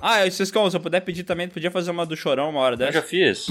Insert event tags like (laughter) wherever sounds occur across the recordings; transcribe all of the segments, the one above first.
Ah, vocês como? Se eu puder pedir também, podia fazer uma do chorão uma hora Eu dessa. já fiz.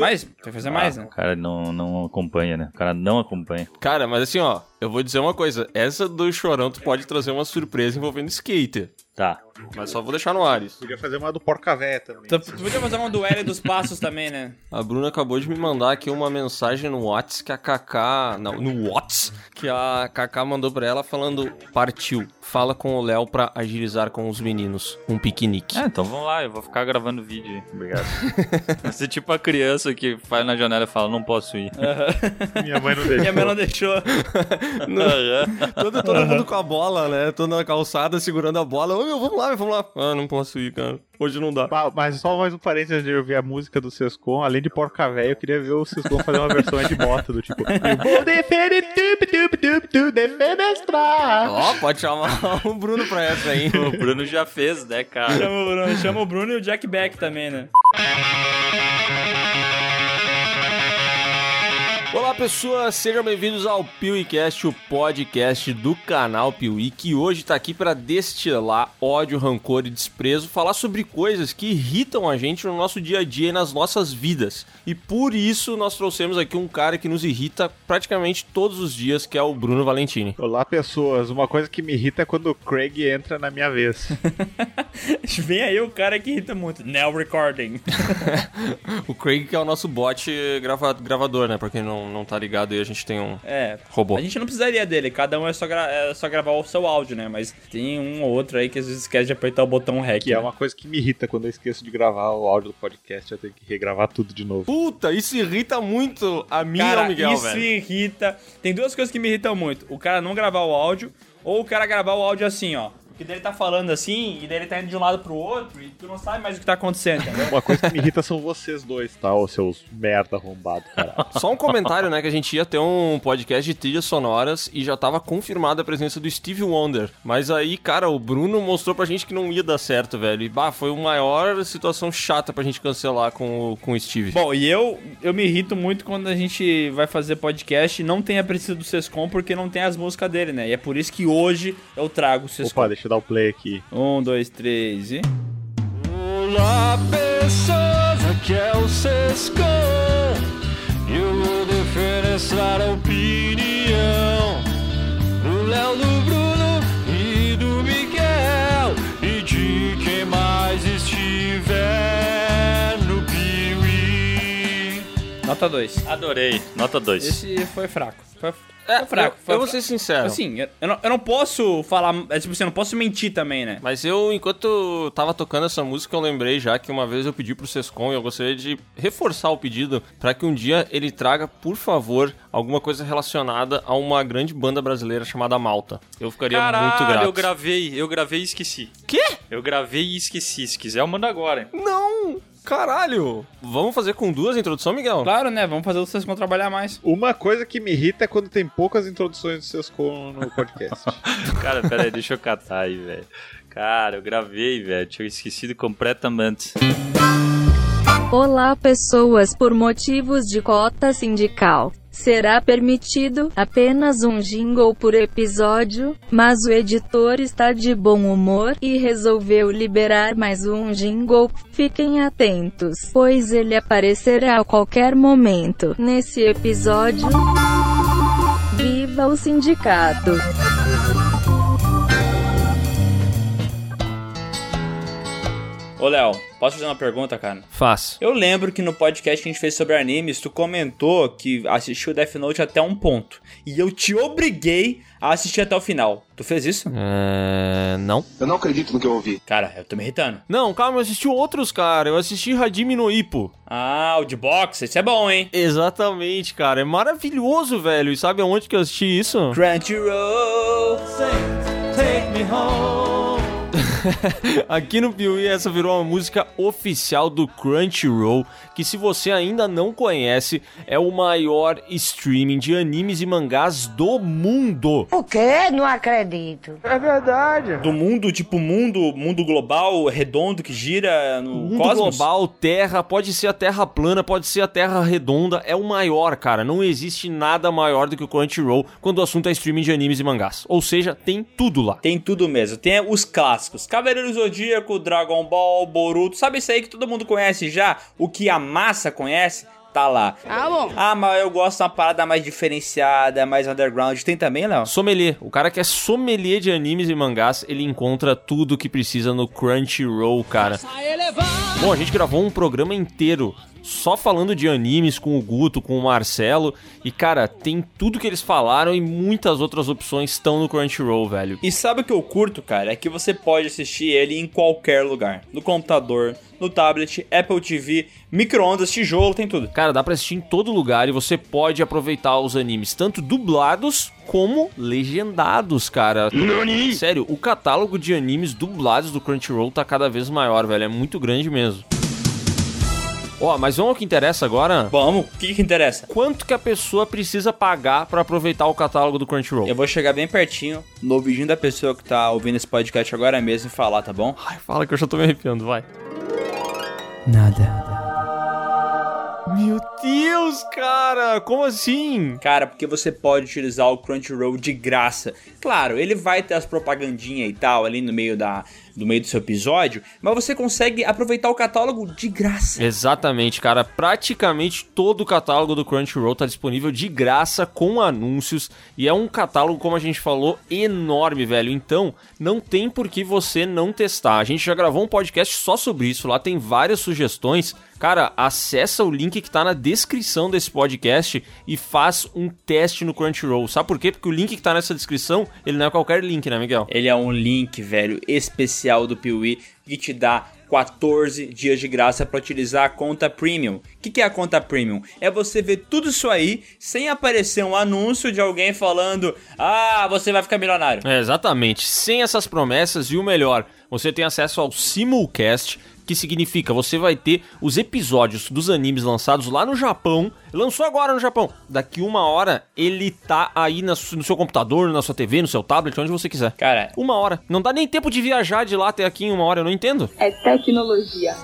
Mas, tem que fazer mais, Ah, né? O cara não, não acompanha, né? O cara não acompanha. Cara, mas assim, ó, eu vou dizer uma coisa. Essa do chorão tu pode trazer uma surpresa envolvendo skater. Tá. Mas só vou deixar no ar isso. Podia fazer uma do Porca Véia também. Tu podia fazer uma do L dos passos também, né? A Bruna acabou de me mandar aqui uma mensagem no Whats que a Kaká. Não, no Whats que a Kaká mandou pra ela falando: partiu. Fala com o Léo pra agilizar com os meninos. Um piquenique. Ah, então vamos lá, eu vou ficar gravando vídeo. aí. Obrigado. (laughs) Vai ser tipo a criança que vai na janela e fala, não posso ir. Minha mãe não deixou. Minha mãe não deixou. (laughs) Todo, todo mundo com a bola, né? Todo na calçada segurando a bola. Ô meu, vamos lá, vamos lá. Ah, não posso ir, cara. Hoje não dá. Bah, Mas só mais um parênteses de ouvir a música do Sescon, além de Porca Véia, eu queria ver o Sescon fazer uma versão de bota do tipo. Eu vou defender tup, tup, tup, tup, defenestrar. Ó, pode chamar o Bruno pra essa aí. O Bruno já fez, né, cara? Chama o Bruno, chama o Bruno e o Jack Beck também, né? Olá pessoas, sejam bem-vindos ao PeeWeeCast, o podcast do canal Piuí, que hoje tá aqui para destilar ódio, rancor e desprezo, falar sobre coisas que irritam a gente no nosso dia a dia e nas nossas vidas. E por isso nós trouxemos aqui um cara que nos irrita praticamente todos os dias, que é o Bruno Valentini. Olá, pessoas. Uma coisa que me irrita é quando o Craig entra na minha vez. (laughs) Vem aí o cara que irrita muito. Now recording. (laughs) O Craig que é o nosso bot grava- gravador, né? Pra quem não, não tá ligado aí, a gente tem um É. robô. A gente não precisaria dele, cada um é só, gra- é só gravar o seu áudio, né? Mas tem um ou outro aí que às vezes esquece de apertar o botão REC. Que é né? uma coisa que me irrita quando eu esqueço de gravar o áudio do podcast. Eu tenho que regravar tudo de novo. Puta, isso irrita muito a mim e Cara, ao Miguel, isso velho. irrita. Tem duas coisas que me irritam muito: o cara não gravar o áudio, ou o cara gravar o áudio assim, ó. Porque daí ele tá falando assim, e daí ele tá indo de um lado pro outro, e tu não sabe mais o que tá acontecendo, entendeu? Uma coisa que me irrita são vocês dois, tá? Ô seus merda arrombado, caralho. Só um comentário, né? Que a gente ia ter um podcast de trilhas sonoras e já tava confirmada a presença do Steve Wonder. Mas aí, cara, o Bruno mostrou pra gente que não ia dar certo, velho. E bah, foi a maior situação chata pra gente cancelar com, o- com o Steve. Bom, e eu, eu me irrito muito quando a gente vai fazer podcast e não tem a precisa do Sescom porque não tem as músicas dele, né? E é por isso que hoje eu trago o Sescom. Opa, deixa eu dar o play aqui. Um, dois, três e. Olá, pessoas, aqui é o Sescom. Eu vou defenestrar a opinião do Léo, do Bruno e do Miguel. E de quem mais estiver no Piuí. Nota dois. Adorei. Nota 2. Esse foi fraco. Foi, É, fraco. eu, Foi eu vou ser sincero. Assim, eu, eu não, eu não posso falar. É tipo assim, eu não posso mentir também, né? Mas eu, enquanto tava tocando essa música, eu lembrei já que uma vez eu pedi pro Sescom e eu gostaria de reforçar o pedido pra que um dia ele traga, por favor, alguma coisa relacionada a uma grande banda brasileira chamada Malta. Eu ficaria muito grato. eu gravei, eu gravei e esqueci. Quê? Eu gravei e esqueci. Se quiser, eu mando agora. hein? Não! Caralho! Vamos fazer com duas introduções, Miguel? Claro, né? Vamos fazer o Sescom trabalhar mais. Uma coisa que me irrita é quando tem poucas introduções do Sescon no podcast. (laughs) Cara, pera aí, deixa eu catar aí, velho. Cara, eu gravei, velho. Tinha esquecido completamente. Olá, pessoas. Por motivos de cota sindical, será permitido apenas um jingle por episódio, mas o editor está de bom humor e resolveu liberar mais um jingle. Fiquem atentos, pois ele aparecerá a qualquer momento nesse episódio. Viva o sindicato! Ô, Léo, posso fazer uma pergunta, cara? Faz. Eu lembro que no podcast que a gente fez sobre animes, tu comentou que assistiu Death Note até um ponto. E eu te obriguei a assistir até o final. Tu fez isso? É. Não. Eu não acredito no que eu ouvi. Cara, eu tô me irritando. Não, calma, eu assisti outros, cara. Eu assisti Hajime no Ippo. Ah, o de boxe, esse é bom, hein? Exatamente, cara. É maravilhoso, velho. E sabe aonde que eu assisti isso? Crunchyroll. (laughs) Aqui no Piuí, essa virou uma música oficial do Crunchyroll, que se você ainda não conhece, é o maior streaming de animes e mangás do mundo. O quê? Não acredito. Do mundo, tipo mundo, mundo global, redondo, que gira no Mundo cosmos. global, terra, pode ser a terra plana, pode ser a terra redonda, é o maior, cara. Não existe nada maior do que o Crunchyroll quando o assunto é streaming de animes e mangás. Ou seja, tem tudo lá. Tem tudo mesmo. Tem os clássicos. clássicos. Cavaleiro do Zodíaco, Dragon Ball, Boruto. Sabe isso aí que todo mundo conhece já? O que a massa conhece? Tá lá. Ah, bom. Ah, mas eu gosto de uma parada mais diferenciada, mais underground. Tem também, Léo? Sommelier. O cara que é sommelier de animes e mangás, ele encontra tudo que precisa no Crunchyroll, cara. Bom, a gente gravou um programa inteiro só falando de animes com o Guto, com o Marcelo. E, cara, tem tudo que eles falaram e muitas outras opções estão no Crunchyroll, velho. E sabe o que eu curto, cara? É que você pode assistir ele em qualquer lugar. No computador, no tablet, Apple TV, micro-ondas, tijolo, tem tudo. Cara, dá pra assistir em todo lugar e você pode aproveitar os animes, tanto dublados como legendados, cara. Sério, o catálogo de animes dublados do Crunchyroll tá cada vez maior, velho. É muito grande mesmo. Ó, mas vamos ao que interessa agora. Vamos, o que que interessa? Quanto que a pessoa precisa pagar pra aproveitar o catálogo do Crunchyroll? Eu vou chegar bem pertinho no ouvidinho da pessoa que tá ouvindo esse podcast agora mesmo e falar, tá bom? Ai, fala que eu já tô me arrepiando, vai. Nada. Meu Deus, cara, como assim? Cara, porque você pode utilizar o Crunchyroll de graça. Claro, ele vai ter as propagandinhas e tal ali no meio da do meio do seu episódio, mas você consegue aproveitar o catálogo de graça. Exatamente, cara. Praticamente todo o catálogo do Crunchyroll tá disponível de graça com anúncios e é um catálogo, como a gente falou, enorme, velho. Então, não tem por que você não testar. A gente já gravou um podcast só sobre isso, lá tem várias sugestões. Cara, acessa o link que tá na descrição desse podcast e faz um teste no Crunchyroll. Sabe por quê? Porque o link que tá nessa descrição, ele não é qualquer link, né, Miguel? Ele é um link, velho, especial do Piuí que te dá 14 dias de graça para utilizar a conta Premium. O que, que é a conta Premium? É você ver tudo isso aí sem aparecer um anúncio de alguém falando: Ah, você vai ficar milionário. É, exatamente. Sem essas promessas e o melhor, você tem acesso ao Simulcast, que significa você vai ter os episódios dos animes lançados lá no Japão. Lançou agora no Japão. Daqui uma hora ele tá aí no seu computador, na sua TV, no seu tablet, onde você quiser. Cara, Uma hora. Não dá nem tempo de viajar de lá até aqui em uma hora, eu não entendo. É tecnologia.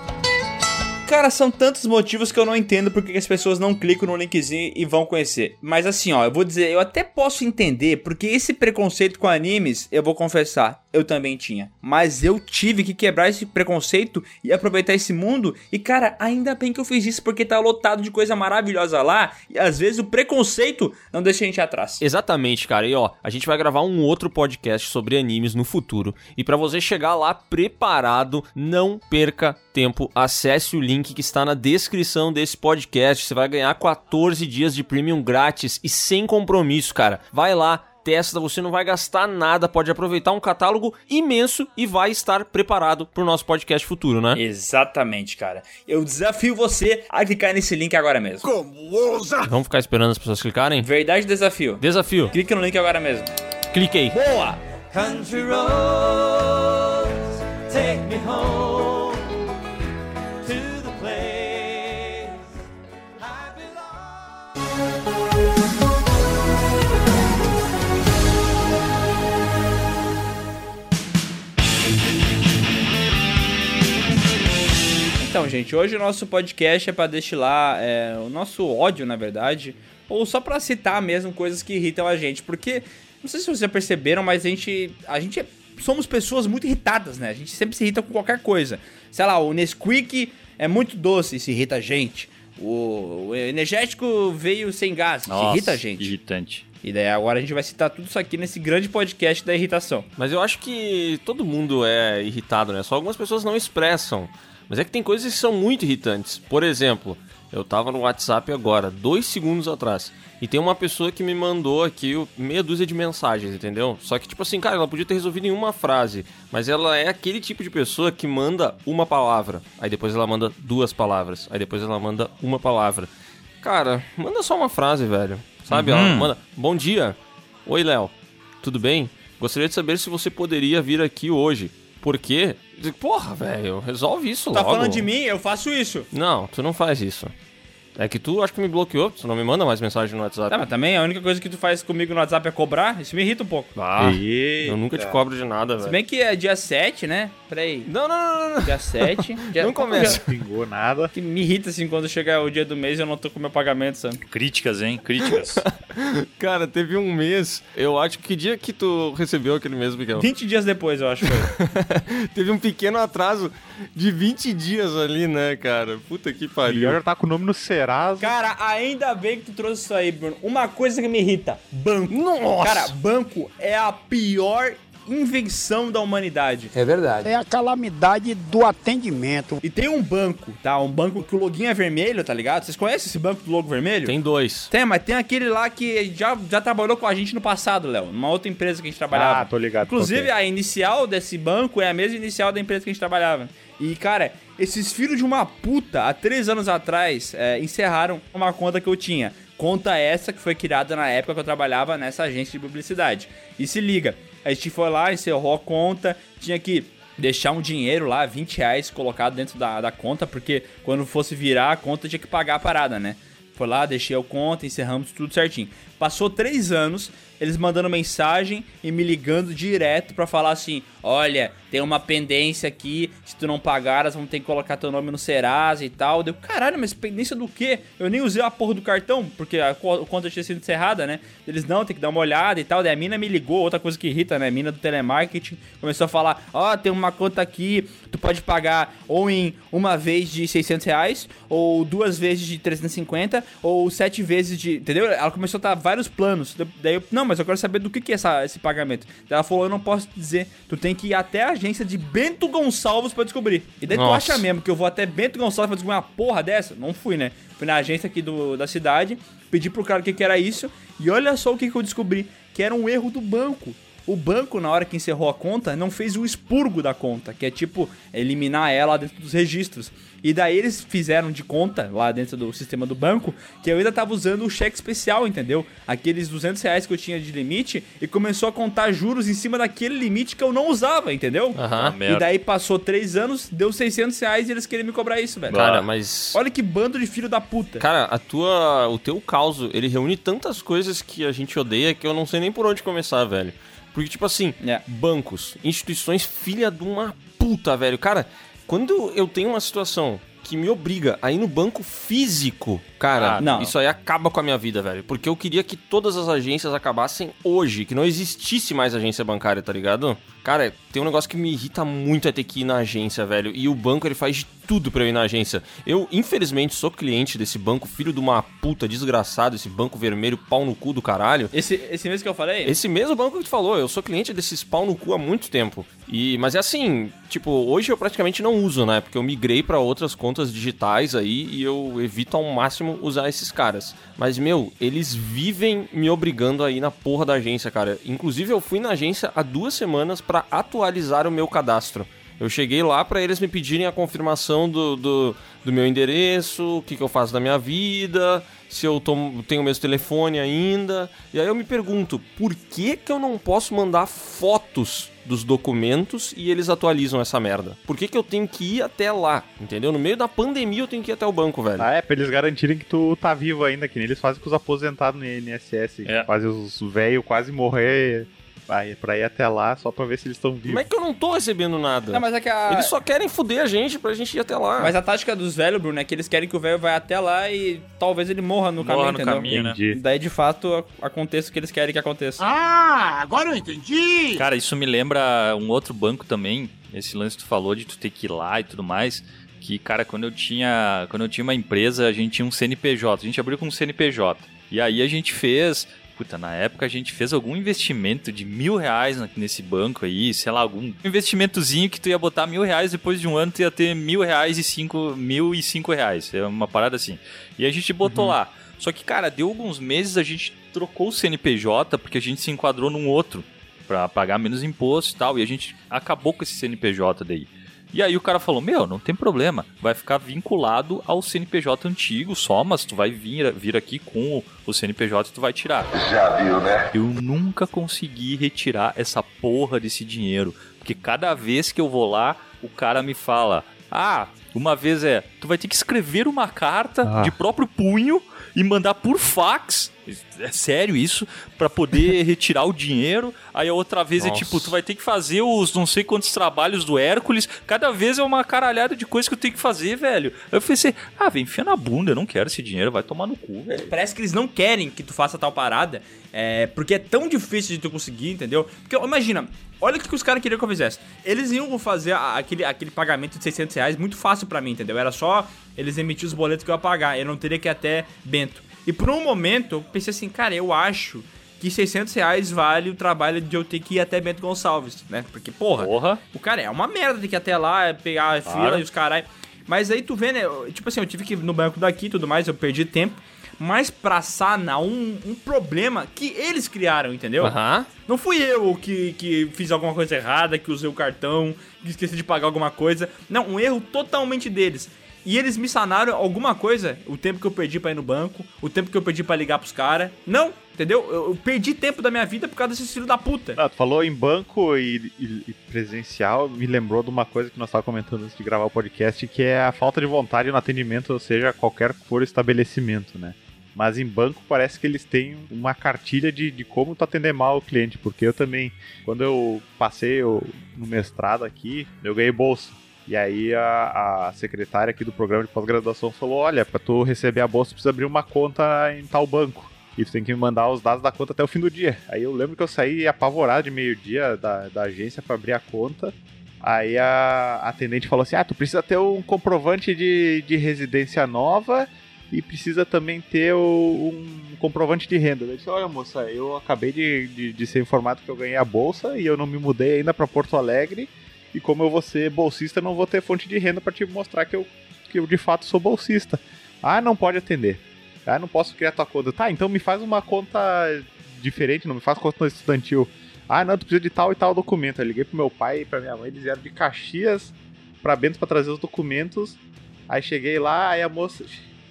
Cara, são tantos motivos que eu não entendo porque que as pessoas não clicam no linkzinho e vão conhecer. Mas assim, ó, eu vou dizer, eu até posso entender, porque esse preconceito com animes, eu vou confessar, eu também tinha. Mas eu tive que quebrar esse preconceito e aproveitar esse mundo. E cara, ainda bem que eu fiz isso, porque tá lotado de coisa maravilhosa lá. E às vezes o preconceito não deixa a gente atrás. Exatamente, cara. E ó, a gente vai gravar um outro podcast sobre animes no futuro. E pra você chegar lá preparado, não perca tempo. Acesse o link que está na descrição desse podcast. Você vai ganhar 14 dias de premium grátis e sem compromisso, cara. Vai lá. Testa, você não vai gastar nada, pode aproveitar um catálogo imenso e vai estar preparado pro nosso podcast futuro, né? Exatamente, cara. Eu desafio você a clicar nesse link agora mesmo. Vamos ficar esperando as pessoas clicarem? Verdade desafio. Desafio. Clique no link agora mesmo. Cliquei. Boa! Country roads, take me home Então, gente, hoje o nosso podcast é pra destilar é, o nosso ódio, na verdade, ou só pra citar mesmo coisas que irritam a gente, porque não sei se vocês já perceberam, mas a gente a gente é- somos pessoas muito irritadas, né? A gente sempre se irrita com qualquer coisa. Sei lá, o Nesquik é muito doce, isso irrita a gente. O, o energético veio sem gás, isso irrita a gente. Irritante. E daí agora a gente vai citar tudo isso aqui nesse grande podcast da irritação. Mas eu acho que todo mundo é irritado, né? Só algumas pessoas não expressam. Mas é que tem coisas que são muito irritantes. Por exemplo, eu tava no WhatsApp agora, dois segundos atrás. E tem uma pessoa que me mandou aqui meia dúzia de mensagens, entendeu? Só que, tipo assim, cara, ela podia ter resolvido em uma frase. Mas ela é aquele tipo de pessoa que manda uma palavra. Aí depois ela manda duas palavras. Aí depois ela manda uma palavra. Cara, manda só uma frase, velho. Sabe? Ela manda: Bom dia. Oi, Léo. Tudo bem? Gostaria de saber se você poderia vir aqui hoje. Por quê? Porra, velho, resolve isso Tá logo. falando de mim? Eu faço isso. Não, tu não faz isso. É que tu acho que me bloqueou, tu não me manda mais mensagem no WhatsApp. Tá, mas também a única coisa que tu faz comigo no WhatsApp é cobrar, isso me irrita um pouco. Ah, Eita. eu nunca te cobro de nada, Se velho. bem que é dia 7, né? Peraí. Não, não, não, não, não. Dia 7. (laughs) Dia... Não começa. Pingou nada. Que me irrita assim quando chegar o dia do mês e eu não tô com meu pagamento, sabe? Críticas, hein? Críticas. (laughs) Cara, teve um mês, eu acho que que dia que tu recebeu aquele mês, Miguel? 20 dias depois, eu acho. que Foi. (laughs) Teve um pequeno atraso de 20 dias ali, né, cara? Puta que E pariu. já tá com o nome no Serasa. Cara, ainda bem que tu trouxe isso aí, Bruno. Uma coisa que me irrita: banco. Nossa! Cara, banco é a pior invenção da humanidade. É a calamidade do atendimento. E tem um banco, tá? Um banco que o login é vermelho, tá ligado? Vocês conhecem esse banco do logo vermelho? Tem dois. Tem, mas tem aquele lá que já, já trabalhou com a gente no passado, Léo. Numa outra empresa que a gente trabalhava. Ah, tô ligado. Inclusive, a inicial desse banco é a mesma inicial da empresa que a gente trabalhava. E, cara, esses filhos de uma puta, há três anos atrás, é, encerraram uma conta que eu tinha. Conta essa que foi criada na época que eu trabalhava nessa agência de publicidade. E se liga, a gente foi lá, encerrou a conta, tinha que deixar um dinheiro lá, 20 reais, colocado dentro da, da conta, porque quando fosse virar a conta tinha que pagar a parada, né? Foi lá, deixei a conta, encerramos tudo certinho. Passou três anos, eles mandando mensagem e me ligando direto pra falar assim: Olha, tem uma pendência aqui, se tu não pagar, elas vão ter que colocar teu nome no Serasa e tal. Deu, caralho, mas pendência do quê? Eu nem usei a porra do cartão, porque a co- a conta tinha sido encerrada, né? Eles não, tem que dar uma olhada e tal. Daí a mina me ligou, outra coisa que irrita, né? A mina do telemarketing começou a falar: Ó, tem uma conta aqui, tu pode pagar ou em uma vez de 600 reais, ou duas vezes de 350, ou sete vezes de. Entendeu? Ela começou a dar vários planos. Daí eu, não, mas eu quero saber do que, que é essa, esse pagamento. Ela falou: eu não posso te dizer, tu tem que ir até a agência de Bento Gonçalves pra descobrir. E daí Nossa. tu acha mesmo que eu vou até Bento Gonçalves pra descobrir uma porra dessa? Não fui, né? Fui na agência aqui do, da cidade, pedi pro cara o que, que era isso, e olha só o que, que eu descobri: que era um erro do banco. O banco, na hora que encerrou a conta, não fez o expurgo da conta, que é tipo eliminar ela dentro dos registros. E daí eles fizeram de conta, lá dentro do sistema do banco, que eu ainda tava usando o cheque especial, entendeu? Aqueles 200 reais que eu tinha de limite, e começou a contar juros em cima daquele limite que eu não usava, entendeu? Aham. Ah, merda. E daí passou 3 anos, deu 600 reais e eles queriam me cobrar isso, velho. Cara, mas. Olha que bando de filho da puta. Cara, a tua, o teu caos, ele reúne tantas coisas que a gente odeia que eu não sei nem por onde começar, velho. Porque, tipo assim, É. bancos, instituições filha de uma puta, velho. Cara, quando eu tenho uma situação que me obriga a ir no banco físico, cara, Ah, não. isso aí acaba com a minha vida, velho. Porque eu queria que todas as agências acabassem hoje, que não existisse mais agência bancária, tá ligado? Cara, tem um negócio que me irrita muito é ter que ir na agência, velho. E o banco, ele faz de tudo pra eu ir na agência. Eu, infelizmente, sou cliente desse banco, filho de uma puta desgraçado, esse banco vermelho, pau no cu do caralho. Esse, esse mês que eu falei? Esse mesmo banco que tu falou, eu sou cliente desses pau no cu há muito tempo. E, mas é assim, tipo, hoje eu praticamente não uso, né? Porque eu migrei pra outras contas digitais aí e eu evito ao máximo usar esses caras. Mas, meu, eles vivem me obrigando a ir na porra da agência, cara. Inclusive, eu fui na agência há duas semanas pra atualizar o meu cadastro. Eu cheguei lá pra eles me pedirem a confirmação do, do, do meu endereço, o que, que eu faço da minha vida, se eu tomo- tenho o mesmo telefone ainda. E aí eu me pergunto, por que, que eu não posso mandar fotos dos documentos e eles atualizam essa merda? Por que, que eu tenho que ir até lá? Entendeu? No meio da pandemia eu tenho que ir até o banco, velho. Ah, é, pra eles garantirem que tu tá vivo ainda, que nem eles fazem com os aposentados no INSS. É. Fazem os velhos quase morrer aí, pra ir até lá só pra ver se eles estão vivos. Como é que eu não tô recebendo nada? Não, mas é que a... Eles só querem fuder a gente pra gente ir até lá. Mas a tática dos velhos, Bruno, é que eles querem que o velho vá até lá e talvez ele morra no Morra caminho, no entendeu? caminho, né? Entendi. Daí, de fato, a- aconteça o que eles querem que aconteça. Ah, agora eu entendi. Cara, isso me lembra um outro banco também. Esse lance que tu falou de tu ter que ir lá e tudo mais. Que, cara, quando eu tinha. Quando eu tinha uma empresa, a gente tinha um CNPJ. A gente abriu com um CNPJ. E aí a gente fez. Puta, na época a gente fez algum investimento de mil reais nesse banco aí, sei lá, algum investimentozinho que tu ia botar mil reais, depois de um ano tu ia ter mil reais e cinco, mil e cinco reais. É uma parada assim. E a gente botou lá. Só que, cara, deu alguns meses a gente trocou o CNPJ porque a gente se enquadrou num outro pra pagar menos imposto e tal. E a gente acabou com esse CNPJ daí. E aí o cara falou: Meu, não tem problema, vai ficar vinculado ao CNPJ antigo só, mas tu vai vir, vir aqui com o, o CNPJ e tu vai tirar. Já viu, né? Eu nunca consegui retirar essa porra desse dinheiro. Porque cada vez que eu vou lá, o cara me fala: Ah, Uma vez é, tu vai ter que escrever uma carta Ah. de próprio punho e mandar por fax. É sério isso? Pra poder (laughs) retirar o dinheiro. Aí a outra vez Nossa. é tipo, tu vai ter que fazer os não sei quantos trabalhos do Hércules. Cada vez é uma caralhada de coisa que eu tenho que fazer, velho. Aí eu pensei, ah, vem, enfia na bunda, eu não quero esse dinheiro, vai tomar no cu, velho. Parece que eles não querem que tu faça tal parada, é, porque é tão difícil de tu conseguir, entendeu? Porque imagina, olha o que, que os caras queriam que eu fizesse. Eles iam fazer aquele, aquele pagamento de 600 reais muito fácil pra mim, entendeu? Era só eles emitir os boletos que eu ia pagar, eu não teria que ir até Bento. E por um momento eu pensei assim, cara, eu acho que 600 reais vale o trabalho de eu ter que ir até Bento Gonçalves, né? Porque, porra, Porra. o cara é uma merda ter que ir até lá, é pegar a fila Claro. e os caras. Mas aí tu vê, né? Tipo assim, eu tive que ir no banco daqui e tudo mais, eu perdi tempo. Mas pra sanar um, um problema que eles criaram, entendeu? Aham. Não fui eu que, que fiz alguma coisa errada, que usei o cartão, que esqueci de pagar alguma coisa. Não, um erro totalmente deles. E eles me sanaram alguma coisa, o tempo que eu perdi pra ir no banco, o tempo que eu perdi pra ligar pros caras. Não, entendeu? Eu, eu perdi tempo da minha vida por causa desses filhos da puta. Ah, tu falou em banco e, e- e presencial, me lembrou de uma coisa que nós estávamos comentando antes de gravar o podcast, que é a falta de vontade no atendimento, ou seja, qualquer que for estabelecimento, né? Mas em banco parece que eles têm uma cartilha de, de como tu atender mal o cliente, porque eu também, quando eu passei o- no mestrado aqui, eu ganhei bolsa. E aí a, a secretária aqui do programa de pós-graduação falou, olha, para tu receber a bolsa, tu precisa abrir uma conta em tal banco. E tu tem que me mandar os dados da conta até o fim do dia. Aí eu lembro que eu saí apavorado de meio-dia da, da agência para abrir a conta. Aí a atendente falou assim: Ah, tu precisa ter um comprovante de, de residência nova e precisa também ter o- um comprovante de renda. Eu disse: Olha, moça, eu acabei de, de, de ser informado que eu ganhei a bolsa e eu não me mudei ainda para Porto Alegre. E como eu vou ser bolsista, não vou ter fonte de renda para te mostrar que eu, que eu de fato sou bolsista. Ah, não pode atender. Ah, não posso criar tua conta. Tá, então me faz uma conta diferente, não me faz conta estudantil. Ah, não, tu precisa de tal e tal documento. Eu liguei pro meu pai e pra minha mãe, eles vieram de Caxias pra Bento pra trazer os documentos. Aí cheguei lá, aí a moça.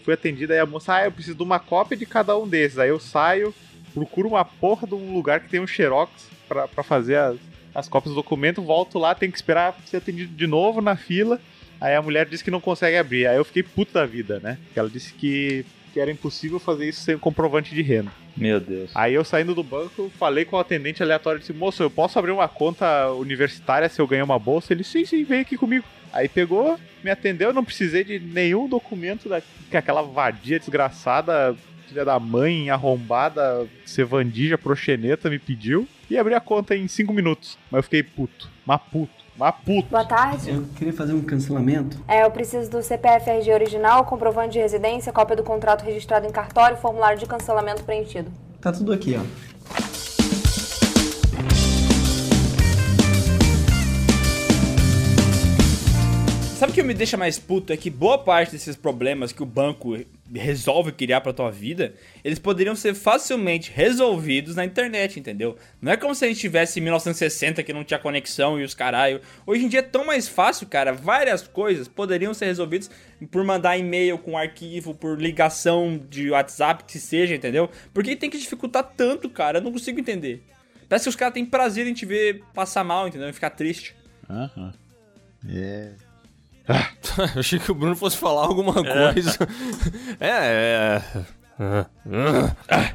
Fui atendida, aí a moça, ah, eu preciso de uma cópia de cada um desses. Aí eu saio, procuro uma porra de um lugar que tem um Xerox pra fazer as, as cópias do documento, volto lá, tenho que esperar ser atendido de novo na fila. Aí a mulher disse que não consegue abrir. Aí eu fiquei puto da vida, né? Porque ela disse que, que era impossível fazer isso sem comprovante de renda. Meu Deus. Aí eu saindo do banco, falei com o atendente aleatório, disse, moço, eu posso abrir uma conta universitária se eu ganhar uma bolsa? Ele, sim, sim, vem aqui comigo. Aí pegou, me atendeu, eu não precisei de nenhum documento da, que aquela vadia desgraçada, filha da mãe, arrombada, sevandija, proxeneta me pediu. E abri a conta em cinco minutos. Mas eu fiquei puto, mas puto, mas puto. Boa tarde. Eu queria fazer um cancelamento. É, eu preciso do CPF RG original, comprovante de residência, cópia do contrato registrado em cartório e formulário de cancelamento preenchido. Tá tudo aqui, ó. Sabe o que me deixa mais puto? É que boa parte desses problemas que o banco resolve criar pra tua vida, eles poderiam ser facilmente resolvidos na internet, entendeu? Não é como se a gente tivesse em 1960 que não tinha conexão e os caralho. Hoje em dia é tão mais fácil, cara. Várias coisas poderiam ser resolvidas por mandar e-mail com arquivo, por ligação de WhatsApp, que seja, entendeu? Por que tem que dificultar tanto, cara? Eu não consigo entender. Parece que os caras têm prazer em te ver passar mal, entendeu? E ficar triste. Aham. É. Eu (laughs) achei que o Bruno fosse falar alguma coisa. (laughs) É, é.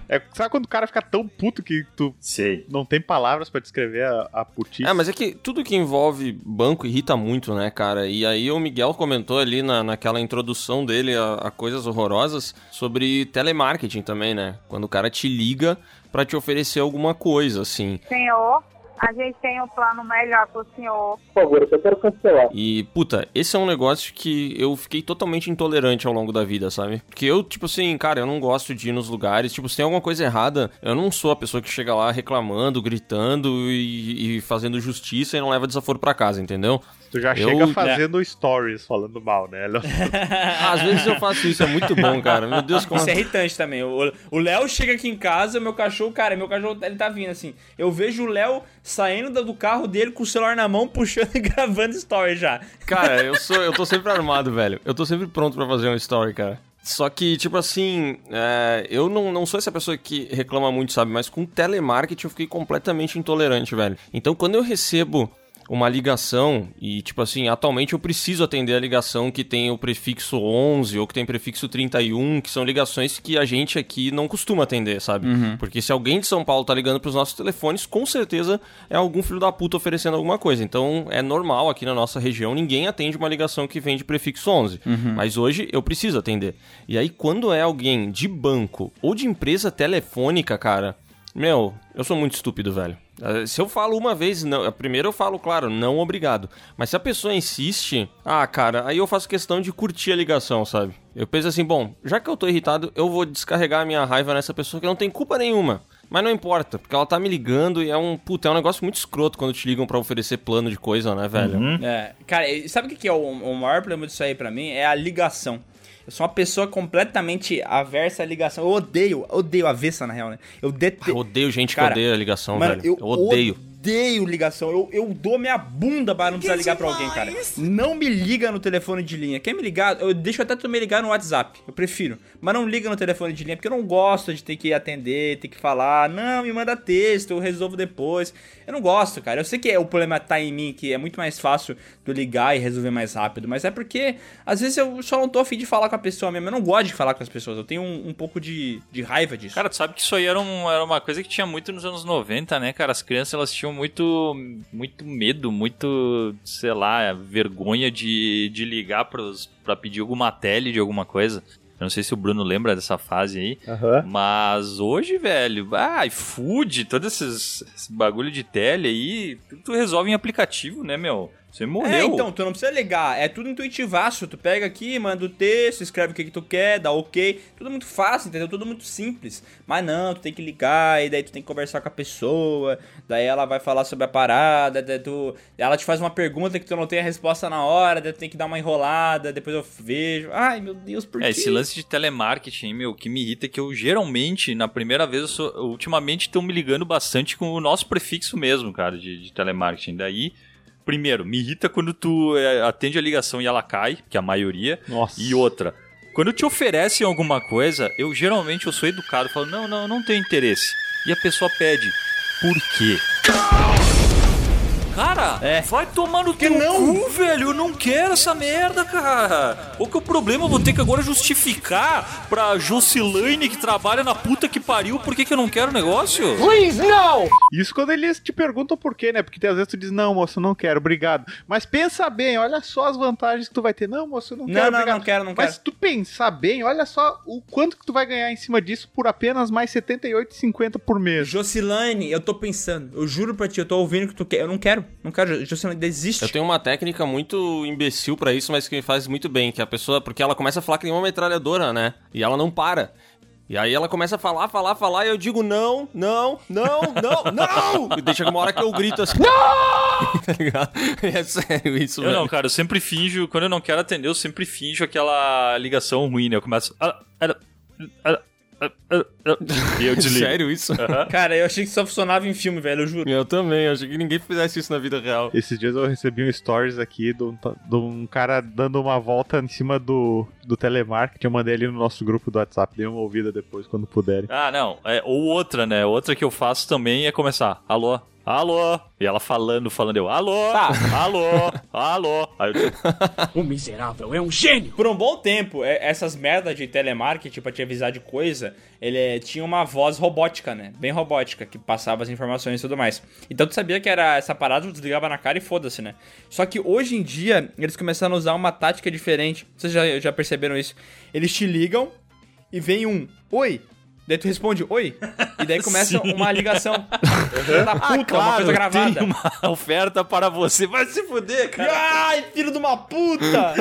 É, sabe quando o cara fica tão puto que tu Sei. não tem palavras pra descrever a, a putice? É, mas é que tudo que envolve banco irrita muito, né, cara? E aí o Miguel comentou ali na, naquela introdução dele a, a coisas horrorosas sobre telemarketing também, né? Quando o cara te liga pra te oferecer alguma coisa, assim. Senhor, a gente tem um plano melhor pro senhor. Por favor, eu quero cancelar. E, puta, esse é um negócio que eu fiquei totalmente intolerante ao longo da vida, sabe? Porque eu, tipo assim, cara, eu não gosto de ir nos lugares. Tipo, se tem alguma coisa errada, eu não sou a pessoa que chega lá reclamando, gritando e, e fazendo justiça e não leva desaforo pra casa, entendeu? Tu já Eu- chega fazendo stories falando mal, né? (laughs) Às vezes eu faço isso, é muito bom, cara. Meu Deus, como. Isso é irritante também. O Léo chega aqui em casa, meu cachorro, cara, meu cachorro, ele tá vindo assim. Eu vejo o Léo saindo do carro dele com o celular na mão, (laughs) puxando e gravando story já. Cara, eu sou, eu tô sempre armado, velho. Eu tô sempre pronto pra fazer uma story, cara. Só que, tipo assim, é, eu não, não sou essa pessoa que reclama muito, sabe? Mas com telemarketing eu fiquei completamente intolerante, velho. Então, quando eu recebo uma ligação e, tipo assim, atualmente eu preciso atender a ligação que tem o prefixo 11 ou que tem prefixo 31, que são ligações que a gente aqui não costuma atender, sabe? Uhum. Porque se alguém de São Paulo tá ligando pros nossos telefones, com certeza é algum filho da puta oferecendo alguma coisa. Então é normal aqui na nossa região, ninguém atende uma ligação que vem de prefixo 11. Uhum. Mas hoje eu preciso atender. E aí, quando é alguém de banco ou de empresa telefônica, cara, meu, eu sou muito estúpido, velho. Eh, Se eu falo uma vez, não, primeiro eu falo, claro, não obrigado. Mas se a pessoa insiste, ah, cara, aí eu faço questão de curtir a ligação, sabe? Eu penso assim, bom, já que eu tô irritado, eu vou descarregar a minha raiva nessa pessoa que não tem culpa nenhuma. Mas não importa, porque ela tá me ligando e é um, puta, é um negócio muito escroto quando te ligam pra oferecer plano de coisa, né, velho? É, cara, e sabe o que que é o, o maior problema disso aí pra mim? É a ligação. Eu sou uma pessoa completamente aversa à ligação. Eu odeio, odeio avessa, na real, né? Eu Eu detesto. odeio gente Cara, que odeia a ligação, Mano, velho. eu, Eu, odeio. Odeio ligação. Eu, eu dou minha bunda para não precisar ligar pra alguém, cara. Não me liga no telefone de linha. Quer me ligar? Eu deixo até tu me ligar no WhatsApp. Eu prefiro. Mas não liga no telefone de linha, porque eu não gosto de ter que atender, ter que falar. Não, me manda texto, eu resolvo depois. Eu não gosto, cara. Eu sei que é, o problema tá em mim, que é muito mais fácil de eu ligar e resolver mais rápido. Mas é porque, às vezes, eu só não tô afim de falar com a pessoa mesmo. Eu não gosto de falar com as pessoas. Eu tenho um, um pouco de, de raiva disso. Cara, tu sabe que isso aí era, um- era uma coisa que tinha muito nos anos 90, né, cara? As crianças, elas tinham muito, muito medo, muito, sei lá, vergonha de, de ligar pros, pra pedir alguma tele de alguma coisa. Eu não sei se o Bruno lembra dessa fase aí. Aham. Mas hoje, velho, ah, iFood, todo esses, esse bagulho de tele aí, tudo tu resolve em aplicativo, né, meu? Você morreu. É, então, tu não precisa ligar, é tudo intuitivaço. Tu pega aqui, manda o texto, escreve o que, que tu quer, dá ok. Tudo muito fácil, entendeu? Tudo muito simples. Mas não, tu tem que ligar, e daí tu tem que conversar com a pessoa, daí ela vai falar sobre a parada, daí tu. Ela te faz uma pergunta que tu não tem a resposta na hora, daí tu tem que dar uma enrolada, depois eu vejo. Ai, meu Deus, por É, quê? esse lance de telemarketing, meu, que me irrita é que eu geralmente, na primeira vez, eu sou, ultimamente estão me ligando bastante com o nosso prefixo mesmo, cara, de, de telemarketing. Daí, primeiro, me irrita quando tu é, atende a ligação e ela cai, que é a maioria. Nossa. E outra, quando te oferecem alguma coisa, eu geralmente eu sou educado, falo, não, não, não tenho interesse. E a pessoa pede, por quê? Cara, É. vai tomar no teu não? cu, velho. Eu não quero essa merda, cara. Qual que é o problema? Eu vou ter que agora justificar pra Jocilane que trabalha na puta que pariu por que, que eu não quero o negócio? Isso quando eles te perguntam por quê, né? Porque às vezes tu diz, não, moço, não quero, obrigado. Mas pensa bem, olha só as vantagens que tu vai ter. Não, moço, eu não, Não, quero, não, obrigado. não quero, não Mas quero. se tu pensar bem, olha só o quanto que tu vai ganhar em cima disso por apenas mais R$ 78,50 por mês. Jocilane, eu tô pensando, eu juro pra ti, eu tô ouvindo que tu quer. Eu não quero, não quero. Jocilane, desiste. Eu tenho uma técnica muito imbecil pra isso, mas que me faz muito bem, que a pessoa, porque ela começa a falar que nem uma metralhadora, né? E ela não para. E aí ela começa a falar, falar, falar, e eu digo não, não, não, não, (laughs) não! E chega uma hora que eu grito assim, não! (laughs) tá ligado? É sério isso, Eu velho. não, cara, eu sempre finjo, quando eu não quero atender, eu sempre finjo aquela ligação ruim, né? Eu começo. "Ah, ah, ah", E eu (laughs) desligo. Sério isso? Cara, eu achei que só funcionava em filme, velho, eu juro. Eu também, eu achei que ninguém fizesse isso na vida real. Esses dias eu recebi um stories aqui de um, de um cara dando uma volta em cima do, do telemarketing. Eu mandei ali no nosso grupo do WhatsApp. Dei uma ouvida depois, quando puderem. Ah, não. É, ou outra, né? Outra que eu faço também é começar. Alô? Alô? E ela falando, falando, eu, alô? Tá. Alô? Alô? Aí eu digo, (laughs) O miserável é um gênio. Por um bom tempo, é- essas merdas de telemarketing pra te avisar de coisa, ele é, tinha uma voz robótica, né? Bem robótica, que passava as informações e tudo mais. Então tu sabia que era essa parada, tu desligava na cara e foda-se, né? Só que hoje em dia, eles começaram a usar uma tática diferente. Vocês já, já perceberam isso? Eles te ligam e vem um oi. Daí tu responde oi. E daí começa (laughs) uma ligação. Filho da puta, uma coisa gravada. tem uma (laughs) oferta para você. Vai se fuder, cara. Ai, filho de uma puta!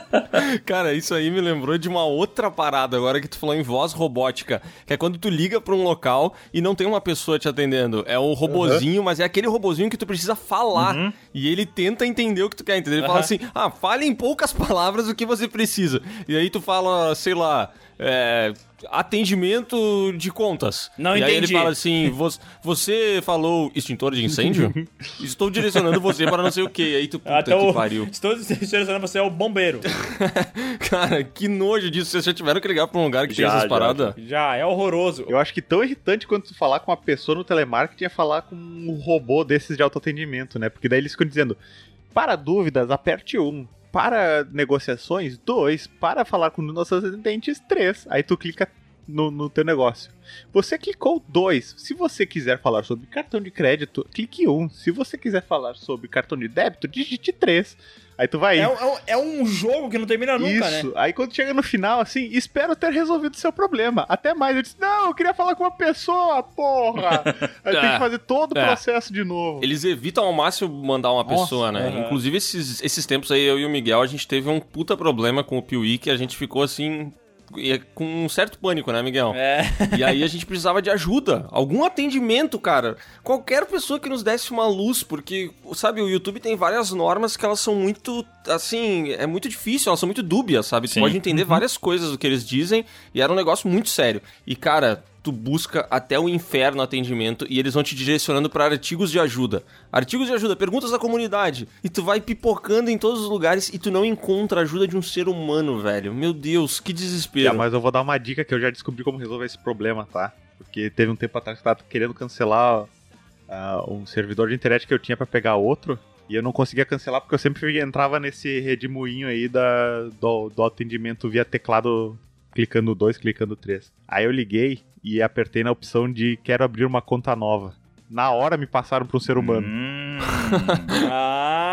(laughs) Cara, isso aí me lembrou de uma outra parada agora que tu falou em voz robótica, que é quando tu liga pra um local e não tem uma pessoa te atendendo. É um robozinho, mas é aquele robozinho que tu precisa falar. E ele tenta entender o que tu quer entender. Ele fala Uhum. assim: "Ah, fale em poucas palavras o que você precisa". E aí tu fala, sei lá, é, atendimento de contas. Não e aí ele entendi. fala assim: "Vo- você falou extintor de incêndio? (laughs) Estou direcionando você para não sei o quê. Aí tu, puta Até que o... pariu. (laughs) Estou selecionando você é o bombeiro. (laughs) Cara, que nojo disso. Vocês já tiveram que ligar pra um lugar que tem Já, essas já, paradas? Já, é horroroso. Eu acho que tão irritante quanto tu falar com uma pessoa no telemarketing é falar com um robô desses de autoatendimento, né? Porque daí eles ficam dizendo: para dúvidas, aperte um. Para negociações, dois. Para falar com nossos atendentes, três. Aí tu clica no, no teu negócio. Você clicou dois. Se você quiser falar sobre cartão de crédito, clique um. Se você quiser falar sobre cartão de débito, digite três. Aí tu vai. É, um- é um- é um jogo que não termina nunca, Isso. né? Aí quando chega no final, assim, espero ter resolvido o seu problema. Até mais. Eu disse, não, eu queria falar com uma pessoa, porra. (laughs) Aí tem É. que fazer todo o É. processo de novo. Eles evitam ao máximo mandar uma Nossa, pessoa, né? aham. Inclusive, esses, esses tempos aí, eu e o Miguel, a gente teve um puta problema com o Piuí que a gente ficou assim. E- Com um certo pânico, né, Miguel? É. (laughs) E aí a gente precisava de ajuda, algum atendimento, cara. Qualquer pessoa que nos desse uma luz, porque, sabe, o YouTube tem várias normas que elas são muito, assim, é muito difícil, elas são muito dúbias, sabe? Tu Sim. pode entender várias coisas do que eles dizem e era um negócio muito sério. E, cara, tu busca até o inferno atendimento e eles vão te direcionando para artigos de ajuda. Artigos de ajuda, perguntas da comunidade. E tu vai pipocando em todos os lugares e tu não encontra a ajuda de um ser humano, velho. Meu Deus, que desespero. É, mas eu vou dar uma dica que eu já descobri como resolver esse problema, tá? Porque teve um tempo atrás que eu tava querendo cancelar ah, um servidor de internet que eu tinha pra pegar outro. E eu não conseguia cancelar porque eu sempre entrava nesse redemoinho aí da, do, do atendimento via teclado, clicando 2, clicando 3. Aí eu liguei e apertei na opção de quero abrir uma conta nova. Na hora me passaram pra um ser humano. Hum. (laughs)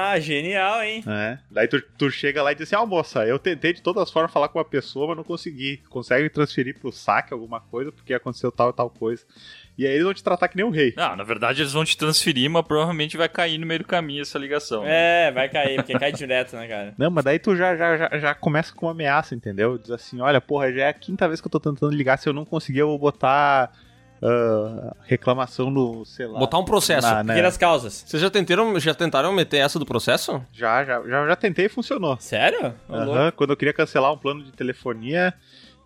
Ah, genial, hein? É. Daí tu, tu chega lá e diz assim, ah, moça, eu tentei de todas as formas falar com uma pessoa, mas não consegui. Consegue me transferir pro saque alguma coisa, porque aconteceu tal e tal coisa. E aí eles vão te tratar que nem um rei. Não, na verdade eles vão te transferir, mas provavelmente vai cair no meio do caminho essa ligação. É, vai cair, porque cai direto, né, cara? Não, mas daí tu já, já, já, já começa com uma ameaça, entendeu? Diz assim, olha, porra, já é a quinta vez que eu tô tentando ligar, se eu não conseguir eu vou botar ah, reclamação no, sei lá... Botar um processo. na- né? Pequenas causas. Vocês já tentaram, já tentaram meter essa do processo? Já, já, já, já tentei e funcionou. Sério? Louco. Quando eu queria cancelar um plano de telefonia,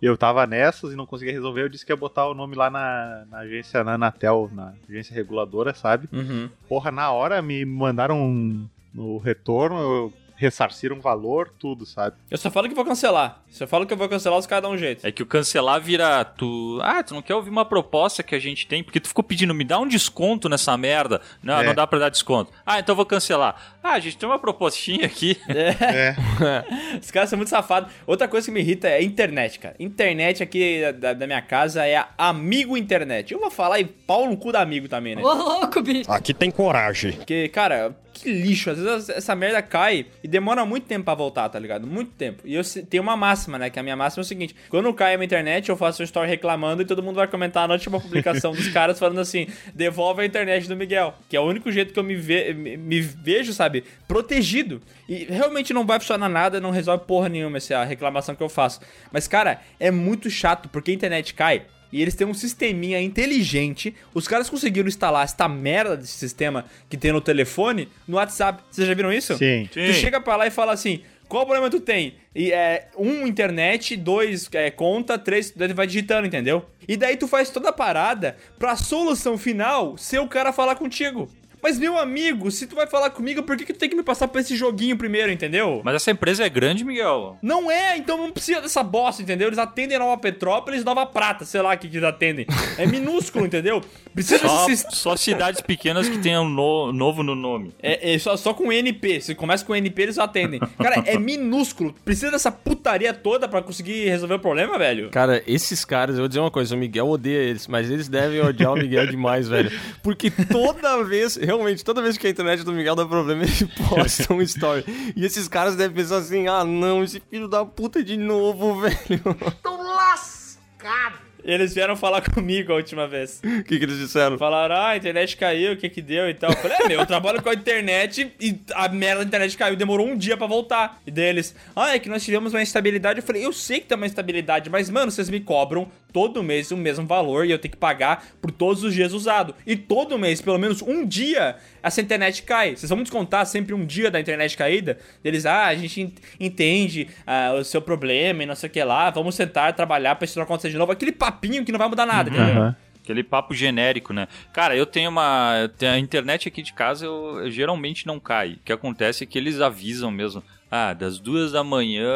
eu tava nessas e não conseguia resolver. Eu disse que ia botar o nome lá na, na agência, na Anatel, na agência reguladora, sabe? Uhum. Porra, na hora me mandaram um- no retorno, eu ressarciram um valor, tudo, sabe? Eu só falo que vou cancelar. Se eu falo que eu vou cancelar, os caras dão um jeito. É que o cancelar vira tu. Ah, tu não quer ouvir uma proposta que a gente tem? Porque tu ficou pedindo, me dá um desconto nessa merda. Não, É. não dá pra dar desconto. Ah, então eu vou cancelar. Ah, a gente tem uma propostinha aqui. É. (laughs) Os caras são muito safados. Outra coisa que me irrita é a internet, cara. Internet aqui da, da minha casa é a Amigo Internet. Eu vou falar e pau no cu da amigo também, né? Ô, louco, bicho. Aqui tem coragem. Porque, cara, que lixo. Às vezes essa merda cai e demora muito tempo pra voltar, tá ligado? Muito tempo. E eu tenho uma máxima, né? Que a minha máxima é o seguinte: quando cai a minha internet, eu faço um story reclamando e todo mundo vai comentar na última publicação dos caras falando assim: devolve a internet do Miguel. Que é o único jeito que eu me, ve- me vejo, sabe? Protegido. E realmente não vai funcionar nada, não resolve porra nenhuma essa reclamação que eu faço. Mas, cara, é muito chato porque a internet cai. E eles têm um sisteminha inteligente. Os caras conseguiram instalar esta merda desse sistema que tem no telefone no WhatsApp. Vocês já viram isso? Sim. Tu chega pra lá e fala assim: qual problema tu tem? E é um internet, dois é, conta, três, daí tu vai digitando, entendeu? E daí tu faz toda a parada pra solução final ser o cara falar contigo. Mas, meu amigo, se tu vai falar comigo, por que, que tu tem que me passar por esse joguinho primeiro, entendeu? Mas essa empresa é grande, Miguel. Não é, então não precisa dessa bosta, entendeu? Eles atendem Nova Petrópolis e Nova Prata, sei lá o que, que eles atendem. É minúsculo, (laughs) entendeu? Precisa Só, desse só cidades pequenas que tenham no- novo no nome. É, é só, só com NP. Se começa com NP, eles atendem. Cara, é minúsculo. Precisa dessa putaria toda pra conseguir resolver o problema, velho? Cara, esses caras, eu vou dizer uma coisa, o Miguel odeia eles, mas eles devem odiar o Miguel demais, velho. Porque toda vez, realmente, toda vez que a internet do Miguel dá problema, ele (laughs) posta um story. E esses caras devem pensar assim, ah não, esse filho da puta de novo, (laughs) velho. Tô lascado. Eles vieram falar (laughs) comigo a última vez. O que, que eles disseram? Falaram, ah, a internet caiu, o que que deu e tal. Eu falei, é, meu, eu trabalho com a internet e a merda da internet caiu, demorou um dia pra voltar. E daí eles, ah, é que nós tivemos uma instabilidade. Eu falei, eu sei que tem uma instabilidade, mas, mano, vocês me cobram todo mês o mesmo valor e eu tenho que pagar por todos os dias usado. E todo mês, pelo menos um dia, essa internet cai. Vocês vão descontar sempre um dia da internet caída? Eles, ah, a gente ent- entende ah, o seu problema e não sei o que lá, vamos sentar, trabalhar pra isso não acontecer de novo. Aquele papinho que não vai mudar nada, entendeu? Aham. Aquele papo genérico, né? Cara, eu tenho uma. A internet aqui de casa eu, eu geralmente não cai. O que acontece é que eles avisam mesmo. Ah, das duas da manhã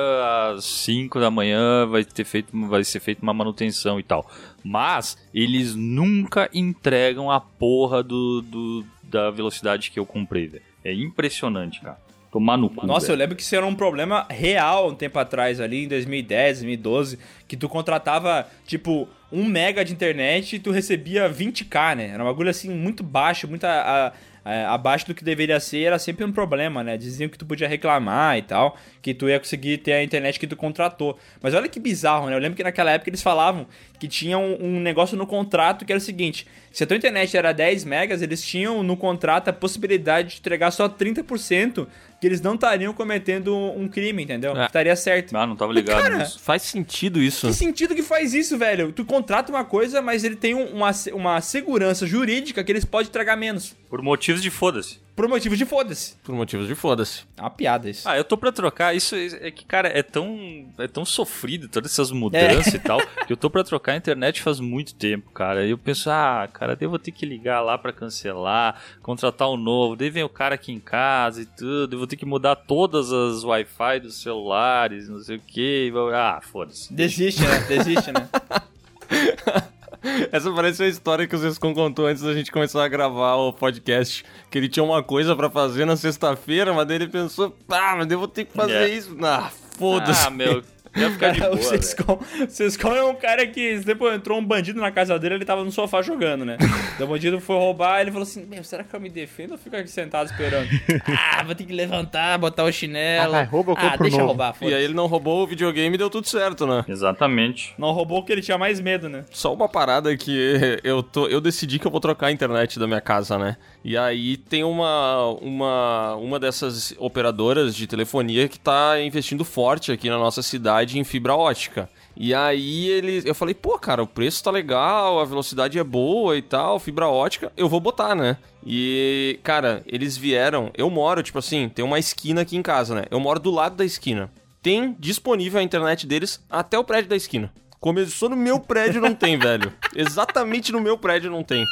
às 5 da manhã vai, ter feito, vai ser feita uma manutenção e tal. Mas eles nunca entregam a porra do, do- da velocidade que eu comprei, velho. É impressionante, cara. Tomar no cu. Nossa, eu velho. lembro que isso era um problema real um tempo atrás, ali em 2010, 2012, que tu contratava, tipo, 1 mega de internet e tu recebia 20k, né? Era um bagulho, assim, muito baixo, muito a- a- a- abaixo do que deveria ser, era sempre um problema, né? Diziam que tu podia reclamar e tal, que tu ia conseguir ter a internet que tu contratou. Mas olha que bizarro, né? Eu lembro que naquela época eles falavam que tinha um, um negócio no contrato que era o seguinte, se a tua internet era 10 megas, eles tinham no contrato a possibilidade de entregar só 30%, que eles não estariam cometendo um crime, entendeu? É. Estaria certo. Ah, não tava ligado Cara, nisso. Faz sentido isso. Que sentido que faz isso, velho? Tu contrata uma coisa, mas ele tem um- uma, uma segurança jurídica que eles podem entregar menos. Por motivos de foda-se. Por motivo de foda-se. Por motivos de foda-se. É uma piada isso. Ah, eu tô pra trocar. Isso é que, cara, é tão, é tão sofrido todas essas mudanças É. e tal, que eu tô pra trocar a internet faz muito tempo, cara. E eu penso, ah, cara, daí eu vou ter que ligar lá pra cancelar, contratar um novo, daí vem o cara aqui em casa e tudo, eu vou ter que mudar todas as Wi-Fi dos celulares, não sei o que. Ah, foda-se. Desiste, né? Desiste, né? (laughs) (laughs) Essa parece a história que o Zescon contou antes da gente começar a gravar o podcast. Que ele tinha uma coisa pra fazer na sexta-feira, mas daí ele pensou, ah, mas eu vou ter que fazer É. isso. Ah, foda-se. Ah, meu, (laughs) ia ficar de (laughs) boa. o. Sescon, é um cara que depois entrou um bandido na casa dele, ele tava no sofá jogando, né? Daí (laughs) o bandido foi roubar, ele falou assim: Meu, será que eu me defendo ou fico aqui sentado esperando? (laughs) ah, vou ter que levantar, botar o chinelo. Ah, rouba, eu ah, deixa novo. roubar, E aí ele não roubou o videogame e deu tudo certo, né? Exatamente. Não roubou porque ele tinha mais medo, né? Só uma parada que eu tô, eu decidi que eu vou trocar a internet da minha casa, né? E aí tem uma uma uma dessas operadoras de telefonia que tá investindo forte aqui na nossa cidade em fibra ótica. E aí eles, eu falei, pô, cara, o preço tá legal, a velocidade é boa e tal, fibra ótica, eu vou botar, né? E, cara, eles vieram, eu moro, tipo assim, tem uma esquina aqui em casa, né? Eu moro do lado da esquina. Tem disponível a internet deles até o prédio da esquina. Começou no meu prédio, não tem, (laughs) velho. Exatamente no meu prédio não tem.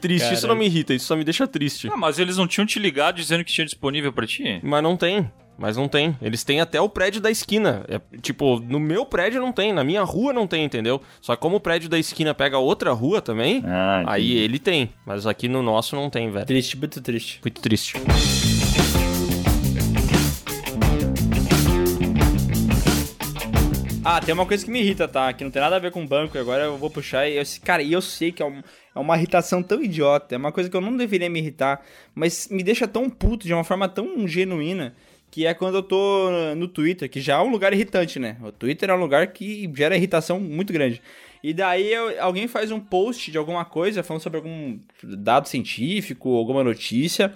Triste, isso não me irrita, isso só me deixa triste. Ah, mas eles não tinham te ligado dizendo que tinha disponível pra ti? Mas não tem. Mas não tem. Eles têm até o prédio da esquina. É, tipo, no meu prédio não tem, na minha rua não tem, entendeu? Só que como o prédio da esquina pega outra rua também, Ah, aí ele tem. Mas aqui no nosso não tem, velho. Triste, muito triste. Muito triste. Ah, tem uma coisa que me irrita, tá? Que não tem nada a ver com banco, e agora eu vou puxar e eu, cara, e eu sei que é, um- é uma irritação tão idiota, é uma coisa que eu não deveria me irritar, mas me deixa tão puto de uma forma tão genuína, que é quando eu tô no Twitter, que já é um lugar irritante, né? O Twitter é um lugar que gera irritação muito grande. E daí eu- alguém faz um post de alguma coisa falando sobre algum dado científico, alguma notícia,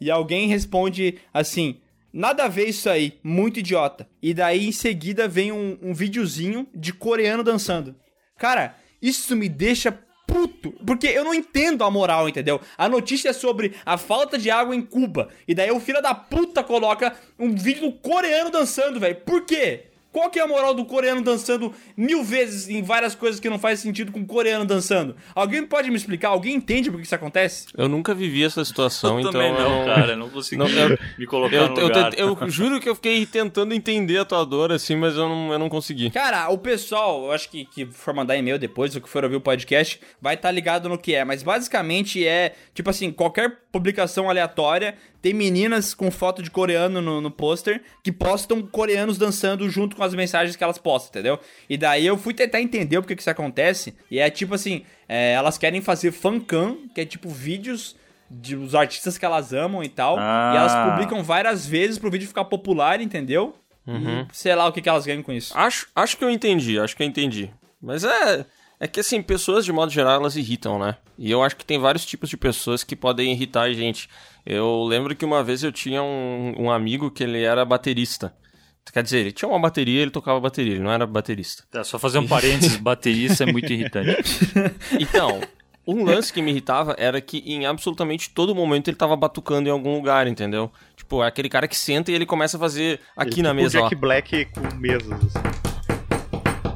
e alguém responde assim: Nada a ver isso aí, muito idiota. E daí em seguida vem um, um videozinho de coreano dançando. Cara, isso me deixa puto, porque eu não entendo a moral, entendeu? A notícia é sobre a falta de água em Cuba. E daí o filho da puta coloca um vídeo do coreano dançando, velho. Por quê? Qual que é a moral do coreano dançando mil vezes em várias coisas que não faz sentido com o coreano dançando? Alguém pode me explicar? Alguém entende por que isso acontece? Eu nunca vivi essa situação, Eu então. também não, eu cara. Não consegui Não, eu- (laughs) me colocar Eu, no eu, lugar. tent- eu juro que eu fiquei tentando entender a tua dor, assim, mas eu não, eu não consegui. Cara, o pessoal, eu acho que, que for mandar e-mail depois, ou que for ouvir o podcast, vai estar ligado no que é. Mas basicamente é, tipo assim, qualquer publicação aleatória tem meninas com foto de coreano no, no pôster que postam coreanos dançando junto com as mensagens que elas postam, entendeu? E daí eu fui tentar entender o que que isso acontece. E é tipo assim, é, elas querem fazer fancam, que é tipo vídeos de os artistas que elas amam e tal. Ah. E elas publicam várias vezes pro vídeo ficar popular, entendeu? E sei lá o que, que elas ganham com isso. Acho, acho que eu entendi, acho que eu entendi. Mas é. É que assim, pessoas de modo geral elas irritam, né? E eu acho que tem vários tipos de pessoas que podem irritar a gente. Eu lembro que uma vez eu tinha um, um amigo que ele era baterista. Quer dizer, ele tinha uma bateria, ele tocava bateria, ele não era baterista. Tá, só fazer um parênteses, (laughs) baterista é muito irritante. (laughs) Então, um lance que me irritava era que em absolutamente todo momento ele tava batucando em algum lugar, entendeu? Tipo, é aquele cara que senta e ele começa a fazer aqui Ele na tipo mesa, o ó. Jack Black com mesas, assim.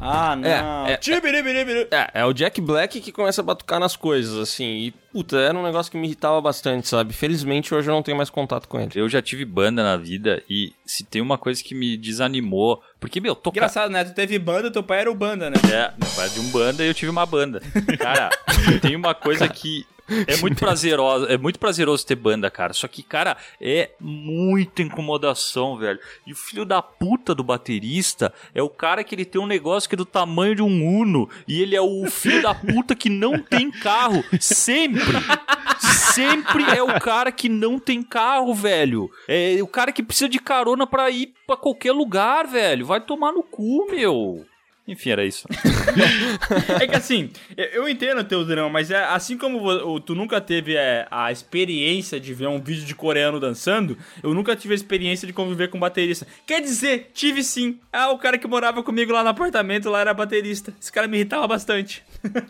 Ah, não. É, é, Tibiribiribiru. É, é o Jack Black que começa a batucar nas coisas, assim. E, puta, era um negócio que me irritava bastante, sabe? Felizmente hoje eu não tenho mais contato com ele. Eu já tive banda na vida e se tem uma coisa que me desanimou. Porque, meu, tocar. Engraçado, né? Tu teve banda, teu pai era o banda, né? É, meu pai é de um banda e eu tive uma banda. Cara, (laughs) tem uma coisa que é muito prazeroso, é muito prazeroso ter banda, cara. Só que, cara, é muita incomodação, velho. E o filho da puta do baterista é o cara que ele tem um negócio que é do tamanho de um Uno e ele é o filho da puta que não tem carro. Sempre. Sempre é o cara que não tem carro, velho. É o cara que precisa de carona pra ir pra qualquer lugar, velho. Vai tomar no cu, meu. Enfim, era isso. É que assim, eu- entendo o teu drama, mas é assim como tu nunca teve é, a experiência de ver um vídeo de coreano dançando, eu nunca tive a experiência de conviver com baterista. Quer dizer, tive sim. Ah, o cara que morava comigo lá no apartamento lá era baterista. Esse cara me irritava bastante.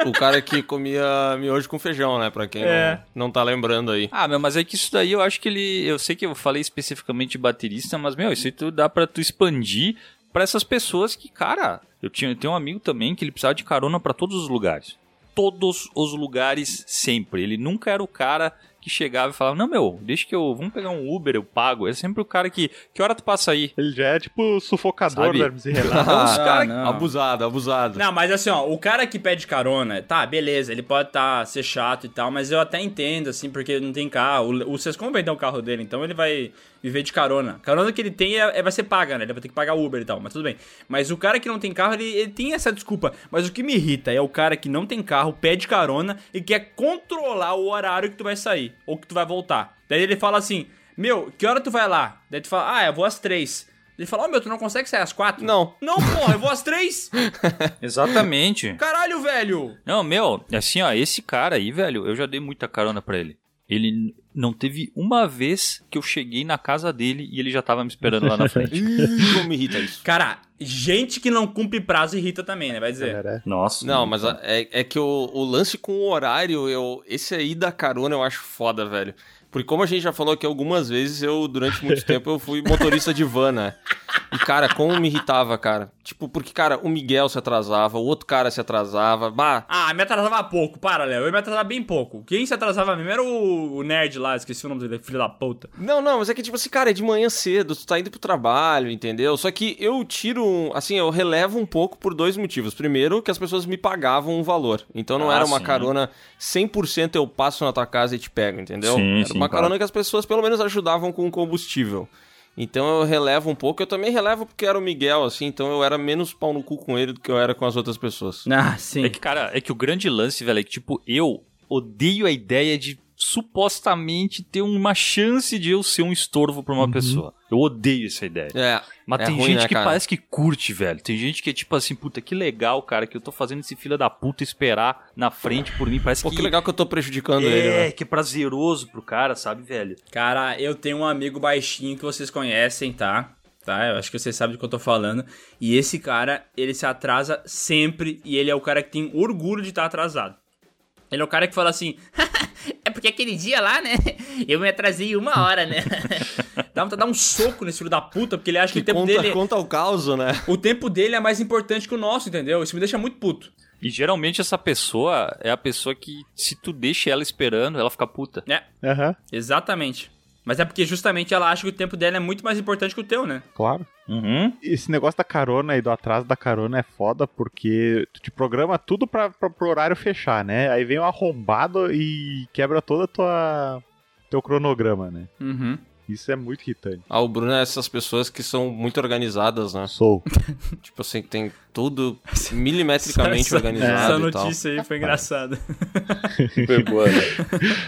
O cara que comia miojo com feijão, né? Pra quem É. não, não tá lembrando aí. Ah, meu, mas é que isso daí eu acho que ele. Eu sei que eu falei especificamente de baterista, mas, meu, isso aí tu dá pra tu expandir pra essas pessoas que, cara, eu tinha eu tenho um amigo também que ele precisava de carona pra todos os lugares. Todos os lugares sempre. Ele nunca era o cara que chegava e falava: Não, meu, deixa que eu. Vamos pegar um Uber, eu pago. É sempre o cara que. Que hora tu passa aí? Ele já é tipo sufocador Sabe? do Hermes e Renato. (laughs) Ah, os cara- não. Abusado, abusado. Não, mas assim, ó, o cara que pede carona, tá, beleza, ele pode tá, ser chato e tal, mas eu até entendo, assim, porque ele não tem carro. O, o Sescom vai ter o carro dele, então ele vai viver de carona. Carona que ele tem é, é- vai ser paga, né? Ele vai ter que pagar Uber e tal, mas tudo bem. Mas o cara que não tem carro, ele, ele tem essa desculpa. Mas o que me irrita é o cara que não tem carro, pede carona e quer controlar o horário que tu vai sair ou que tu vai voltar. Daí ele fala assim: Meu, que hora tu vai lá? Daí tu fala: Ah, eu vou às três. Ele fala: Ó, meu, tu não consegue sair às quatro? Não. Não, porra, eu vou às três. (laughs) Exatamente. Caralho, velho! Não, meu, assim, ó, esse cara aí, velho, eu já dei muita carona pra ele. Ele não teve uma vez que eu cheguei na casa dele e ele já tava me esperando lá na frente. (laughs) Ih, como me irrita isso. Cara, gente que não cumpre prazo irrita também, né? Vai dizer. Era. Nossa. Não, mas a- é, é que o, o lance com o horário, eu, esse aí da carona eu acho foda, velho. Porque como a gente já falou aqui algumas vezes, eu, durante muito tempo, eu fui motorista de van, né? E, cara, como me irritava, cara. Tipo, porque, cara, o Miguel se atrasava, o outro cara se atrasava. Bah, Ah, me atrasava pouco, para, Léo. Eu me atrasava bem pouco. Quem se atrasava mesmo era o, o nerd lá, esqueci o nome dele, filho da puta. Não, não, mas é que, tipo assim, cara, é de manhã cedo, tu tá indo pro trabalho, entendeu? Só que eu tiro, assim, eu relevo um pouco por dois motivos. Primeiro, que as pessoas me pagavam um valor. Então não Ah, era uma sim. carona 100% eu passo na tua casa e te pego, entendeu? Sim, era sim, uma claro. carona que as pessoas pelo menos ajudavam com o combustível. Então eu relevo um pouco. Eu também relevo porque era o Miguel, assim, então eu era menos pau no cu com ele do que eu era com as outras pessoas. Ah, sim. É que, cara, é que o grande lance, velho, é que, tipo, eu odeio a ideia de supostamente ter uma chance de eu ser um estorvo pra uma pessoa. Eu odeio essa ideia. É. Mas é tem ruim, gente né, que cara? parece que curte, velho. Tem gente que é tipo assim, puta, que legal, cara, que eu tô fazendo esse filho da puta esperar na frente por mim. Parece Pô, que. que legal que eu tô prejudicando é, ele, né? que é prazeroso pro cara, sabe, velho? Cara, eu tenho um amigo baixinho que vocês conhecem, tá? Tá? Eu acho que vocês sabem do que eu tô falando. E esse cara, ele se atrasa sempre e ele é o cara que tem orgulho de estar atrasado. Ele é o cara que fala assim: (laughs) É porque aquele dia lá, né? (laughs) Eu me atrasei uma hora, né? (laughs) Dá de dar um soco nesse filho da puta, porque ele acha que, Que o tempo conta, dele. conta o caos, né? O tempo dele é mais importante que o nosso, entendeu? Isso me deixa muito puto. E geralmente essa pessoa é a pessoa que, se tu deixa ela esperando, ela fica puta. É, Aham, exatamente. Mas é porque justamente ela acha que o tempo dela é muito mais importante que o teu, né? claro. Uhum. Esse negócio da carona e do atraso da carona é foda porque tu te programa tudo pra, pra, pro horário fechar, né? Aí vem um arrombado e quebra toda a tua teu cronograma, né? Uhum. Isso é muito irritante. Ah, o Bruno é essas pessoas que são muito organizadas, né? Sou. (laughs) Tipo assim, que tem tudo milimetricamente Essa- organizado Essa e tal. notícia aí foi engraçada. (laughs) Foi boa, né?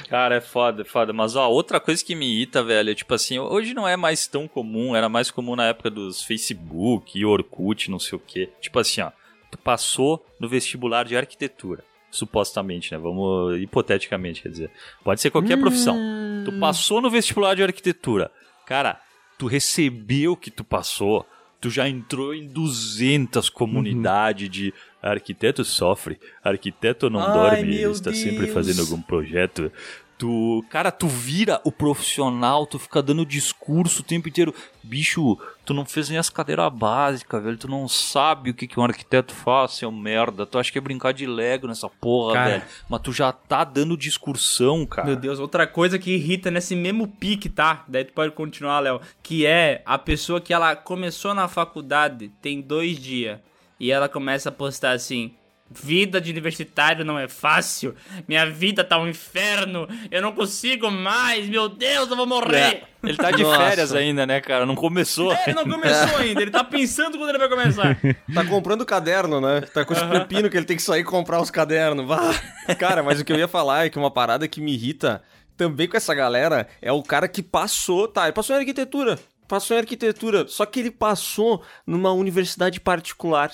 Cara, é foda, é foda. Mas, ó, outra coisa que me irrita, velho, é tipo assim, hoje não é mais tão comum, era mais comum na época dos Facebook e Orkut, não sei o quê. Tipo assim, ó, tu passou no vestibular de arquitetura. Supostamente, né? Vamos. Hipoteticamente, quer dizer. Pode ser qualquer profissão. Tu passou no vestibular de arquitetura. Cara, tu recebeu o que tu passou. Tu já entrou em 200 comunidades de arquiteto sofre, arquiteto não Ai, dorme, está sempre Deus. fazendo algum projeto. Tu, cara, tu vira o profissional, tu fica dando discurso o tempo inteiro. Bicho, tu não fez nem as cadeiras básicas, velho. Tu não sabe o que, que um arquiteto faz, seu merda. Tu acha que é brincar de Lego nessa porra, Cara. velho. Mas tu já tá dando discursão, cara. Meu Deus, outra coisa que irrita nesse mesmo pique, tá? Daí tu pode continuar, Léo. Que é a pessoa que ela começou na faculdade, tem dois dias, e ela começa a postar assim. Vida de universitário não é fácil. Minha vida tá um inferno. Eu não consigo mais. Meu Deus, eu vou morrer. É, Ele tá de Nossa. férias ainda, né, cara? Não começou. É, ele não começou ainda. Ele tá pensando quando ele vai começar. (laughs) Tá comprando caderno, né? Tá com os pepino que ele tem que sair comprar os cadernos. Vá. Cara, mas o que eu ia falar é que uma parada que me irrita também com essa galera é o cara que passou, tá? Ele passou em arquitetura. Passou em arquitetura, só que ele passou numa universidade particular.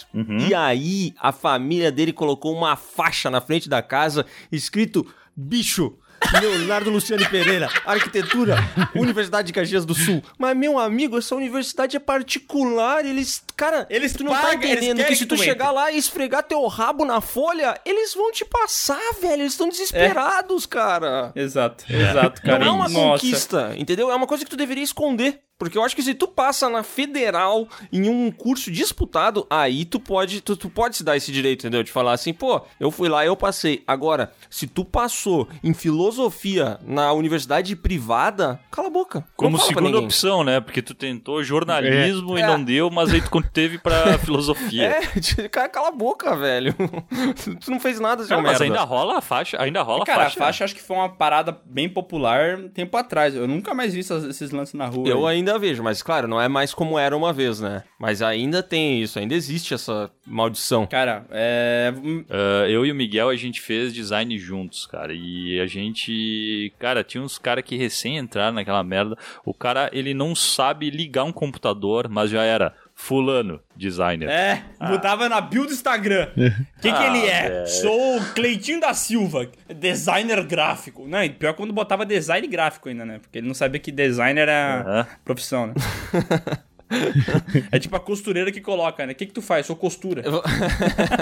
E aí a família dele colocou uma faixa na frente da casa escrito bicho. Leonardo Luciano Pereira, arquitetura, Universidade de Caxias do Sul. Mas, meu amigo, essa universidade é particular. Eles, cara, Eles tu não tá pagam, eles entendendo que se tu tu chegar lá e esfregar teu rabo na folha, eles vão te passar, velho. Eles estão desesperados, cara. Exato, exato, cara. Não é uma Nossa. conquista, entendeu? É uma coisa que tu deveria esconder. Porque eu acho que se tu passa na federal em um curso disputado, aí tu pode, tu, tu pode se dar esse direito, entendeu? De falar assim, pô, eu fui lá, eu passei. Agora, se tu passou em filosofia na universidade privada, cala a boca. Como segunda opção, né? Porque tu tentou jornalismo e É. não deu, mas aí tu teve pra (laughs) filosofia. (laughs) É, cara, cala a boca, velho. (laughs) tu não fez nada, seu Não, mas merda. ainda rola a faixa, ainda rola Cara, a faixa. a faixa acho que foi uma parada bem popular tempo atrás. Eu nunca mais vi esses lances na rua. Eu aí. Ainda vejo, mas claro, não é mais como era uma vez, né? Mas ainda tem isso, ainda existe essa maldição. Cara, é. Ah, eu e o Miguel, a gente fez design juntos, cara. E a gente. Cara, tinha uns caras que recém entraram naquela merda. O cara, ele não sabe ligar um computador, mas já era Fulano, designer. É, botava na bio do Instagram. O (laughs) que, que Ah, ele é? velho. Sou o Cleitinho da Silva, designer gráfico. Não, e pior quando botava design gráfico ainda, né? Porque ele não sabia que designer era profissão, né? (laughs) é tipo a costureira que coloca, né? O que, que tu faz? Sou costura.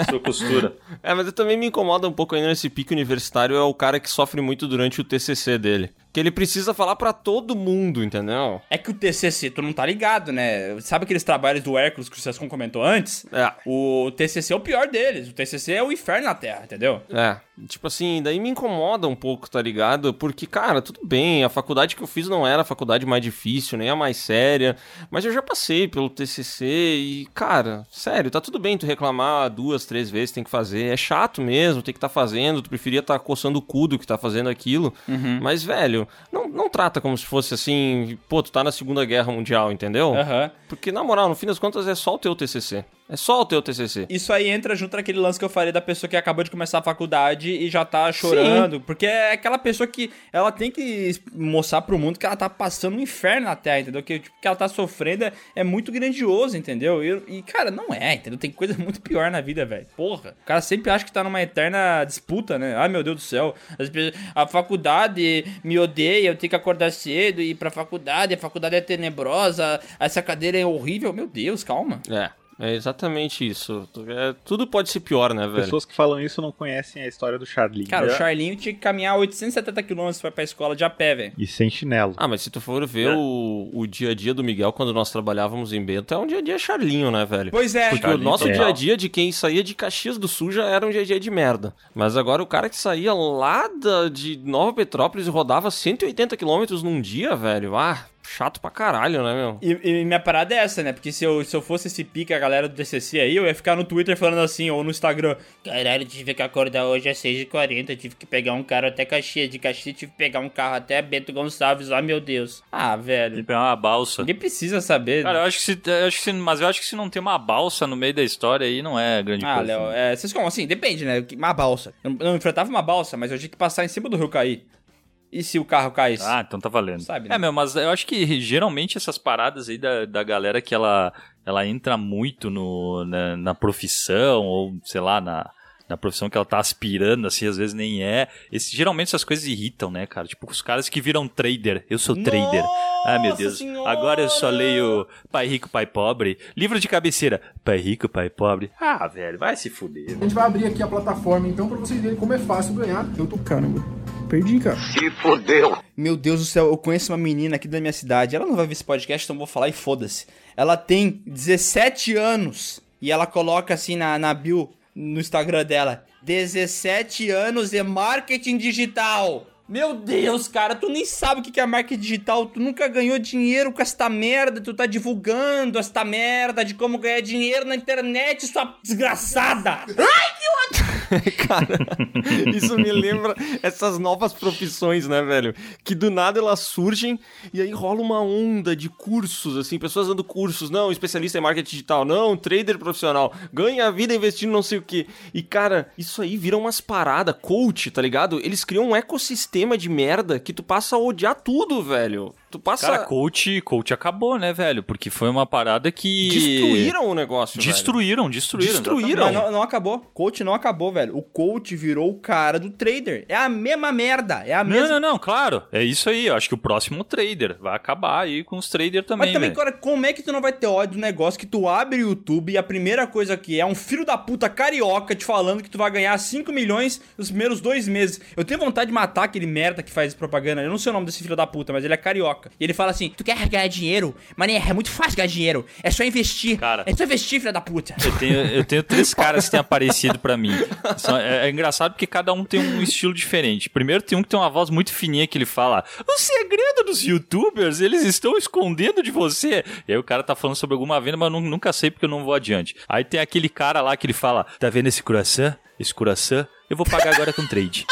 Sua (laughs) costura. É, mas eu também me incomoda um pouco ainda nesse pique universitário é o cara que sofre muito durante o TCC dele. Que ele precisa falar pra todo mundo, entendeu? É que o TCC, tu não tá ligado, né? Sabe aqueles trabalhos do Hércules que o Sescon comentou antes? É. O TCC é o pior deles. O TCC é o inferno na Terra, entendeu? É, tipo assim, daí me incomoda um pouco, tá ligado? Porque, cara, tudo bem, a faculdade que eu fiz não era a faculdade mais difícil, nem a mais séria, mas eu já passei pelo TCC e, cara, sério, tá tudo bem tu reclamar duas, três vezes, tem que fazer, é chato mesmo, tem que tá fazendo, tu preferia tá coçando o cu do que tá fazendo aquilo, mas, velho, não, não trata como se fosse assim, pô, tu tá na Segunda Guerra Mundial, entendeu? Aham. Porque, na moral, no fim das contas, é só o teu TCC. É só o teu TCC. Isso aí entra junto naquele lance que eu falei da pessoa que acabou de começar a faculdade e já tá chorando. Porque é aquela pessoa que ela tem que mostrar pro mundo que ela tá passando um inferno na Terra, entendeu? Que tipo, que ela tá sofrendo é, é muito grandioso, entendeu? E, e, cara, não é, entendeu? Tem coisa (laughs) muito pior na vida, velho. Porra. O cara sempre acha que tá numa eterna disputa, né? Ai, meu Deus do céu. As pessoas- a faculdade me odeia, eu tenho que acordar cedo e ir pra faculdade, a faculdade é tenebrosa, essa cadeira é horrível. Meu Deus, calma. É, é exatamente isso. É, tudo pode ser pior, né, velho? Pessoas que falam isso não conhecem a história do Charlinho. Cara, É. o Charlinho tinha que caminhar 870 km pra ir pra escola de a pé, velho. E sem chinelo. Ah, mas se tu for ver o, o dia a dia do Miguel quando nós trabalhávamos em Bento, é um dia a dia charlinho, né, velho? Pois é. Porque Charlinho o nosso dia a dia de quem saía de Caxias do Sul já era um dia a dia de merda. Mas agora o cara que saía lá da, de Nova Petrópolis e rodava 180 quilômetros num dia, velho, ah, chato pra caralho, né, meu? E, e minha parada é essa, né? Porque se eu, se eu fosse esse pique, a galera do DCC aí, eu ia ficar no Twitter falando assim, ou no Instagram. Caralho, tive que acordar hoje às 6h40, tive que pegar um carro até Caxias. De Caxias tive que pegar um carro até Bento Gonçalves. Ah, meu Deus. Ah, velho. pegar uma balsa. Ninguém precisa saber. Cara, eu acho que se, eu acho que se- mas eu acho que se não tem uma balsa no meio da história aí, não é grande Ah, coisa. Léo, é, vocês como assim? Depende, né? Uma balsa. Eu não enfrentava uma balsa, mas eu tinha que passar em cima do rio cair. E se o carro caísse? Ah, então tá valendo. Sabe, né? É, meu, mas eu acho que geralmente essas paradas aí da, da galera que ela, ela entra muito no, na, na profissão, ou sei lá, na, na profissão que ela tá aspirando, assim, às vezes nem é. Esse, geralmente essas coisas irritam, né, cara? Tipo, os caras que viram trader. Eu sou trader. Ah, meu Deus. Senhora! Agora eu só leio Pai Rico, Pai Pobre. Livro de cabeceira. Pai Rico, Pai Pobre. Ah, velho, vai se fuder. A gente vai abrir aqui a plataforma então pra vocês verem como é fácil ganhar. Eu tô. Caramba, perdi, cara. Se fodeu. Meu Deus do céu, eu conheço uma menina aqui da minha cidade. Ela não vai ver esse podcast, então eu vou falar e foda-se. Ela tem 17 anos e ela coloca assim na, na bio no Instagram dela: 17 anos e marketing digital. Meu Deus, cara, tu nem sabe o que que é marketing digital, tu nunca ganhou dinheiro com esta merda, tu tá divulgando esta merda de como ganhar dinheiro na internet, sua desgraçada! (laughs) Cara, isso me lembra essas novas profissões, né, velho? Que do nada elas surgem e aí rola uma onda de cursos, assim, pessoas dando cursos, não, especialista em marketing digital, não, trader profissional, ganha a vida investindo não sei o quê. E, cara, isso aí vira umas paradas, coach, tá ligado? Eles criam um ecossistema de merda que tu passa a odiar tudo, velho. Tu passa. Cara, coach, coach acabou, né, velho? Porque foi uma parada que. Destruíram o negócio, velho. Destruíram, destruíram. Destruíram. Não, não, não acabou. Coach não acabou, velho. O coach virou o cara do trader. É a mesma merda. É a Não, mesma. não, não, claro. É isso aí. Eu acho que o próximo trader vai acabar aí com os traders também, Mas também, velho. cara, como é que tu não vai ter ódio do negócio que tu abre o YouTube e a primeira coisa que é um filho da puta carioca te falando que tu vai ganhar 5 milhões nos primeiros dois meses. Eu tenho vontade de matar aquele merda que faz propaganda. Eu não sei o nome desse filho da puta, mas ele é carioca. E ele fala assim: Tu quer ganhar dinheiro? Mané, é muito fácil ganhar dinheiro. É só investir. Cara. É só investir, filho da puta. Eu tenho, eu tenho três caras que têm aparecido pra mim. É, é engraçado porque cada um tem um estilo diferente. Primeiro tem um que tem uma voz muito fininha que ele fala: O segredo dos youtubers, eles estão escondendo de você. E aí o cara tá falando sobre alguma venda, mas eu nu- nunca sei porque eu não vou adiante. Aí tem aquele cara lá que ele fala: Tá vendo esse croissant? Esse croissant? Eu vou pagar agora com trade.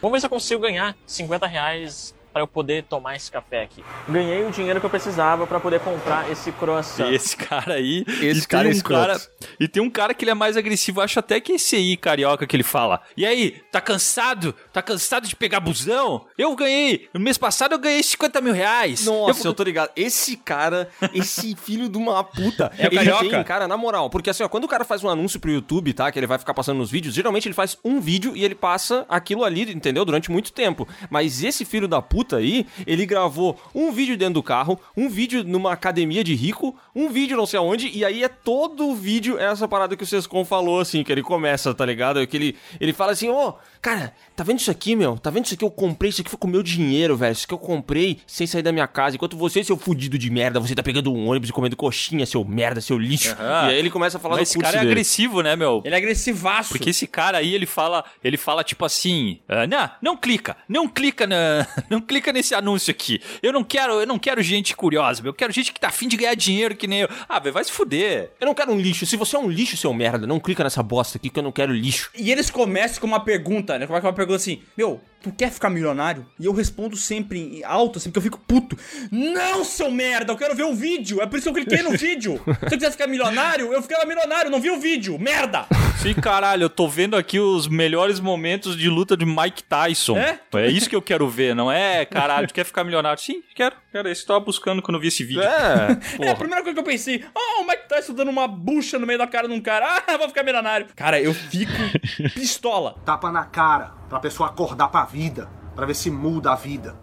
Vamos ver se eu consigo ganhar 50 reais para eu poder tomar esse café aqui. Ganhei o dinheiro que eu precisava para poder comprar esse croissant. E esse cara aí. Esse cara é um escroto. cara E tem um cara que ele é mais agressivo. Acho até que esse aí, carioca, que ele fala. E aí, tá cansado? Tá cansado de pegar busão? Eu ganhei. No mês passado eu ganhei 50 mil reais. Nossa, eu, tô ligado. Esse cara, esse (laughs) filho de uma puta. É o ele carioca? tem, cara, na moral. Porque assim, ó, quando o cara faz um anúncio pro YouTube, tá? Que ele vai ficar passando nos vídeos, geralmente ele faz um vídeo e ele passa aquilo ali, entendeu? Durante muito tempo. Mas esse filho da puta aí, ele gravou um vídeo dentro do carro, um vídeo numa academia de rico, um vídeo não sei aonde, e aí é todo o vídeo essa parada que o Sescon falou, assim, que ele começa, tá ligado? Que ele, ele fala assim, ô, cara, tá vendo isso aqui, meu? Tá vendo isso aqui? Eu comprei, isso aqui foi com o meu dinheiro, velho. Isso aqui eu comprei sem sair da minha casa. Enquanto você, seu fudido de merda, você tá pegando um ônibus e comendo coxinha, seu merda, seu lixo. Aham. E aí ele começa a falar Mas do esse curso cara é dele. agressivo, né, meu? Ele é agressivaço. Porque esse cara aí, ele fala, ele fala tipo assim, ah, não, não clica, não clica na, (laughs) não clica nesse anúncio aqui. Eu não quero, eu não quero gente curiosa, meu. eu quero gente que tá afim de ganhar dinheiro que nem eu. Ah, velho, vai se fuder. Eu não quero um lixo. Se você é um lixo, seu merda, não clica nessa bosta aqui que eu não quero lixo. E eles começam com uma pergunta, né? Como é que uma pergunta assim, meu, tu quer ficar milionário? E eu respondo sempre em alto, assim, porque eu fico puto. Não, seu merda, eu quero ver o vídeo. É por isso que eu cliquei no (laughs) vídeo. Se eu quisesse ficar milionário, eu ficava milionário, não vi o vídeo. Merda! Sim, caralho, eu tô vendo aqui os melhores momentos de luta de Mike Tyson. É? É isso que eu quero ver, não é, caralho, tu quer ficar milionário? Sim, quero, quero. Esse tava buscando quando eu vi esse vídeo. É, (laughs) É a primeira coisa que eu pensei. Oh, o Mike Tyson dando uma bucha no meio da cara de um cara. Ah, vou ficar milionário. Cara, eu fico (laughs) pistola. Tapa na cara, pra pessoa acordar pra vida, pra ver se muda a vida.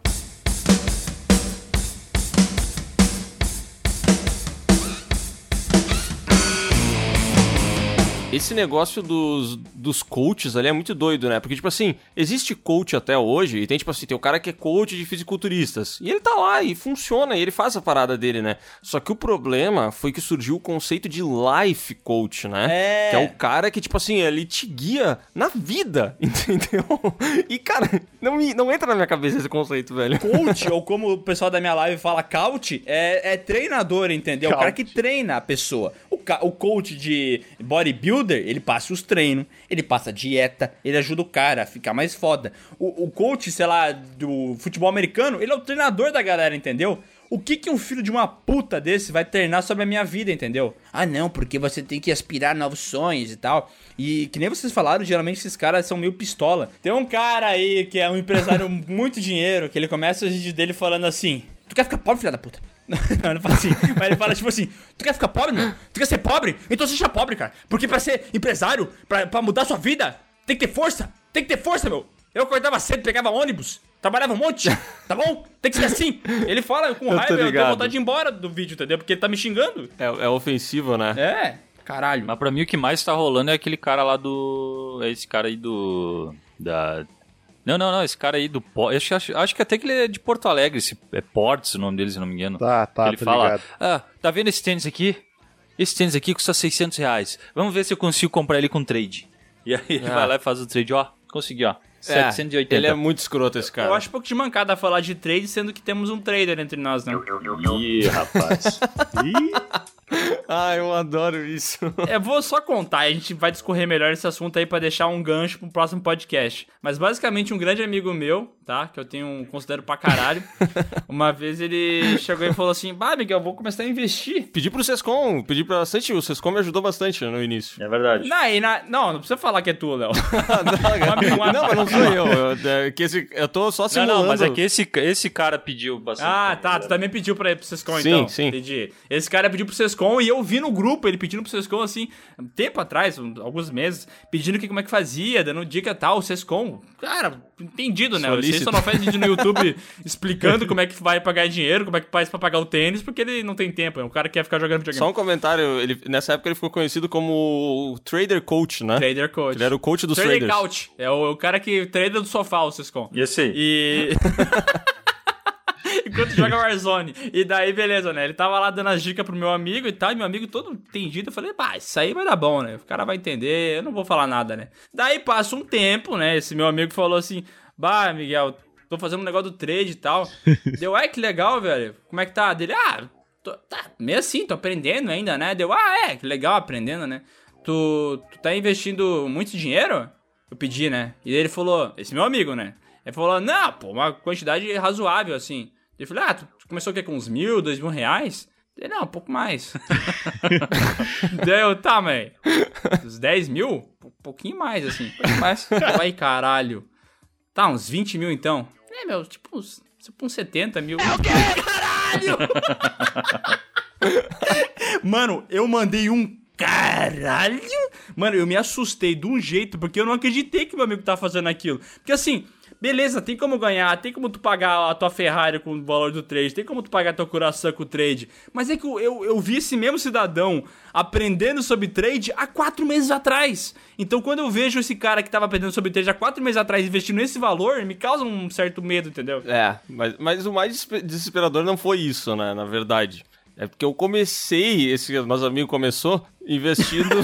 Esse negócio dos, dos coaches ali é muito doido, né? Porque, tipo assim, existe coach até hoje, e tem, tipo assim, tem o cara que é coach de fisiculturistas. E ele tá lá e funciona, e ele faz a parada dele, né? Só que o problema foi que surgiu o conceito de life coach, né? É. Que é o cara que, tipo assim, ele te guia na vida, (laughs) entendeu? E, cara, não, me, não entra na minha cabeça esse conceito, velho. Coach, ou como o pessoal da minha live fala, coach, é, é treinador, entendeu? O cara que treina a pessoa. O, o coach de ele passa os treinos, ele passa dieta, ele ajuda o cara a ficar mais foda. O, o coach, sei lá, do futebol americano, ele é o treinador da galera, entendeu? O que que um filho de uma puta desse vai ternar sobre a minha vida, entendeu? Ah, não, porque você tem que aspirar novos sonhos e tal. E que nem vocês falaram, geralmente esses caras são meio pistola. Tem um cara aí que é um empresário (laughs) muito dinheiro, que ele começa os vídeos dele falando assim: Tu quer ficar pobre, filha da puta? (laughs) Não, ele fala assim, mas ele fala tipo assim: Tu quer ficar pobre, meu? Tu quer ser pobre? Então seja pobre, cara. Porque pra ser empresário, pra, pra mudar sua vida, tem que ter força. Tem que ter força, meu. Eu acordava cedo, pegava ônibus, trabalhava um monte, tá bom? Tem que ser assim. Ele fala com Eu tô raiva, eu tenho ligado. vontade de ir embora do vídeo, entendeu? Porque ele tá me xingando. É, é ofensivo, né? É, caralho. Mas pra mim o que mais tá rolando é aquele cara lá do. É esse cara aí do. Da. Não, não, não, esse cara aí do. Po- Acho, acho, acho que até que ele é de Porto Alegre, esse é Portes o nome dele, se não me engano. Tá, tá, ele fala: ligado. Ah, tá vendo esse tênis aqui? Esse tênis aqui custa 600 reais. Vamos ver se eu consigo comprar ele com trade. E aí ele Ah. vai lá e faz o trade, ó. Consegui, ó. 780. Ele é muito escroto esse cara. Eu acho um pouco de mancada falar de trade, sendo que temos um trader entre nós, né? Ih, rapaz. (laughs) Ah, eu adoro isso. Eu vou só contar, a gente vai discorrer melhor esse assunto aí pra deixar um gancho pro próximo podcast. Mas basicamente um grande amigo meu, tá? Que eu tenho considero pra caralho. (laughs) uma vez ele chegou e falou assim: Bah, Miguel, eu vou começar a investir. Pedi pro Sescom, pedi pra bastante. O Sescom me ajudou bastante no início. É verdade. Não, e na- não, não precisa falar que é tu, Léo. (laughs) não, mas não sou eu. Eu, é que esse- eu tô só Não, simulando. não, mas é que esse, esse cara pediu bastante. Ah, tá. Tu também pediu pra ir pro Sescom, Sim, então. sim. Entendi. Esse cara pediu pro Sescom e eu vi no grupo ele pedindo pro Sescom, assim, um tempo atrás, um- alguns meses, pedindo que como é que fazia, dando dica e tal. O Sescom, cara, entendido, né? Você Solícito. só não faz vídeo no YouTube (laughs) explicando como é que vai pagar dinheiro, como é que faz pra pagar o tênis, porque ele não tem tempo. É um cara que quer ficar jogando videogame. Só um comentário, ele, nessa época ele ficou conhecido como o Trader Coach, né? Trader Coach. Ele era o coach dos Trader traders. Couch. É o, o cara que treina do sofá, o Sescom. E esse aí? E. (laughs) Enquanto joga Warzone. E daí, beleza, né? Ele tava lá dando as dicas pro meu amigo e tal. E meu amigo todo entendido. Eu falei, pá, isso aí vai dar bom, né? O cara vai entender. Eu não vou falar nada, né? Daí passa um tempo, né? Esse meu amigo falou assim: Bah, Miguel, tô fazendo um negócio do trade e tal. (laughs) Deu, ai, que legal, velho. Como é que tá? Dele, ah, tô- tá meio assim, tô aprendendo ainda, né? Deu, ah, é, que legal aprendendo, né? Tu, tu tá investindo muito dinheiro? Eu pedi, né? E ele falou, esse meu amigo, né? Ele falou, não, pô, uma quantidade razoável, assim. Ele falou, ah, tu começou o quê? Com uns mil, dois mil reais? Ele, não, um pouco mais. (laughs) Deu, tá, mãe. Uns 10 mil? Um pouquinho mais, assim. Um pouquinho mais. Ai, caralho. Tá, uns 20 mil então. É, meu, tipo uns, tipo uns 70 mil. É o quê? Caralho! (laughs) Mano, eu mandei um caralho. Mano, eu me assustei de um jeito, porque eu não acreditei que meu amigo tava fazendo aquilo. Porque assim, beleza, tem como ganhar, tem como tu pagar a tua Ferrari com o valor do trade, tem como tu pagar a tua coração com o trade. Mas é que eu, eu, eu vi esse mesmo cidadão aprendendo sobre trade há quatro meses atrás. Então quando eu vejo esse cara que tava aprendendo sobre trade há quatro meses atrás investindo esse valor, me causa um certo medo, entendeu? É, mas, mas o mais desespe- desesperador não foi isso, né? Na verdade. É porque eu comecei, esse nosso amigo começou investindo,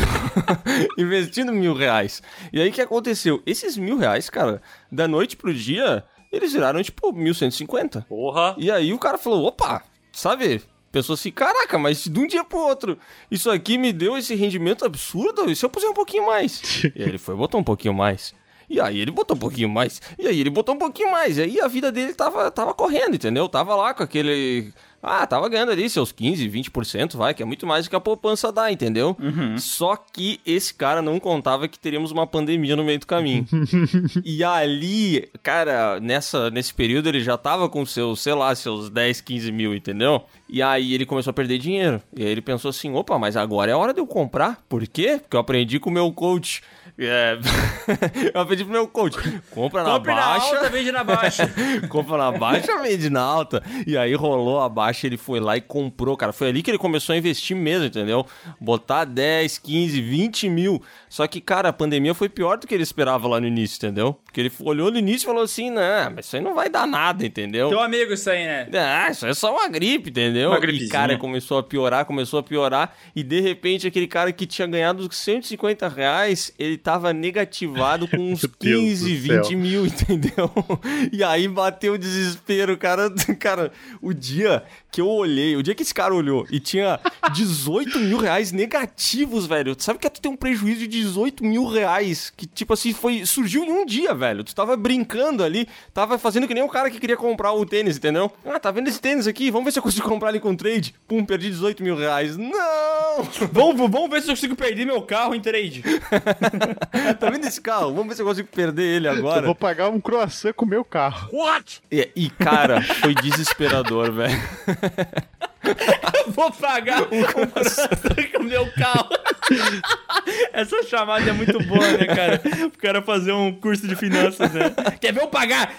(laughs) investindo mil reais. E aí o que aconteceu? Esses mil reais, cara, da noite pro dia, eles viraram tipo 1.150. Porra! E aí o cara falou, opa, sabe? Pensou assim, caraca, mas de um dia pro outro, isso aqui me deu esse rendimento absurdo, e se eu puser um pouquinho mais? (laughs) e aí ele foi, botou um pouquinho mais. E aí ele botou um pouquinho mais. E aí ele botou um pouquinho mais. E aí a vida dele tava, tava correndo, entendeu? Tava lá com aquele. Ah, tava ganhando ali seus 15, 20%, vai, que é muito mais do que a poupança dá, entendeu? Só que esse cara não contava que teríamos uma pandemia no meio do caminho. (laughs) e ali, cara, nessa, nesse período ele já tava com seus, sei lá, seus 10, 15 mil, entendeu? E aí ele começou a perder dinheiro. E aí ele pensou assim: opa, mas agora é hora de eu comprar. Por quê? Porque eu aprendi com o meu coach. É... (laughs) eu aprendi pro meu coach. Compra na Compre na baixa. alta, vende na baixa. (laughs) compra na baixa, vende na alta. E aí rolou a baixa, ele foi lá e comprou, cara. Foi ali que ele começou a investir mesmo, entendeu? Botar 10, 15, 20 mil. Só que, cara, a pandemia foi pior do que ele esperava lá no início, entendeu? Porque ele olhou no início e falou assim: não, mas isso aí não vai dar nada, entendeu? Teu amigo isso aí, né? Ah, isso é só uma gripe, entendeu? Uma e, gripezinha. cara, começou a piorar, começou a piorar. E, de repente, aquele cara que tinha ganhado 150 reais, ele tava negativado com (laughs) uns Meu Deus 15, do céu. 20 mil, (laughs) entendeu? E aí bateu o desespero, cara. (laughs) Cara, o dia que eu olhei, o dia que esse cara olhou e tinha (laughs) 18 mil reais negativos, velho. Sabe que tu tem um prejuízo de 18 mil reais? Que, tipo assim, foi. Surgiu em um dia, velho. Tu tava brincando ali, tava fazendo que nem o cara que queria comprar o tênis, entendeu? Ah, tá vendo esse tênis aqui? Vamos ver se eu consigo comprar ali com trade. Pum, perdi 18 mil reais. Não! (laughs) vamos, vamos ver se eu consigo perder meu carro em trade. (laughs) tá vendo esse carro? Vamos ver se eu consigo perder ele Eu agora. vou pagar um croissant com o meu carro. What? E, e, cara, foi desesperador, velho. (laughs) Vou pagar um croissant com o meu carro. (laughs) Essa chamada é muito boa, né, cara? O cara fazer um curso de finanças, né? Quer ver eu pagar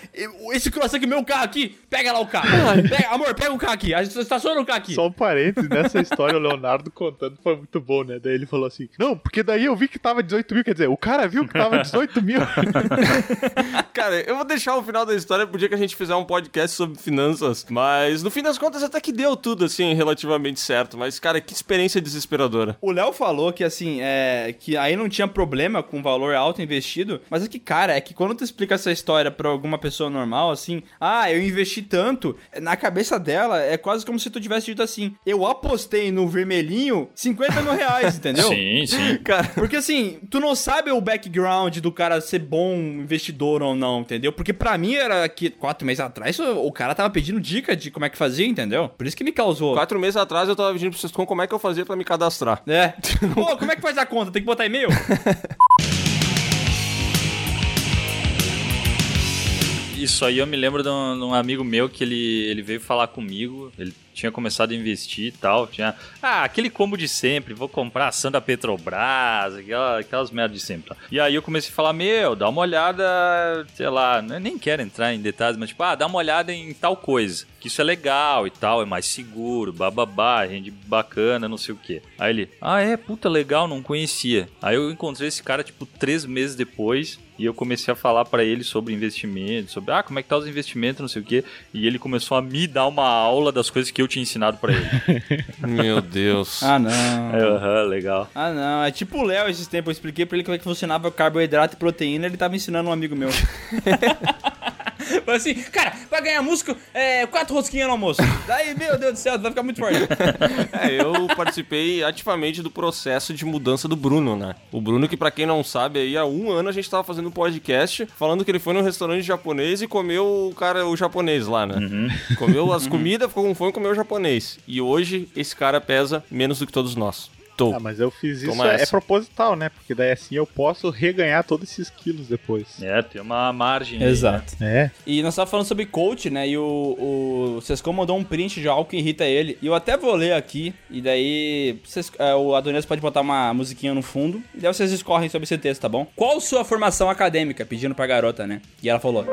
esse croissant o meu carro aqui? Pega lá o carro. Pega, amor, pega o carro aqui. A gente estaciona o carro aqui. Só um parênteses, nessa história o Leonardo contando foi muito bom, né? Daí ele falou assim: Não, porque daí eu vi que tava 18 mil, quer dizer, o cara viu que tava 18 mil. (laughs) Cara, eu vou deixar o final da história pro dia que a gente fizer um podcast sobre finanças. Mas no fim das contas até que deu tudo, assim, relativamente certo. Mas, cara, que experiência desesperadora. O Léo falou que assim, é, que aí não tinha problema com valor alto investido, mas é que, cara, é que quando tu explica essa história pra alguma pessoa normal, assim, ah, eu investi tanto, na cabeça dela é quase como se tu tivesse dito assim, eu apostei no vermelhinho 50 mil reais, (laughs) entendeu? Sim, sim. (laughs) Cara, Porque assim, tu não sabe o background do cara ser bom investidor ou não, entendeu? Porque pra mim era que quatro meses atrás o cara tava pedindo dica de como é que fazia, entendeu? Por isso que me causou. quatro meses atrás eu tava pedindo pro vocês como é que eu fazia pra me cadastrar. É. (laughs) Pô, como é que faz a conta? Tem que botar e-mail? (laughs) Isso aí eu me lembro de um, de um amigo meu que ele, ele veio falar comigo. Ele tinha começado a investir e tal. Tinha. Ah, aquele combo de sempre. Vou comprar ação da Petrobras, aquela- aquelas merdas de sempre. tá? E aí eu comecei a falar: Meu, dá uma olhada, sei lá, eu nem quero entrar em detalhes, mas tipo, ah, dá uma olhada em tal coisa. Que isso é legal e tal, é mais seguro, bababá, rende bacana, não sei o que. Aí ele: Ah, é, puta legal, não conhecia. Aí eu encontrei esse cara, tipo, três meses depois. E eu comecei a falar pra ele sobre investimento, sobre ah, como é que tá os investimentos, não sei o quê. E ele começou a me dar uma aula das coisas que eu tinha ensinado pra ele. (laughs) Meu Deus. Ah, não. Aham, legal. Ah, não. É tipo o Léo esses tempos. Eu expliquei pra ele como é que funcionava carboidrato e proteína. Ele tava ensinando um amigo meu. (laughs) Falei assim, cara, vai ganhar músculo, é, quatro rosquinhas no almoço. Daí, meu Deus do céu, vai ficar muito forte. (laughs) É, eu participei ativamente do processo de mudança do Bruno, né? O Bruno, que pra quem não sabe, aí há um ano a gente tava fazendo um podcast falando que ele foi num restaurante japonês e comeu o cara, o japonês lá, né? Comeu as (laughs) comidas, ficou com fome e comeu o japonês. E hoje esse cara pesa menos do que todos nós. Tô. Ah, mas eu fiz isso, é, é proposital, né? Porque daí assim eu posso reganhar todos esses quilos depois. É, tem uma margem. aí, Exato. É. E nós tava falando sobre coach, né? E o, o Sescom mandou um print de algo que irrita ele. E eu até vou ler aqui. E daí vocês- é, o Adonias pode botar uma musiquinha no fundo. E daí vocês escorrem sobre esse texto, tá bom? Qual sua formação acadêmica? Pedindo pra garota, né? E ela falou: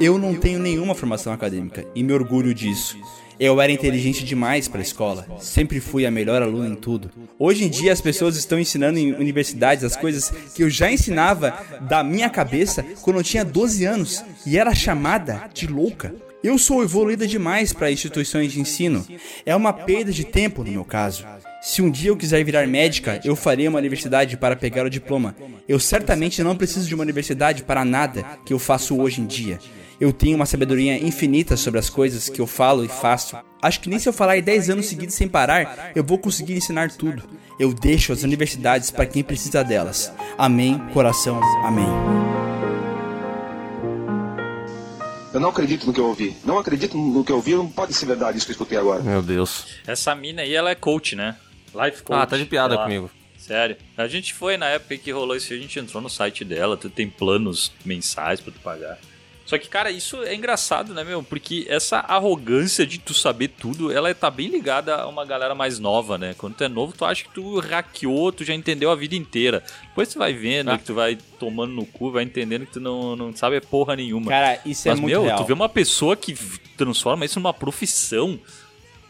Eu não tenho nenhuma formação acadêmica. E me orgulho disso. Eu era inteligente demais para a escola. Sempre fui a melhor aluna em tudo. Hoje em dia as pessoas estão ensinando em universidades as coisas que eu já ensinava da minha cabeça quando eu tinha 12 anos e era chamada de louca. Eu sou evoluída demais para instituições de ensino. É uma perda de tempo no meu caso. Se um dia eu quiser virar médica, eu farei uma universidade para pegar o diploma. Eu certamente não preciso de uma universidade para nada que eu faço hoje em dia. Eu tenho uma sabedoria infinita sobre as coisas que eu falo e faço. Acho que nem se eu falar 10 anos seguidos sem parar, eu vou conseguir ensinar tudo. Eu deixo as universidades para quem precisa delas. Amém, coração, amém. Eu não acredito no que eu ouvi. Não acredito no que eu ouvi. Não pode ser verdade isso que eu escutei agora. Meu Deus. Essa mina aí, ela é coach, né? Life coach. Ah, tá de piada comigo. Sério. A gente foi na época que rolou isso, a gente entrou no site dela, tu tem planos mensais pra tu pagar. Só que, cara, isso é engraçado, né, meu? Porque essa arrogância de tu saber tudo, ela tá bem ligada a uma galera mais nova, né? Quando tu é novo, tu acha que tu hackeou, tu já entendeu a vida inteira. Depois tu vai vendo Ah. que tu vai tomando no cu, vai entendendo que tu não, não sabe porra nenhuma. Cara, isso é Mas, muito meu, real. tu vê uma pessoa que transforma isso numa profissão,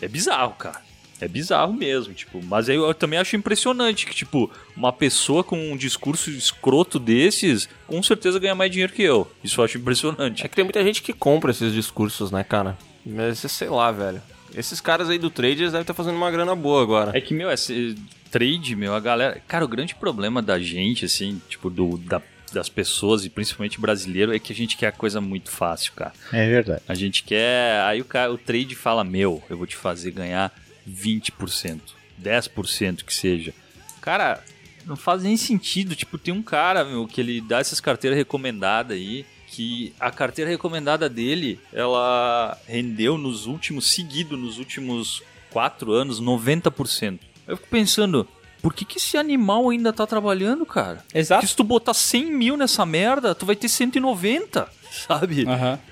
é bizarro, cara. É bizarro mesmo, tipo, mas eu, eu também acho impressionante que, tipo, uma pessoa com um discurso escroto desses, com certeza ganha mais dinheiro que eu. Isso eu acho impressionante. É que tem muita gente que compra esses discursos, né, cara? Mas sei lá, velho. Esses caras aí do trade, eles devem estar fazendo uma grana boa agora. É que, meu, esse- trade, meu, a galera. Cara, o grande problema da gente, assim, tipo, do, da, das pessoas, e principalmente brasileiro, é que a gente quer a coisa muito fácil, cara. É verdade. A gente quer. Aí o, cara, o trade fala: Meu, eu vou te fazer ganhar 20%, 10% que seja. Cara, não faz nem sentido. Tipo, tem um cara, meu, que ele dá essas carteiras recomendadas aí. Que a carteira recomendada dele, ela rendeu nos últimos, seguido nos últimos 4 anos, 90%. Eu fico pensando, por que, que esse animal ainda tá trabalhando, cara? Exato. Porque se tu botar 100 mil nessa merda, tu vai ter 190, (laughs) sabe?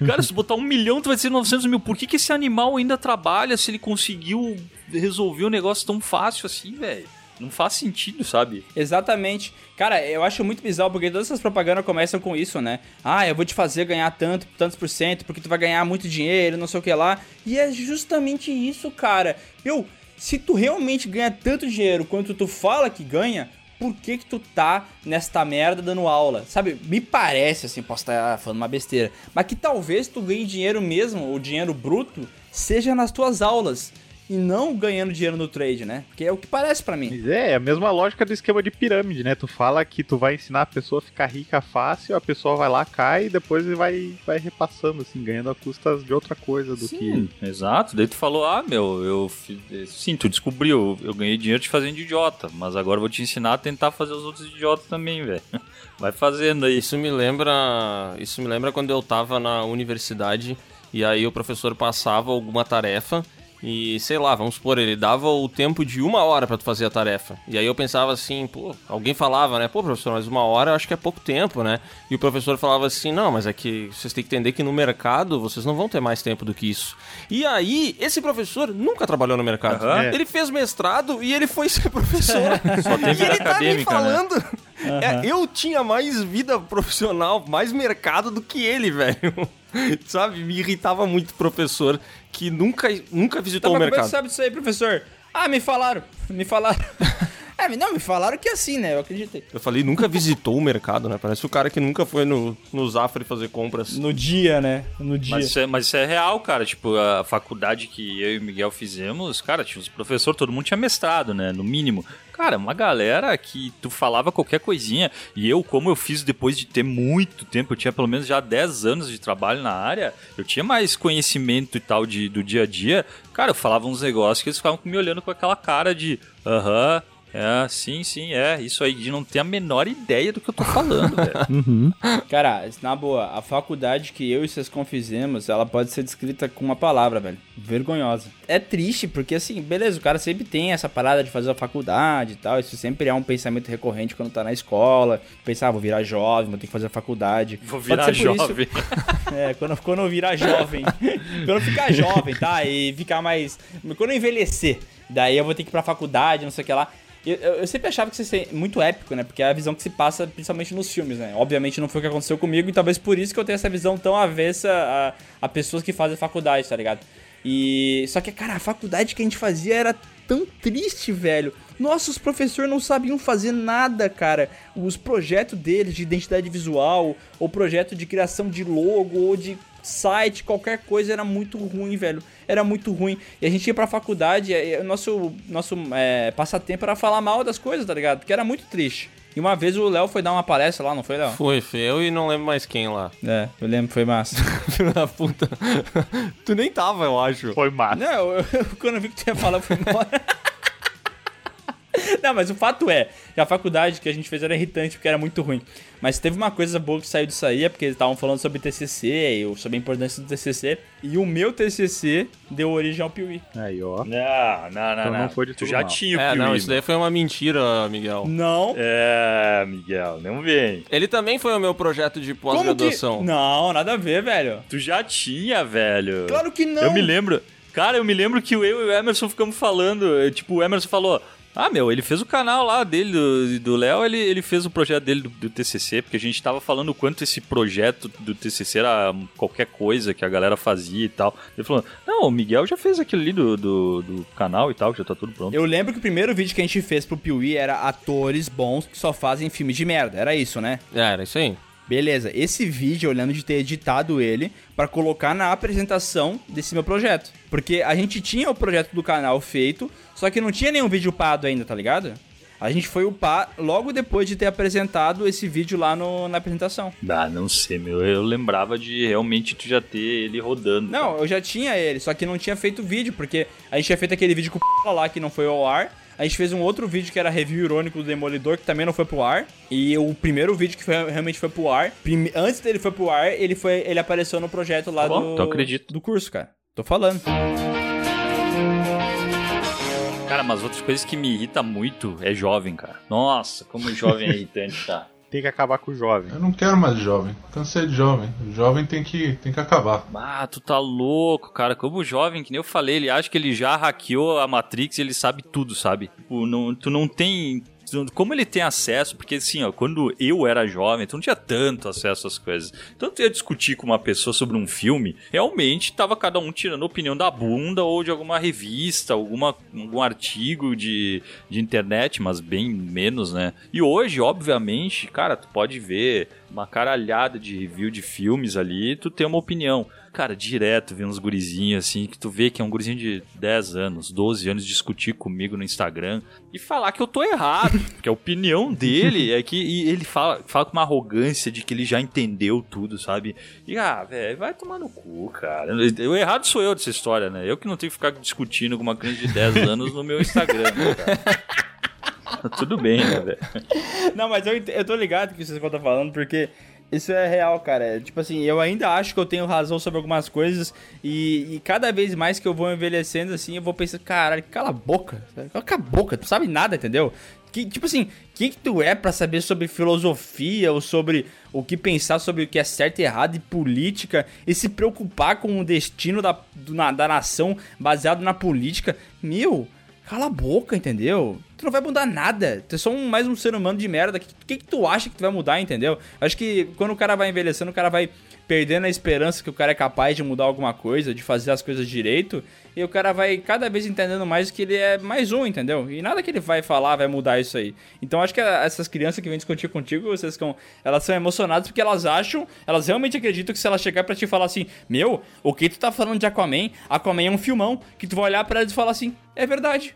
Cara, se tu botar um milhão, tu vai ter 900 mil. Por que, que esse animal ainda trabalha se ele conseguiu resolver um negócio tão fácil assim, velho? Não faz sentido, sabe? Exatamente. Cara, eu acho muito bizarro porque todas essas propagandas começam com isso, né? Ah, eu vou te fazer ganhar tanto, tantos por cento, porque tu vai ganhar muito dinheiro, não sei o que lá. E é justamente isso, cara. Eu, se tu realmente ganha tanto dinheiro quanto tu fala que ganha, por que que tu tá nesta merda dando aula? Sabe, me parece, assim, posso estar falando uma besteira, mas que talvez tu ganhe dinheiro mesmo, o dinheiro bruto, seja nas tuas aulas. E não ganhando dinheiro no trade, né? Porque é o que parece pra mim. Mas é, é a mesma lógica do esquema de pirâmide, né? Tu fala que tu vai ensinar a pessoa a ficar rica fácil, a pessoa vai lá, cai e depois vai, vai repassando, assim, ganhando a custas de outra coisa do Sim, que. exato. Daí tu falou, ah, meu, eu fiz... Sim, tu descobriu, eu ganhei dinheiro te fazendo de idiota, mas agora eu vou te ensinar a tentar fazer os outros idiotas também, velho. (laughs) Vai fazendo aí. Isso me lembra. Isso me lembra quando eu tava na universidade e aí o professor passava alguma tarefa e, sei lá, vamos supor, ele dava o tempo de uma hora pra tu fazer a tarefa. E aí eu pensava assim, pô, alguém falava, né? Pô, professor, mas uma hora eu acho que é pouco tempo, né? E o professor falava assim, não, mas é que vocês têm que entender que no mercado vocês não vão ter mais tempo do que isso. E aí, esse professor nunca trabalhou no mercado. Aham. Ele fez mestrado e ele foi ser (laughs) professor. Só tem e ele tá me né? falando. É, eu tinha mais vida profissional, mais mercado do que ele, (laughs) velho. Sabe? Me irritava muito o professor que nunca, nunca visitou Tá, o mas como é que mercado. você sabe disso aí, professor? Ah, me falaram. Me falaram. (laughs) é, não, me falaram que é assim, né? Eu acreditei. Eu falei, nunca visitou o mercado, né? Parece o cara que nunca foi no, no Zafari fazer compras. No dia, né? No dia. Mas isso, é, mas isso é real, cara. Tipo, a faculdade que eu e o Miguel fizemos, cara, tinha os professores, todo mundo tinha mestrado, né? No mínimo. Cara, uma galera que tu falava qualquer coisinha. E eu, como eu fiz depois de ter muito tempo, eu tinha pelo menos já 10 anos de trabalho na área, eu tinha mais conhecimento e tal de, do dia a dia. Cara, eu falava uns negócios que eles ficavam me olhando com aquela cara de aham. É, sim, sim, é. Isso aí de não ter a menor ideia do que eu tô falando, velho. (laughs) Uhum. Cara, na boa, a faculdade que eu e vocês fizemos, ela pode ser descrita com uma palavra, velho. Vergonhosa. É triste, porque assim, beleza, o cara sempre tem essa parada de fazer a faculdade e tal. Isso sempre é um pensamento recorrente quando tá na escola. Pensar, ah, vou virar jovem, vou ter que fazer a faculdade. Vou Pode virar por isso- jovem. (laughs) É, quando, quando eu virar jovem. (laughs) quando eu ficar jovem, tá? E ficar mais. Quando eu envelhecer, daí eu vou ter que ir pra faculdade, não sei o que lá. Eu, eu- sempre achava que isso ser muito épico, né? Porque é a visão que se passa principalmente nos filmes, né? Obviamente não foi o que aconteceu comigo, e talvez por isso que eu tenho essa visão tão avessa a, a pessoas que fazem faculdade, tá ligado? E. Só que, cara, a faculdade que a gente fazia era tão triste, velho. Nossa, os professores não sabiam fazer nada, cara. Os projetos deles de identidade visual, ou projeto de criação de logo, ou de site, qualquer coisa era muito ruim, velho. Era muito ruim. E a gente ia pra faculdade, e o nosso, nosso é, passatempo era falar mal das coisas, tá ligado? Porque era muito triste. E uma vez o Léo foi dar uma palestra lá, não foi, Léo? Foi, foi eu e não lembro mais quem lá. (laughs) É, eu lembro, foi massa. (laughs) Filho da puta. (laughs) tu nem tava, eu acho. Foi massa. Não, eu, eu- quando eu vi que tu ia falar, eu fui embora. (laughs) Não, mas o fato é que a faculdade que a gente fez era irritante porque era muito ruim. Mas teve uma coisa boa que saiu disso aí, é porque eles estavam falando sobre TCC, e sobre a importância do TCC. E o meu TCC deu origem ao Piuí. Aí, ó. Não, não, não, Então não. não foi de tu tudo já mal. tinha o É, não, Piuí, isso daí foi uma mentira, Miguel. Não. É, Miguel, não vem. Ele também foi o meu projeto de Como que... pós-graduação. Não, nada a ver, velho. Tu já tinha, velho. Claro que não. Eu me lembro. Cara, eu me lembro que eu e o Emerson ficamos falando. Tipo, o Emerson falou. Ah, meu, ele fez o canal lá dele, do- Léo, ele, ele fez o projeto dele do, do TCC, porque a gente tava falando o quanto esse projeto do TCC era qualquer coisa que a galera fazia e tal. Ele falou, não, o Miguel já fez aquilo ali do, do, do canal e tal, que já tá tudo pronto. Eu lembro que o primeiro vídeo que a gente fez pro Piuí era atores bons que só fazem filme de merda. Era isso, né? É, era isso aí. Beleza, esse vídeo eu lembro de ter editado ele pra colocar na apresentação desse meu projeto. Porque a gente tinha o projeto do canal feito, só que não tinha nenhum vídeo upado ainda, tá ligado? A gente foi upar logo depois de ter apresentado esse vídeo lá no, na apresentação. Ah, não sei, meu. Eu lembrava de realmente tu já ter ele rodando. Não, eu já tinha ele, só que não tinha feito vídeo, porque a gente tinha feito aquele vídeo com o lá que não foi ao ar. A gente fez um outro vídeo que era review irônico do Demolidor, que também não foi pro ar. E o primeiro vídeo que foi- realmente foi pro ar, prime- antes dele foi pro ar, ele, foi, ele apareceu no projeto lá Tá bom, do, então acredito. do curso, cara. Tô falando. Cara, mas outras coisas que me irrita muito é jovem, cara. Nossa, como jovem é (laughs) irritante, tá? Tem que acabar com o jovem. Eu não quero mais jovem. Cansei de jovem. O jovem tem que, tem que acabar. Ah, tu tá louco, cara. Como jovem, que nem eu falei, ele acha que ele já hackeou a Matrix e ele sabe tudo, sabe? Tipo, não, tu não tem. Como ele tem acesso, porque assim, ó, quando eu era jovem, tu não tinha tanto acesso às coisas. Então tu ia discutir com uma pessoa sobre um filme, realmente tava cada um tirando opinião da bunda ou de alguma revista, alguma, algum artigo de, de internet, mas bem menos, né? E hoje, obviamente, cara, tu pode ver uma caralhada de review de filmes ali, tu tem uma opinião. Cara, direto vê uns gurizinhos assim, que tu vê que é um gurizinho de 10 anos, 12 anos discutir comigo no Instagram e falar que eu tô errado. (laughs) Porque a opinião dele é que e ele fala, fala com uma arrogância de que ele já entendeu tudo, sabe? E ah, velho, vai tomar no cu, cara. O errado sou eu dessa história, né? Eu que não tenho que ficar discutindo com uma criança de 10 (laughs) anos no meu Instagram, né, cara? (laughs) Tudo bem, né, velho? Não, mas eu, eu tô ligado que vocês estão falando, porque isso é real, cara. É, Tipo assim, eu ainda acho que eu tenho razão sobre algumas coisas e, e cada vez mais que eu vou envelhecendo, assim, eu vou pensando, caralho, cala a boca. Cala a boca, tu sabe nada, entendeu? Que, tipo assim, quem que tu é pra saber sobre filosofia ou sobre o que pensar sobre o que é certo e errado e política e se preocupar com o destino da, do- na- da nação baseado na política? Meu, Cala a boca, entendeu? Tu não vai mudar nada. Tu é só um- mais um ser humano de merda. O que, que, que tu acha que tu vai mudar, entendeu? Acho que quando o cara vai envelhecendo, o cara vai perdendo a esperança que o cara é capaz de mudar alguma coisa, de fazer as coisas direito. E o cara vai cada vez entendendo mais que ele é mais um, entendeu? E nada que ele vai falar vai mudar isso aí. Então acho que essas crianças que vêm discutir contigo, vocês ficam, elas são emocionadas porque elas acham, elas realmente acreditam que se ela chegar pra te falar assim, meu, o que tu tá falando de Aquaman? Aquaman é um filmão, que tu vai olhar pra elas e falar assim, é verdade,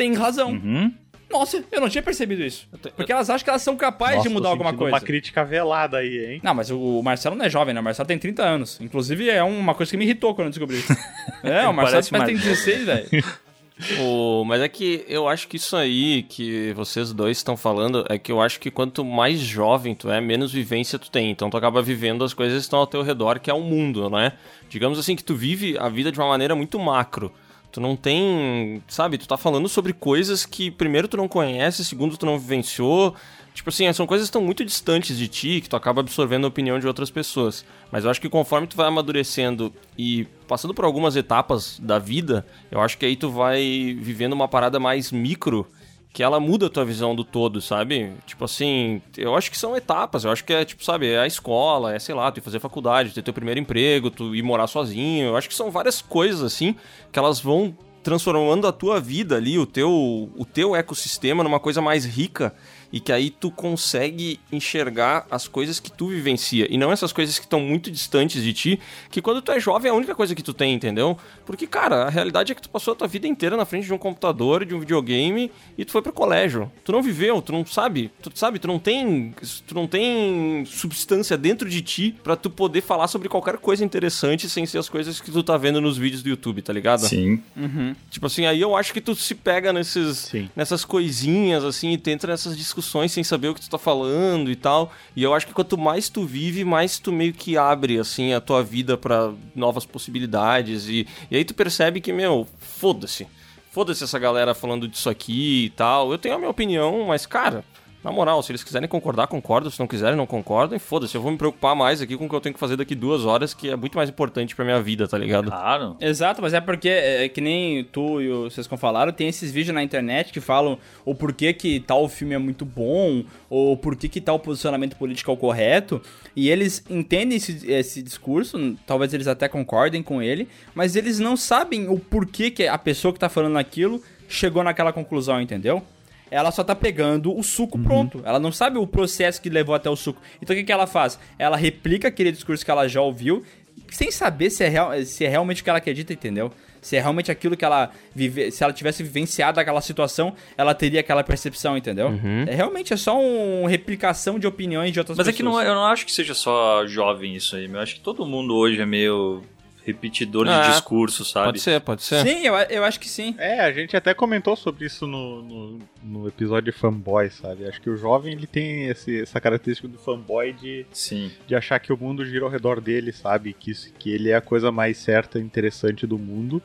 tem razão. Uhum. Nossa, eu não tinha percebido isso. Porque elas acham que elas são capazes Nossa, de mudar tô alguma coisa. uma crítica velada aí, hein? Não, mas o Marcelo não é jovem, né? O Marcelo tem 30 anos. Inclusive, é uma coisa que me irritou quando eu descobri isso. (laughs) é, o Marcelo parece tem mais- 16, velho. (laughs) O, mas é que eu acho que isso aí que vocês dois estão falando é que eu acho que quanto mais jovem tu é, menos vivência tu tem. Então tu acaba vivendo as coisas que estão ao teu redor, que é o mundo, né? Digamos assim que tu vive a vida de uma maneira muito macro. Tu não tem, sabe, tu tá falando sobre coisas que primeiro tu não conhece, segundo tu não vivenciou. Tipo assim, são coisas que estão muito distantes de ti, que tu acaba absorvendo a opinião de outras pessoas. Mas eu acho que conforme tu vai amadurecendo e passando por algumas etapas da vida, eu acho que aí tu vai vivendo uma parada mais micro, que ela muda a tua visão do todo, sabe? Tipo assim, eu acho que são etapas, eu acho que é, tipo, sabe, é a escola, é, sei lá, tu ir fazer faculdade, ter teu primeiro emprego, tu ir morar sozinho, eu acho que são várias coisas, assim, que elas vão transformando a tua vida ali, o teu, o teu ecossistema numa coisa mais rica e que aí tu consegue enxergar as coisas que tu vivencia e não essas coisas que estão muito distantes de ti, que quando tu é jovem é a única coisa que tu tem, entendeu? Porque, cara, a realidade é que tu passou a tua vida inteira na frente de um computador, de um videogame e tu foi pro colégio. Tu não viveu, tu não sabe, tu sabe, tu não tem, tu não tem substância dentro de ti pra tu poder falar sobre qualquer coisa interessante sem ser as coisas que tu tá vendo nos vídeos do YouTube, tá ligado? Sim. Uhum. Tipo assim, aí eu acho que tu se pega nesses, nessas coisinhas, assim, e tu entra nessas discussões sem saber o que tu tá falando e tal. E eu acho que quanto mais tu vive, mais tu meio que abre, assim, a tua vida pra novas possibilidades. E, e aí tu percebe que, meu, foda-se. Foda-se essa galera falando disso aqui e tal. Eu tenho a minha opinião, mas, cara, na moral, se eles quiserem concordar, concordam. Se não quiserem, não concordam. E foda-se, eu vou me preocupar mais aqui com o que eu tenho que fazer daqui duas horas, que é muito mais importante pra minha vida, tá ligado? Claro. Exato, mas é porque, é, que nem tu e o Sescon falaram, tem esses vídeos na internet que falam o porquê que tal filme é muito bom, ou porquê que tal posicionamento político é o correto, e eles entendem esse, esse discurso, talvez eles até concordem com ele, mas eles não sabem o porquê que a pessoa que tá falando aquilo chegou naquela conclusão, entendeu? Ela só tá pegando o suco pronto. Ela não sabe o processo que levou até o suco. Então o que, que ela faz? Ela replica aquele discurso que ela já ouviu, sem saber se é, real, se é realmente o que ela acredita, entendeu? Se é realmente aquilo que ela vive, se ela tivesse vivenciado aquela situação, ela teria aquela percepção, entendeu? Uhum. É realmente é só uma replicação de opiniões de outras Mas é pessoas. que não, eu não acho que seja só jovem isso aí, meu. Eu acho que todo mundo hoje é meio repetidor Ah, de discurso, sabe? Pode ser, pode ser. Sim, eu, eu acho que sim. É, a gente até comentou sobre isso no, no, no episódio de fanboy, sabe? Acho que o jovem ele tem esse- essa característica do fanboy de, Sim. de achar que o mundo gira ao redor dele, sabe? Que, isso- que ele é a coisa mais certa e interessante do mundo,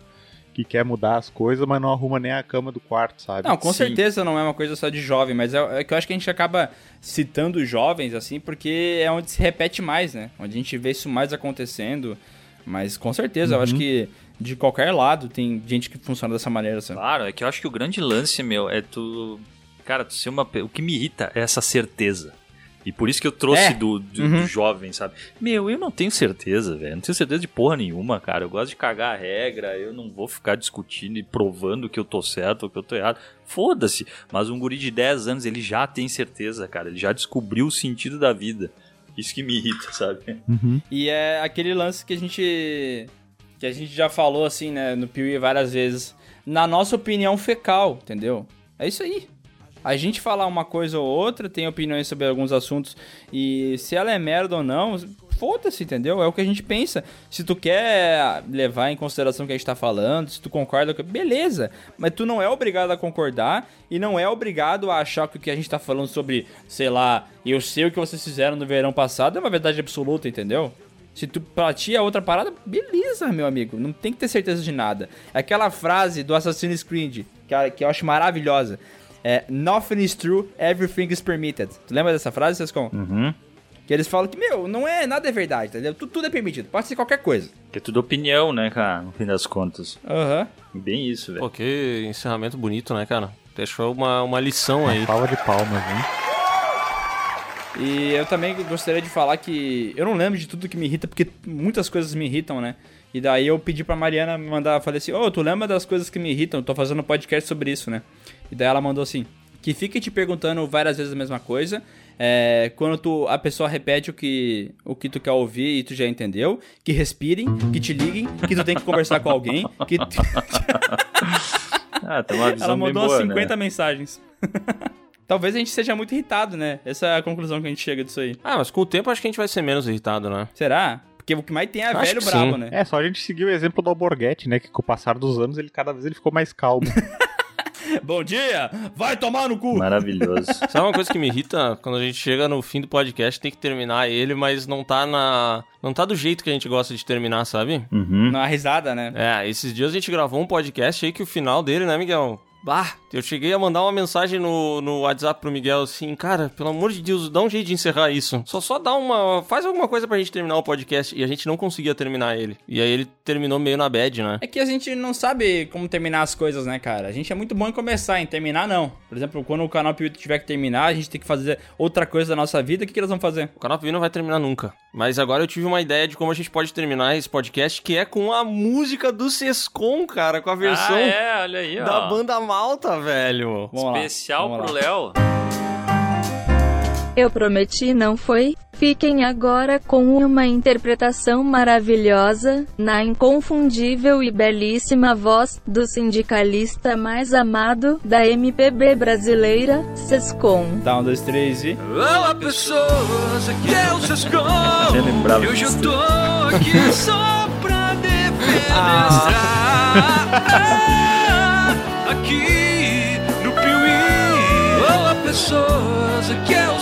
que quer mudar as coisas, mas não arruma nem a cama do quarto, sabe? Não, com certeza não é uma coisa só de jovem, mas é, é que eu acho que a gente acaba citando os jovens, assim, porque é onde se repete mais, né? Onde a gente vê isso mais acontecendo. Mas com certeza, eu Uhum. acho que de qualquer lado tem gente que funciona dessa maneira, assim. Claro, é que eu acho que o grande lance, meu, é tu. Cara, tu ser uma. O que me irrita é essa certeza. E por isso que eu trouxe É. do, do, Uhum. do jovem, sabe? Meu, eu não tenho certeza, velho. Não tenho certeza de porra nenhuma, cara. Eu gosto de cagar a regra, eu não vou ficar discutindo e provando que eu tô certo ou que eu tô errado. Foda-se. Mas um guri de 10 anos, ele já tem certeza, cara. Ele já descobriu o sentido da vida. Isso que me irrita, sabe? E é aquele lance que a gente. que a gente já falou, assim, né, no Piuí várias vezes. Na nossa opinião fecal, entendeu? É isso aí. A gente falar uma coisa ou outra, tem opiniões sobre alguns assuntos, e se ela é merda ou não, foda-se, entendeu? É o que a gente pensa. Se tu quer levar em consideração o que a gente tá falando, se tu concorda. Beleza! Mas tu não é obrigado a concordar e não é obrigado a achar que o que a gente tá falando sobre, sei lá, eu sei o que vocês fizeram no verão passado é uma verdade absoluta, entendeu? Se tu pra ti é outra parada, beleza, meu amigo. Não tem que ter certeza de nada. Aquela frase do Assassin's Creed, que, que eu acho maravilhosa. É, Nothing is true, everything is permitted. Tu lembra dessa frase, Sescon? Uhum. Que eles falam que, meu, não é nada é verdade, entendeu? Tudo, tudo é permitido. Pode ser qualquer coisa. Que é tudo opinião, né, cara? No fim das contas. Aham. Bem isso, velho. Pô, que encerramento bonito, né, cara? Deixou uma, uma lição aí. Salva de palmas, hein? E eu também gostaria de falar que eu não lembro de tudo que me irrita, porque muitas coisas me irritam, né? E daí eu pedi pra Mariana me mandar, falei assim, ô, tu lembra das coisas que me irritam? Eu tô fazendo um podcast sobre isso, né? E daí ela mandou assim, que fique te perguntando várias vezes a mesma coisa, é, quando tu, a pessoa repete o que, o que tu quer ouvir e tu já entendeu, que respirem, que te liguem, que tu tem que conversar com alguém, que... (laughs) Ah, tem uma visão Ela bem mandou boa, umas 50 né? mensagens. (laughs) Talvez a gente seja muito irritado, né? Essa é a conclusão que a gente chega disso aí. Ah, mas com o tempo acho que a gente vai ser menos irritado, né? Será? Porque o que mais tem é Acho velho brabo, sim. né? É, só a gente seguir o exemplo do Alborguete, né? Que com o passar dos anos, ele cada vez ele ficou mais calmo. (laughs) (laughs) Bom dia! Vai tomar no cu! Maravilhoso. (laughs) Sabe uma coisa que me irrita? Quando a gente chega no fim do podcast, tem que terminar ele, mas não tá na. Não tá do jeito que a gente gosta de terminar, sabe? Uhum. Na risada, né? É, esses dias a gente gravou um podcast aí que o final dele, né, Miguel? Bah, eu cheguei a mandar uma mensagem no, no WhatsApp pro Miguel assim, cara, pelo amor de Deus, dá um jeito de encerrar isso. Só só dá uma. Faz alguma coisa pra gente terminar o podcast. E a gente não conseguia terminar ele. E aí ele terminou meio na bad, né? É que a gente não sabe como terminar as coisas, né, cara? A gente é muito bom em começar, em terminar, não. Por exemplo, quando o canal Piuí tiver que terminar, a gente tem que fazer outra coisa da nossa vida, o que, que eles vão fazer? O canal Piuí não vai terminar nunca. Mas agora eu tive uma ideia de como a gente pode terminar esse podcast, que é com a música do Sescom, cara, com a versão Ah, é, olha aí, ó. da banda Malta, velho. Vamos lá, Especial vamos pro lá. Léo. Eu prometi, não foi? Fiquem agora com uma interpretação maravilhosa, na inconfundível e belíssima voz do sindicalista mais amado da MPB brasileira, Sescom. Tá, um, dois, três e. Olá pessoas, aqui é o lembrava E hoje eu tô aqui só pra (laughs) defenestrar Aqui Piuí Olá pessoas, aqui é o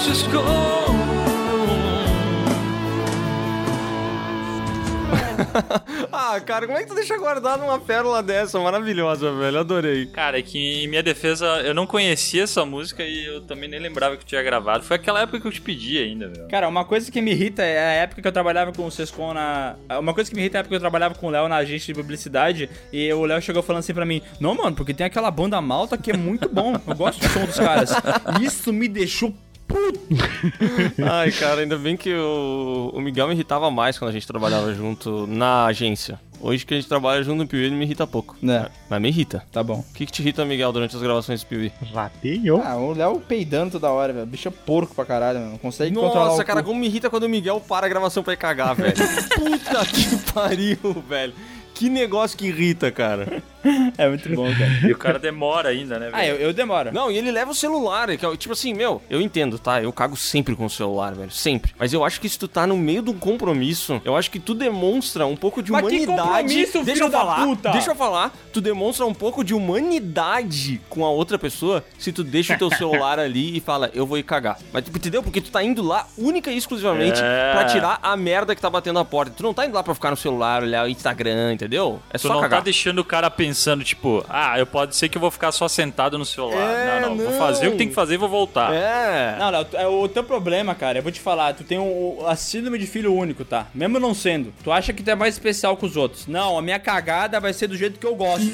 (laughs) ah, cara, como é que tu deixa guardado uma pérola dessa? Maravilhosa, velho. Adorei. Cara, é que em minha defesa, eu não conhecia essa música e eu também nem lembrava que eu tinha gravado. Foi aquela época que eu te pedi ainda, meu. Cara, uma coisa que me irrita é a época que eu trabalhava com o Sescom na. Uma coisa que me irrita é a época que eu trabalhava com o Léo na agência de publicidade. E o Léo chegou falando assim pra mim: Não, mano, porque tem aquela banda malta que é muito bom. Eu gosto do som dos caras. (laughs) Isso me deixou. (laughs) Ai, cara, ainda bem que o, o Miguel me irritava mais quando a gente trabalhava junto na agência. Hoje que a gente trabalha junto no Piuí, ele me irrita pouco. É. Mas me irrita. Tá bom. O que, que te irrita, Miguel, durante as gravações do Piuí? Rateio? Ah, o Léo peidando toda hora, velho. O bicho é porco pra caralho, mano. Não consegue controlar Nossa, o cara, cu. como me irrita quando o Miguel para a gravação pra ir cagar, velho. (laughs) Puta que pariu, velho. Que negócio que irrita, cara. (laughs) É muito bom, cara. E o cara demora ainda, né? Ah, velho? eu, eu demoro. Não, e ele leva o celular, que é, tipo assim, meu, eu entendo, tá? Eu cago sempre com o celular, velho, sempre. Mas eu acho que se tu tá no meio de um compromisso, eu acho que tu demonstra um pouco de Mas que humanidade. compromisso, deixa filho eu da falar, puta? deixa eu falar. Tu demonstra um pouco de humanidade com a outra pessoa se tu deixa o teu (laughs) celular ali e fala, eu vou ir cagar. Mas, entendeu? Porque tu tá indo lá única e exclusivamente É. pra tirar a merda que tá batendo a porta. Tu não tá indo lá pra ficar no celular, olhar o Instagram, entendeu? É Tu só não cagar. tá deixando o cara pensando, tipo, ah, eu pode ser que eu vou ficar só sentado no celular. É, não, não, Vou não. fazer o que tem que fazer e vou voltar. É. Não, Léo, é o teu problema, cara. Eu vou te falar, tu tem o, a síndrome de filho único, tá? Mesmo não sendo. Tu acha que tu é mais especial que os outros. Não, a minha cagada vai ser do jeito que eu gosto.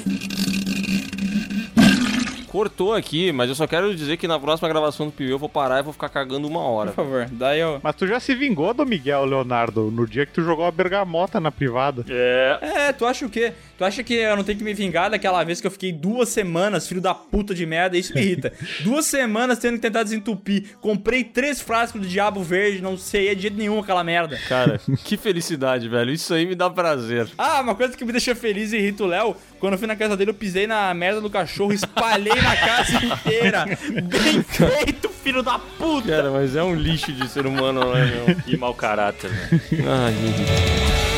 Cortou aqui, mas eu só quero dizer que na próxima gravação do Piu eu vou parar e vou ficar cagando uma hora. Por favor, daí eu. Mas tu já se vingou do Miguel Leonardo no dia que tu jogou a bergamota na privada. É. É, tu acha o quê? Tu acha que eu não tenho que me vingar daquela vez que eu fiquei duas semanas, filho da puta de merda? Isso me irrita. (laughs) duas semanas tendo que tentar desentupir. Comprei três frascos de diabo verde, não sei de jeito nenhum aquela merda. Cara, (laughs) que felicidade, velho. Isso aí me dá prazer. Ah, uma coisa que me deixa feliz e irrita o Léo, quando eu fui na casa dele, eu pisei na merda do cachorro, espalhei na casa inteira. Bem feito, filho da puta! Cara, mas é um lixo de ser humano, né, meu? E mau caráter, né? Ai, meu Deus.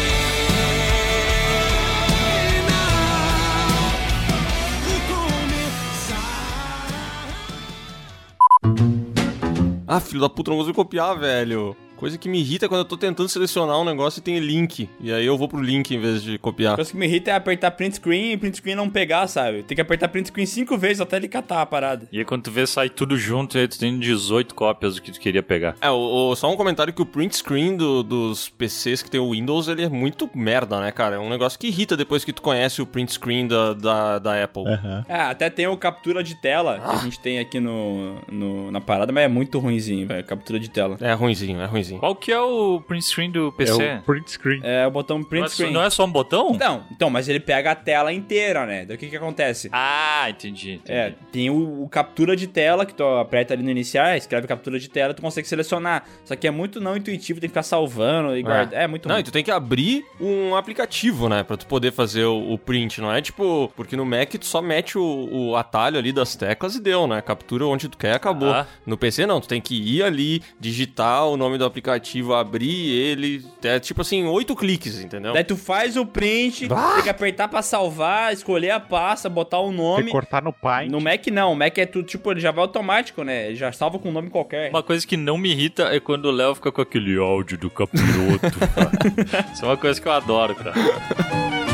Ah, filho da puta, não consigo copiar, velho. Coisa que me irrita é quando eu tô tentando selecionar um negócio e tem link. E aí eu vou pro link em vez de copiar. A coisa que me irrita é apertar print screen e print screen não pegar, sabe? Tem que apertar print screen cinco vezes até ele catar a parada. E aí quando tu vê sai tudo junto, aí tu tem 18 cópias do que tu queria pegar. É, o, o- só um comentário que o print screen do- dos PCs que tem o Windows, ele é muito merda, né, cara? É um negócio que irrita depois que tu conhece o print screen da, da, da Apple. É, até tem o captura de tela que a gente tem aqui no, no- na parada, mas é muito ruinzinho, velho. Captura de tela. É ruinzinho, é ruinzinho. Qual que é o print screen do PC? É o print screen. É o botão print não, é só, screen. não é só um botão? Não, então, mas ele pega a tela inteira, né? Daí o que que acontece? Ah, entendi. entendi. É, tem o, o captura de tela, que tu aperta ali no iniciar, escreve captura de tela, tu consegue selecionar. Só que é muito não intuitivo, tem que ficar salvando e guardar. É, muito Não, ruim. e tu tem que abrir um aplicativo, né? Pra tu poder fazer o, o print, não é tipo... Porque no Mac tu só mete o, o atalho ali das teclas e deu, né? Captura onde tu quer, acabou. Ah. No PC não, tu tem que ir ali, digitar o nome do aplicativo, abrir ele... É tipo assim, oito cliques, entendeu? Daí tu faz o print, tem que apertar pra salvar, escolher a pasta, botar o Tem nome. que cortar no Paint. No Mac não, o Mac é tudo, tipo, ele já vai automático, né? Ele já salva com um nome qualquer. Uma coisa que não me irrita é quando o Léo fica com aquele áudio do capiroto. (laughs) cara. Isso é uma coisa que eu adoro, cara.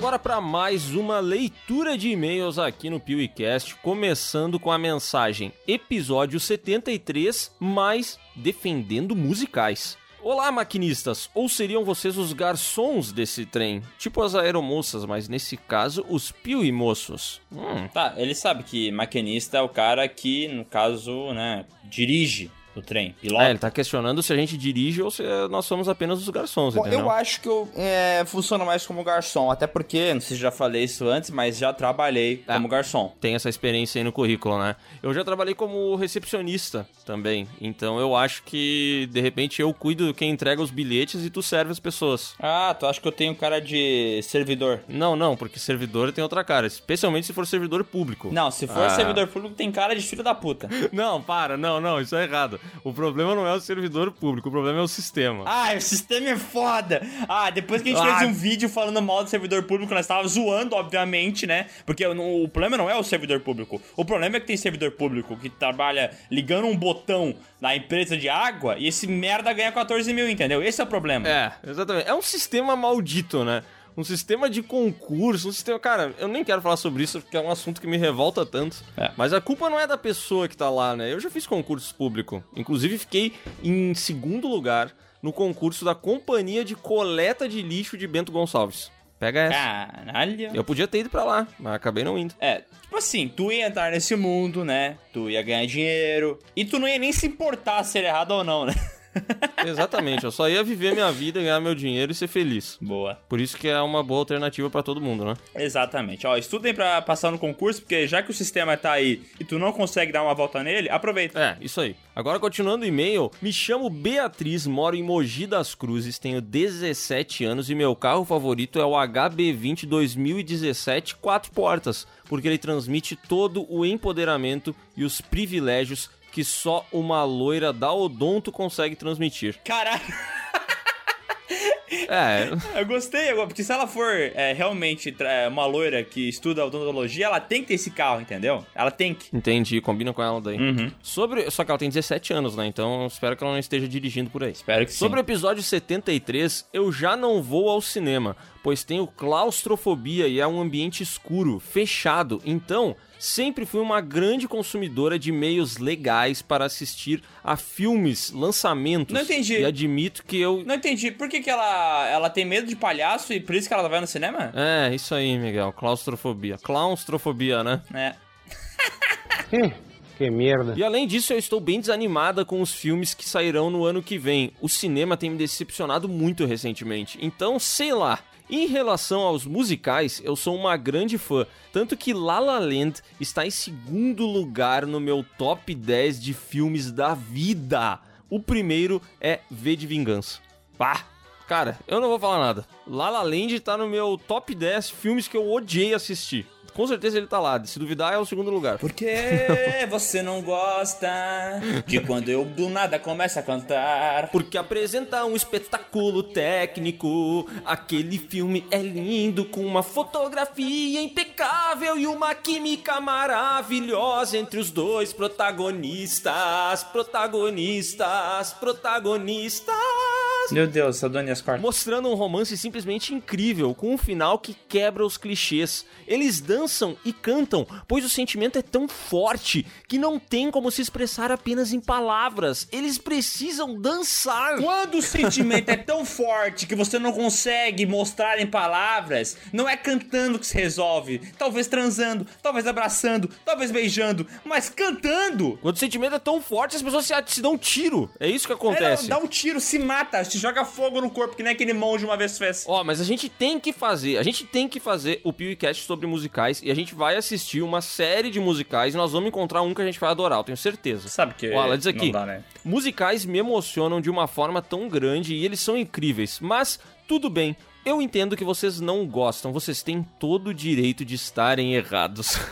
Agora para mais uma leitura de e-mails aqui no PeeWeeCast, começando com a mensagem episódio 73, mais defendendo musicais. Olá, maquinistas! Ou seriam vocês os garçons desse trem? Tipo as aeromoças, mas nesse caso, os piuimoços. Hum, Tá, ele sabe que maquinista é o cara que, no caso, né, dirige o trem, pilota. É, ele tá questionando se a gente dirige ou se eh, nós somos apenas os garçons, Bom, entendeu? eu acho que eu é, funciona mais como garçom, até porque, não sei se já falei isso antes, mas já trabalhei Ah. como garçom. Tem essa experiência aí no currículo, né? Eu já trabalhei como recepcionista também, então eu acho que, de repente, eu cuido quem entrega os bilhetes e tu serve as pessoas. Ah, tu acha que eu tenho cara de servidor? Não, não, porque servidor tem outra cara, especialmente se for servidor público. Não, se for Ah. servidor público, tem cara de filho da puta. (laughs) Não, para, não, não, isso é errado. O problema não é o servidor público, o problema é o sistema. Ah, o sistema é foda. Ah, depois que a gente Ah. fez um vídeo falando mal do servidor público, nós tava zoando, obviamente, né? Porque o, o problema não é o servidor público. O problema é que tem servidor público que trabalha ligando um botão na empresa de água e esse merda ganha 14 mil, entendeu? Esse é o problema. É, exatamente. É um sistema maldito, né? Um sistema de concurso, um sistema. Cara, eu nem quero falar sobre isso porque é um assunto que me revolta tanto. É. Mas a culpa não é da pessoa que tá lá, né? Eu já fiz concurso público. Inclusive, fiquei em segundo lugar no concurso da Companhia de Coleta de Lixo de Bento Gonçalves. Pega essa. Caralho. Eu podia ter ido pra lá, mas acabei não indo. É, tipo assim, tu ia entrar nesse mundo, né? Tu ia ganhar dinheiro. E tu não ia nem se importar se era errado ou não, né? (laughs) (laughs) Exatamente, eu só ia viver minha vida, ganhar meu dinheiro e ser feliz. Boa. Por isso que é uma boa alternativa pra todo mundo, né? Exatamente. Ó, estudem pra passar no concurso, porque já que o sistema tá aí e tu não consegue dar uma volta nele, aproveita. É, isso aí. Agora, continuando o e-mail, me chamo Beatriz, moro em Mogi das Cruzes, tenho 17 anos e meu carro favorito é o HB20 2017 quatro portas, porque ele transmite todo o empoderamento e os privilégios que só uma loira da Odonto consegue transmitir. Caralho. É, (laughs) Eu gostei, agora, porque se ela for é, realmente é, uma loira que estuda odontologia, ela tem que ter esse carro, entendeu? Ela tem que. entendi, combina com ela daí. Uhum. Sobre, só que ela tem 17 anos, né? Então espero que ela não esteja dirigindo por aí. Espero que sim. Sobre o episódio 73, eu já não vou ao cinema, pois tenho claustrofobia e é um ambiente escuro, fechado. Então, sempre fui uma grande consumidora de meios legais para assistir a filmes, lançamentos. Não entendi. E admito que eu. Não entendi. Por que, que ela, ela tem medo de palhaço e por isso que ela vai no cinema? É, isso aí, Miguel. Claustrofobia. Claustrofobia, né? É. (laughs) Que merda. E além disso, eu estou bem desanimada com os filmes que sairão no ano que vem. O cinema tem me decepcionado muito recentemente. Então, sei lá. Em relação aos musicais, eu sou uma grande fã, tanto que La La Land está em segundo lugar no meu top 10 de filmes da vida. O primeiro é V de Vingança. Pá! Cara, eu não vou falar nada. La La Land tá no meu top 10 filmes que eu odiei assistir. Com certeza ele tá lá. Se duvidar, é o segundo lugar. Por que (laughs) você não gosta de quando eu do nada começo a cantar? Porque apresenta um espetáculo técnico. Aquele filme é lindo, com uma fotografia impecável e uma química maravilhosa entre os dois protagonistas. Protagonistas, protagonistas. Meu Deus, Adonias Corta. Mostrando um romance simplesmente incrível, com um final que quebra os clichês. Eles dançam e cantam, pois o sentimento é tão forte que não tem como se expressar apenas em palavras. Eles precisam dançar. Quando o sentimento é tão forte que você não consegue mostrar em palavras, não é cantando que se resolve. Talvez transando, talvez abraçando, talvez beijando, mas cantando. Quando o sentimento é tão forte, as pessoas se, se dão um tiro. É isso que É, acontece. não, dá um tiro, se mata, se joga fogo no corpo, que nem aquele monge uma vez fez. Ó, mas a gente tem que fazer, a gente tem que fazer o PewCast sobre musicais e a gente vai assistir uma série de musicais e nós vamos encontrar um que a gente vai adorar, eu tenho certeza. Sabe que Olha, diz aqui, dá, né? musicais me emocionam de uma forma tão grande e eles são incríveis, mas tudo bem. Eu entendo que vocês não gostam, vocês têm todo o direito de estarem errados. (laughs)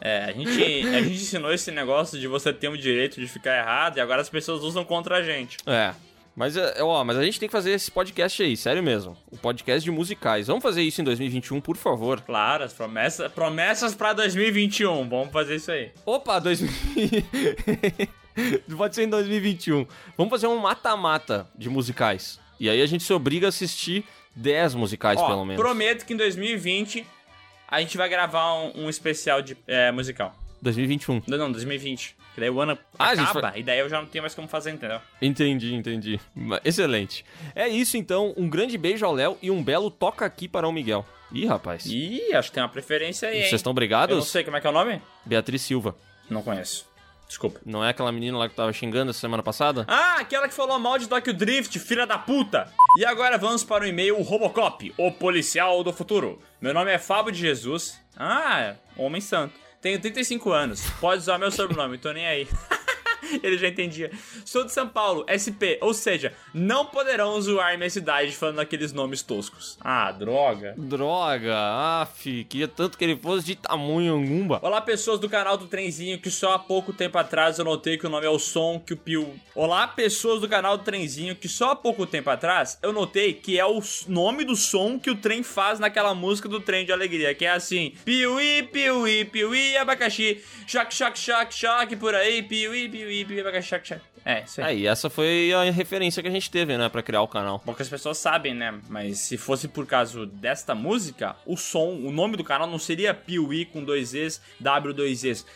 É, a gente, a gente ensinou esse negócio de você ter o direito de ficar errado e agora as pessoas usam contra a gente. É. Mas, é, ó, mas a gente tem que fazer esse podcast aí, sério mesmo. O podcast de musicais. Vamos fazer isso em 2021, por favor. Claro, as promessas, promessas pra 2021. Vamos fazer isso aí. Opa, 2000. (laughs) Pode ser em 2021. Vamos fazer um mata-mata de musicais. E aí a gente se obriga a assistir 10 musicais, Ó, pelo menos. prometo que em 2020 a gente vai gravar um, um especial de é, musical. 2021. Não, não, 2020. Que daí o ano Ah, acaba vai- e daí eu já não tenho mais como fazer, entendeu? Entendi, entendi. Excelente. É isso então. Um grande beijo ao Léo e um belo toca aqui para o Miguel. Ih, rapaz. Ih, acho que tem uma preferência aí, hein? Vocês estão brigados? Eu não sei como é que é o nome. Beatriz Silva. Não conheço. Desculpa. Não é aquela menina lá que tava xingando essa semana passada? Ah, aquela que falou mal de Tokyo Drift, filha da puta! E agora vamos para o e-mail Robocop, o policial do futuro. Meu nome é Fábio de Jesus. Ah, homem santo. Tenho 35 anos. Pode usar meu sobrenome, tô nem aí. (laughs) (laughs) Ele já entendia. Sou de São Paulo, SP, ou seja, não poderão zoar minha cidade falando aqueles nomes toscos. Ah, droga. Droga, af, queria tanto que ele fosse de tamanho. Olá, pessoas do canal do Trenzinho, que só há pouco tempo atrás eu notei que o nome é o som que o Pio. Olá, pessoas do canal do Trenzinho, que só há pouco tempo atrás eu notei que é o nome do som que o trem faz naquela música do Trem de Alegria, que é assim: Piuí, piuí, piuí, abacaxi, choque, choque, choque, choque, por aí, piuí, piuí, É, isso aí. Aí, essa foi a referência que a gente teve, né, pra criar o canal. Poucas pessoas sabem, né? Mas se fosse por causa desta música, o som, o nome do canal não seria Piuí com dois Es, W dois Es.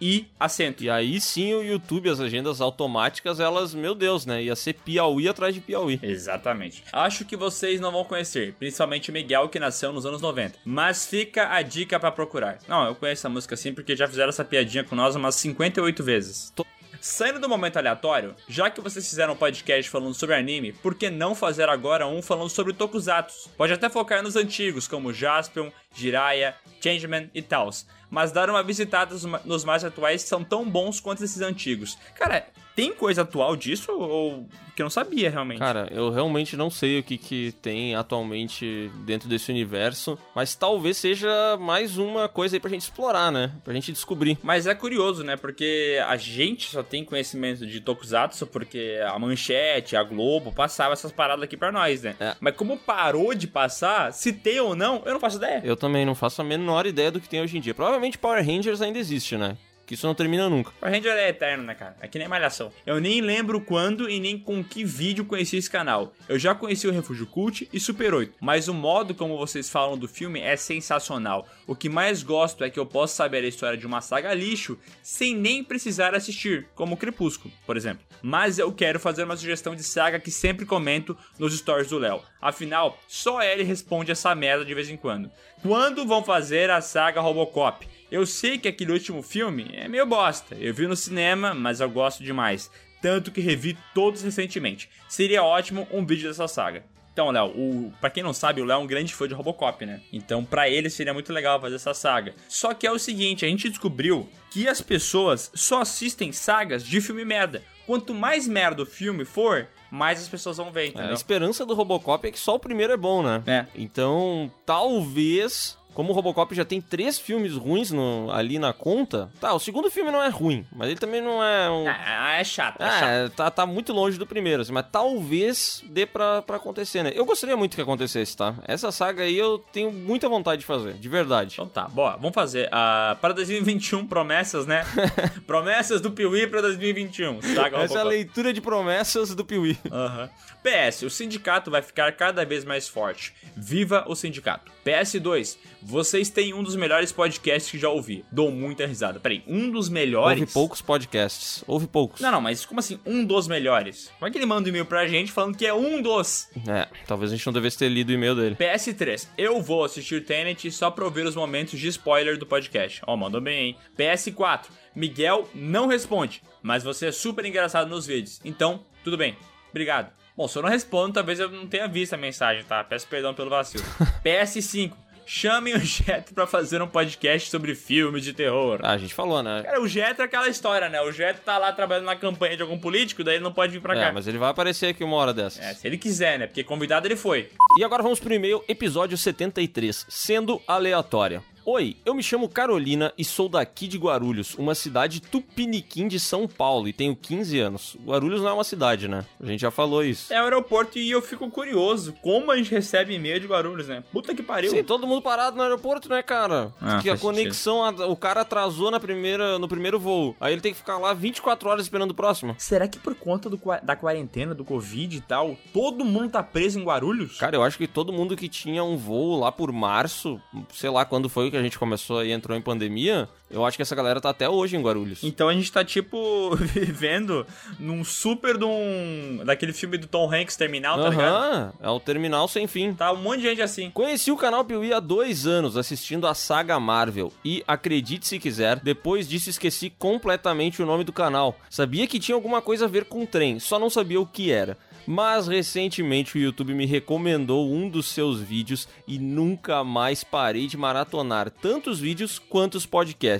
P-I-U-I acento. E aí sim o YouTube, as agendas automáticas, elas, meu Deus, né? Ia ser Piauí atrás de Piauí. Exatamente. Acho que vocês não vão conhecer, principalmente o Miguel que nasceu nos anos 90. Mas fica a dica pra procurar. Não, eu conheço essa música sim porque já fizeram essa piadinha com nós umas 58 vezes. Saindo do momento aleatório, já que vocês fizeram um podcast falando sobre anime, por que não fazer agora um falando sobre tokusatsu? Pode até focar nos antigos, como Jaspion, Jiraiya, Changeman e tals, mas dar uma visitada nos ma- nos mais atuais que são tão bons quanto esses antigos. Cara, tem coisa atual disso ou que eu não sabia realmente? Cara, eu realmente não sei o que, que tem atualmente dentro desse universo, mas talvez seja mais uma coisa aí pra gente explorar, né? Pra gente descobrir. Mas é curioso, né? Porque a gente só tem conhecimento de Tokusatsu porque a Manchete, a Globo passava essas paradas aqui pra nós, né? É. Mas como parou de passar, se tem ou não, eu não faço ideia. Eu também não faço a menor ideia do que tem hoje em dia. Provavelmente Power Rangers ainda existe, né? Que isso não termina nunca. Power Ranger é eterno, né, cara? É que nem Malhação. Eu nem lembro quando e nem com que vídeo conheci esse canal. Eu já conheci o Refúgio Cult e Super 8, mas o modo como vocês falam do filme é sensacional. O que mais gosto é que eu posso saber a história de uma saga lixo sem nem precisar assistir, como Crepúsculo, por exemplo. Mas eu quero fazer uma sugestão de saga que sempre comento nos stories do Léo. Afinal, só ele responde essa merda de vez em quando. Quando vão fazer a saga Robocop? Eu sei que aquele último filme é meio bosta. Eu vi no cinema, mas eu gosto demais. Tanto que revi todos recentemente. Seria ótimo um vídeo dessa saga. Então, Léo, o... pra quem não sabe, o Léo é um grande fã de Robocop, né? Então, pra ele seria muito legal fazer essa saga. Só que é o seguinte, a gente descobriu que as pessoas só assistem sagas de filme merda. Quanto mais merda o filme for, mais as pessoas vão ver, É, a entendeu? esperança do Robocop é que só o primeiro é bom, né? É. Então, talvez. Como o Robocop já tem três filmes ruins no- ali na conta, tá, o segundo filme não é ruim, mas ele também não é um. Ah, é chato, é chato. É, tá, tá muito longe do primeiro, assim, mas talvez dê pra, pra acontecer, né? Eu gostaria muito que acontecesse, tá? Essa saga aí eu tenho muita vontade de fazer, de verdade. Então tá, bom, vamos fazer. ah, para 2021, promessas, né? (laughs) promessas do Piuí pra 2021. Saga Essa é a leitura de promessas do Piuí. Aham. PS, o sindicato vai ficar cada vez mais forte. Viva o sindicato. PS2, vocês têm um dos melhores podcasts que já ouvi. Dou muita risada. Peraí, um dos melhores? Houve poucos podcasts. Houve poucos. Não, não, mas como assim, um dos melhores? Como é que ele manda um e-mail pra gente falando que é um dos? É, talvez a gente não devesse ter lido o e-mail dele. PS3, eu vou assistir Tenet só pra ouvir os momentos de spoiler do podcast. Ó, mandou bem, hein? PS4, Miguel não responde, mas você é super engraçado nos vídeos. Então, tudo bem. Obrigado. Bom, se eu não respondo, talvez eu não tenha visto a mensagem, tá? Peço perdão pelo vacilo. (laughs) PS5, chamem o Jetro pra fazer um podcast sobre filmes de terror. Ah, a gente falou, né? Cara, o Jetro é aquela história, né? O Jetro tá lá trabalhando na campanha de algum político, daí ele não pode vir pra É, cá. mas ele vai aparecer aqui uma hora dessas. É, se ele quiser, né? Porque convidado ele foi. E agora vamos pro e-mail, episódio 73, sendo aleatória. Oi, eu me chamo Carolina e sou daqui de Guarulhos, uma cidade tupiniquim de São Paulo e tenho 15 anos. Guarulhos não é uma cidade, né? A gente já falou isso. É o aeroporto e eu fico curioso como a gente recebe e-mail de Guarulhos, né? Puta que pariu. Sim, todo mundo parado no aeroporto, né, cara? Ah, que a conexão, a- o cara atrasou na primeira, no primeiro voo. Aí ele tem que ficar lá 24 horas esperando o próximo. Será que por conta do da quarentena, do Covid e tal, todo mundo tá preso em Guarulhos? Cara, eu acho que todo mundo que tinha um voo lá por março, sei lá quando foi que a gente começou e entrou em pandemia, eu acho que essa galera tá até hoje em Guarulhos. Então a gente tá, tipo, (laughs) vivendo num super de um. daquele filme do Tom Hanks Terminal, tá ligado? É o terminal sem fim. Tá um monte de gente assim. Conheci o canal Piuí há dois anos assistindo a saga Marvel e, acredite se quiser, depois disso esqueci completamente o nome do canal. Sabia que tinha alguma coisa a ver com trem, só não sabia o que era. Mas recentemente o YouTube me recomendou um dos seus vídeos e nunca mais parei de maratonar tanto os vídeos quanto os podcasts.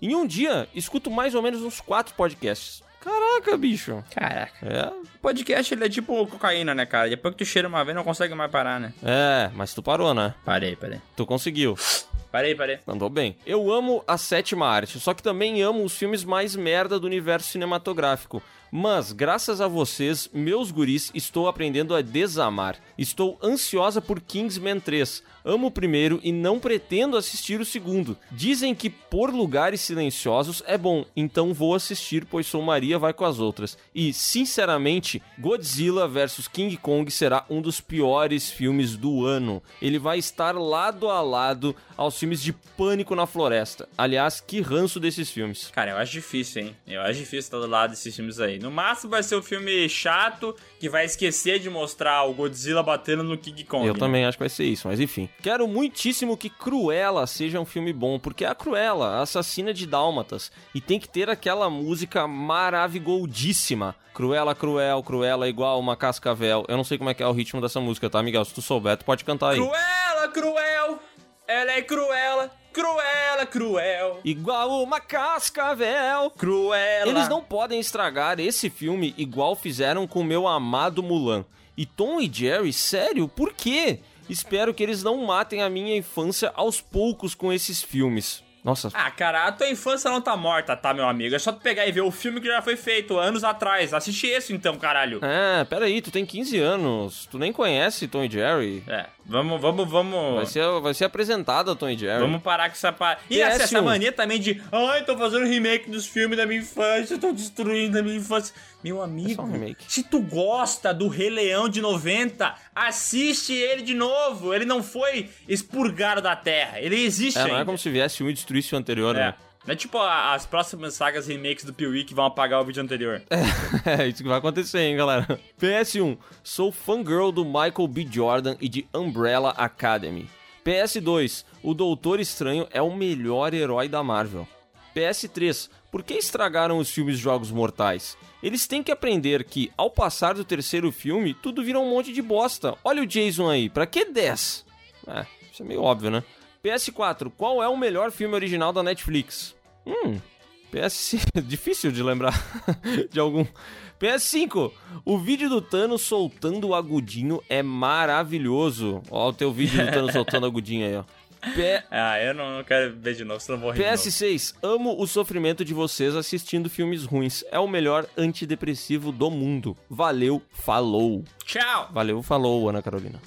Em um dia, escuto mais ou menos uns quatro podcasts. Caraca, bicho. Caraca. É, Podcast ele é tipo cocaína, né, cara? Depois que tu cheira uma vez, não consegue mais parar, né? é, mas tu parou, né? Parei, parei. Tu conseguiu. Parei, parei. Andou bem. Eu amo a sétima arte, só que também amo os filmes mais merda do universo cinematográfico. Mas, graças a vocês, meus guris, estou aprendendo a desamar. Estou ansiosa por Kingsman 3. Amo o primeiro e não pretendo assistir o segundo. Dizem que por lugares silenciosos é bom, então vou assistir, pois sou Maria vai com as outras. E, sinceramente, Godzilla vs King Kong será um dos piores filmes do ano. Ele vai estar lado a lado aos filmes de Pânico na Floresta. Aliás, que ranço desses filmes. Cara, eu acho difícil, hein? Eu acho difícil estar do lado desses filmes aí. No máximo vai ser um filme chato que vai esquecer de mostrar o Godzilla batendo no King Kong. Eu né? também acho que vai ser isso, mas enfim. Quero muitíssimo que Cruella seja um filme bom, porque é a Cruella, a assassina de dálmatas, e tem que ter aquela música maravigoldíssima. Cruella, cruel, Cruella igual uma cascavel. Eu não sei como é que é o ritmo dessa música, tá, Miguel? Se tu souber, tu pode cantar aí. Cruela, cruel! Ela é cruela, cruela, cruel. Igual uma cascavel. Cruela. Eles não podem estragar esse filme igual fizeram com meu amado Mulan. E Tom e Jerry, sério, por quê? Espero que eles não matem a minha infância aos poucos com esses filmes. Nossa, Ah, cara, a tua infância não tá morta, tá, meu amigo? É só tu pegar e ver o filme que já foi feito anos atrás. Assiste esse então, caralho. É, peraí, tu tem 15 anos. Tu nem conhece Tom e Jerry. É, vamos, vamos, vamos. Vai ser, vai ser apresentado a Tom e Jerry. Vamos parar com essa pa... E essa, essa PS1. mania também de Ai, tô fazendo remake dos filmes da minha infância, tô destruindo a minha infância. Meu amigo, um remake. se tu gosta do Rei Leão de 90, assiste ele de novo. Ele não foi expurgado da Terra. Ele existe É, não é ainda. como se viesse um e destruísse o anterior, É. né? Não é tipo a- as próximas sagas remakes do Pee-Wee que vão apagar o vídeo anterior. (laughs) É isso que vai acontecer, hein, galera. PS1. Sou fangirl do Michael B. Jordan e de Umbrella Academy. PS2. O Doutor Estranho é o melhor herói da Marvel. PS3. Por que estragaram os filmes Jogos Mortais? Eles têm que aprender que, ao passar do terceiro filme, tudo vira um monte de bosta. Olha o Jason aí, pra que 10? É, isso é meio óbvio, né? PS4. Qual é o melhor filme original da Netflix? Hum, PS5, (laughs) difícil de lembrar (laughs) de algum. PS5, o vídeo do Thanos soltando o agudinho é maravilhoso. Ó, o teu vídeo do (laughs) Thanos soltando o agudinho aí, ó. P- Ah, eu não, não quero ver de novo, senão vou rir de novo. PS6, amo o sofrimento de vocês assistindo filmes ruins. É o melhor antidepressivo do mundo. Valeu, falou. Tchau! Valeu, falou, Ana Carolina.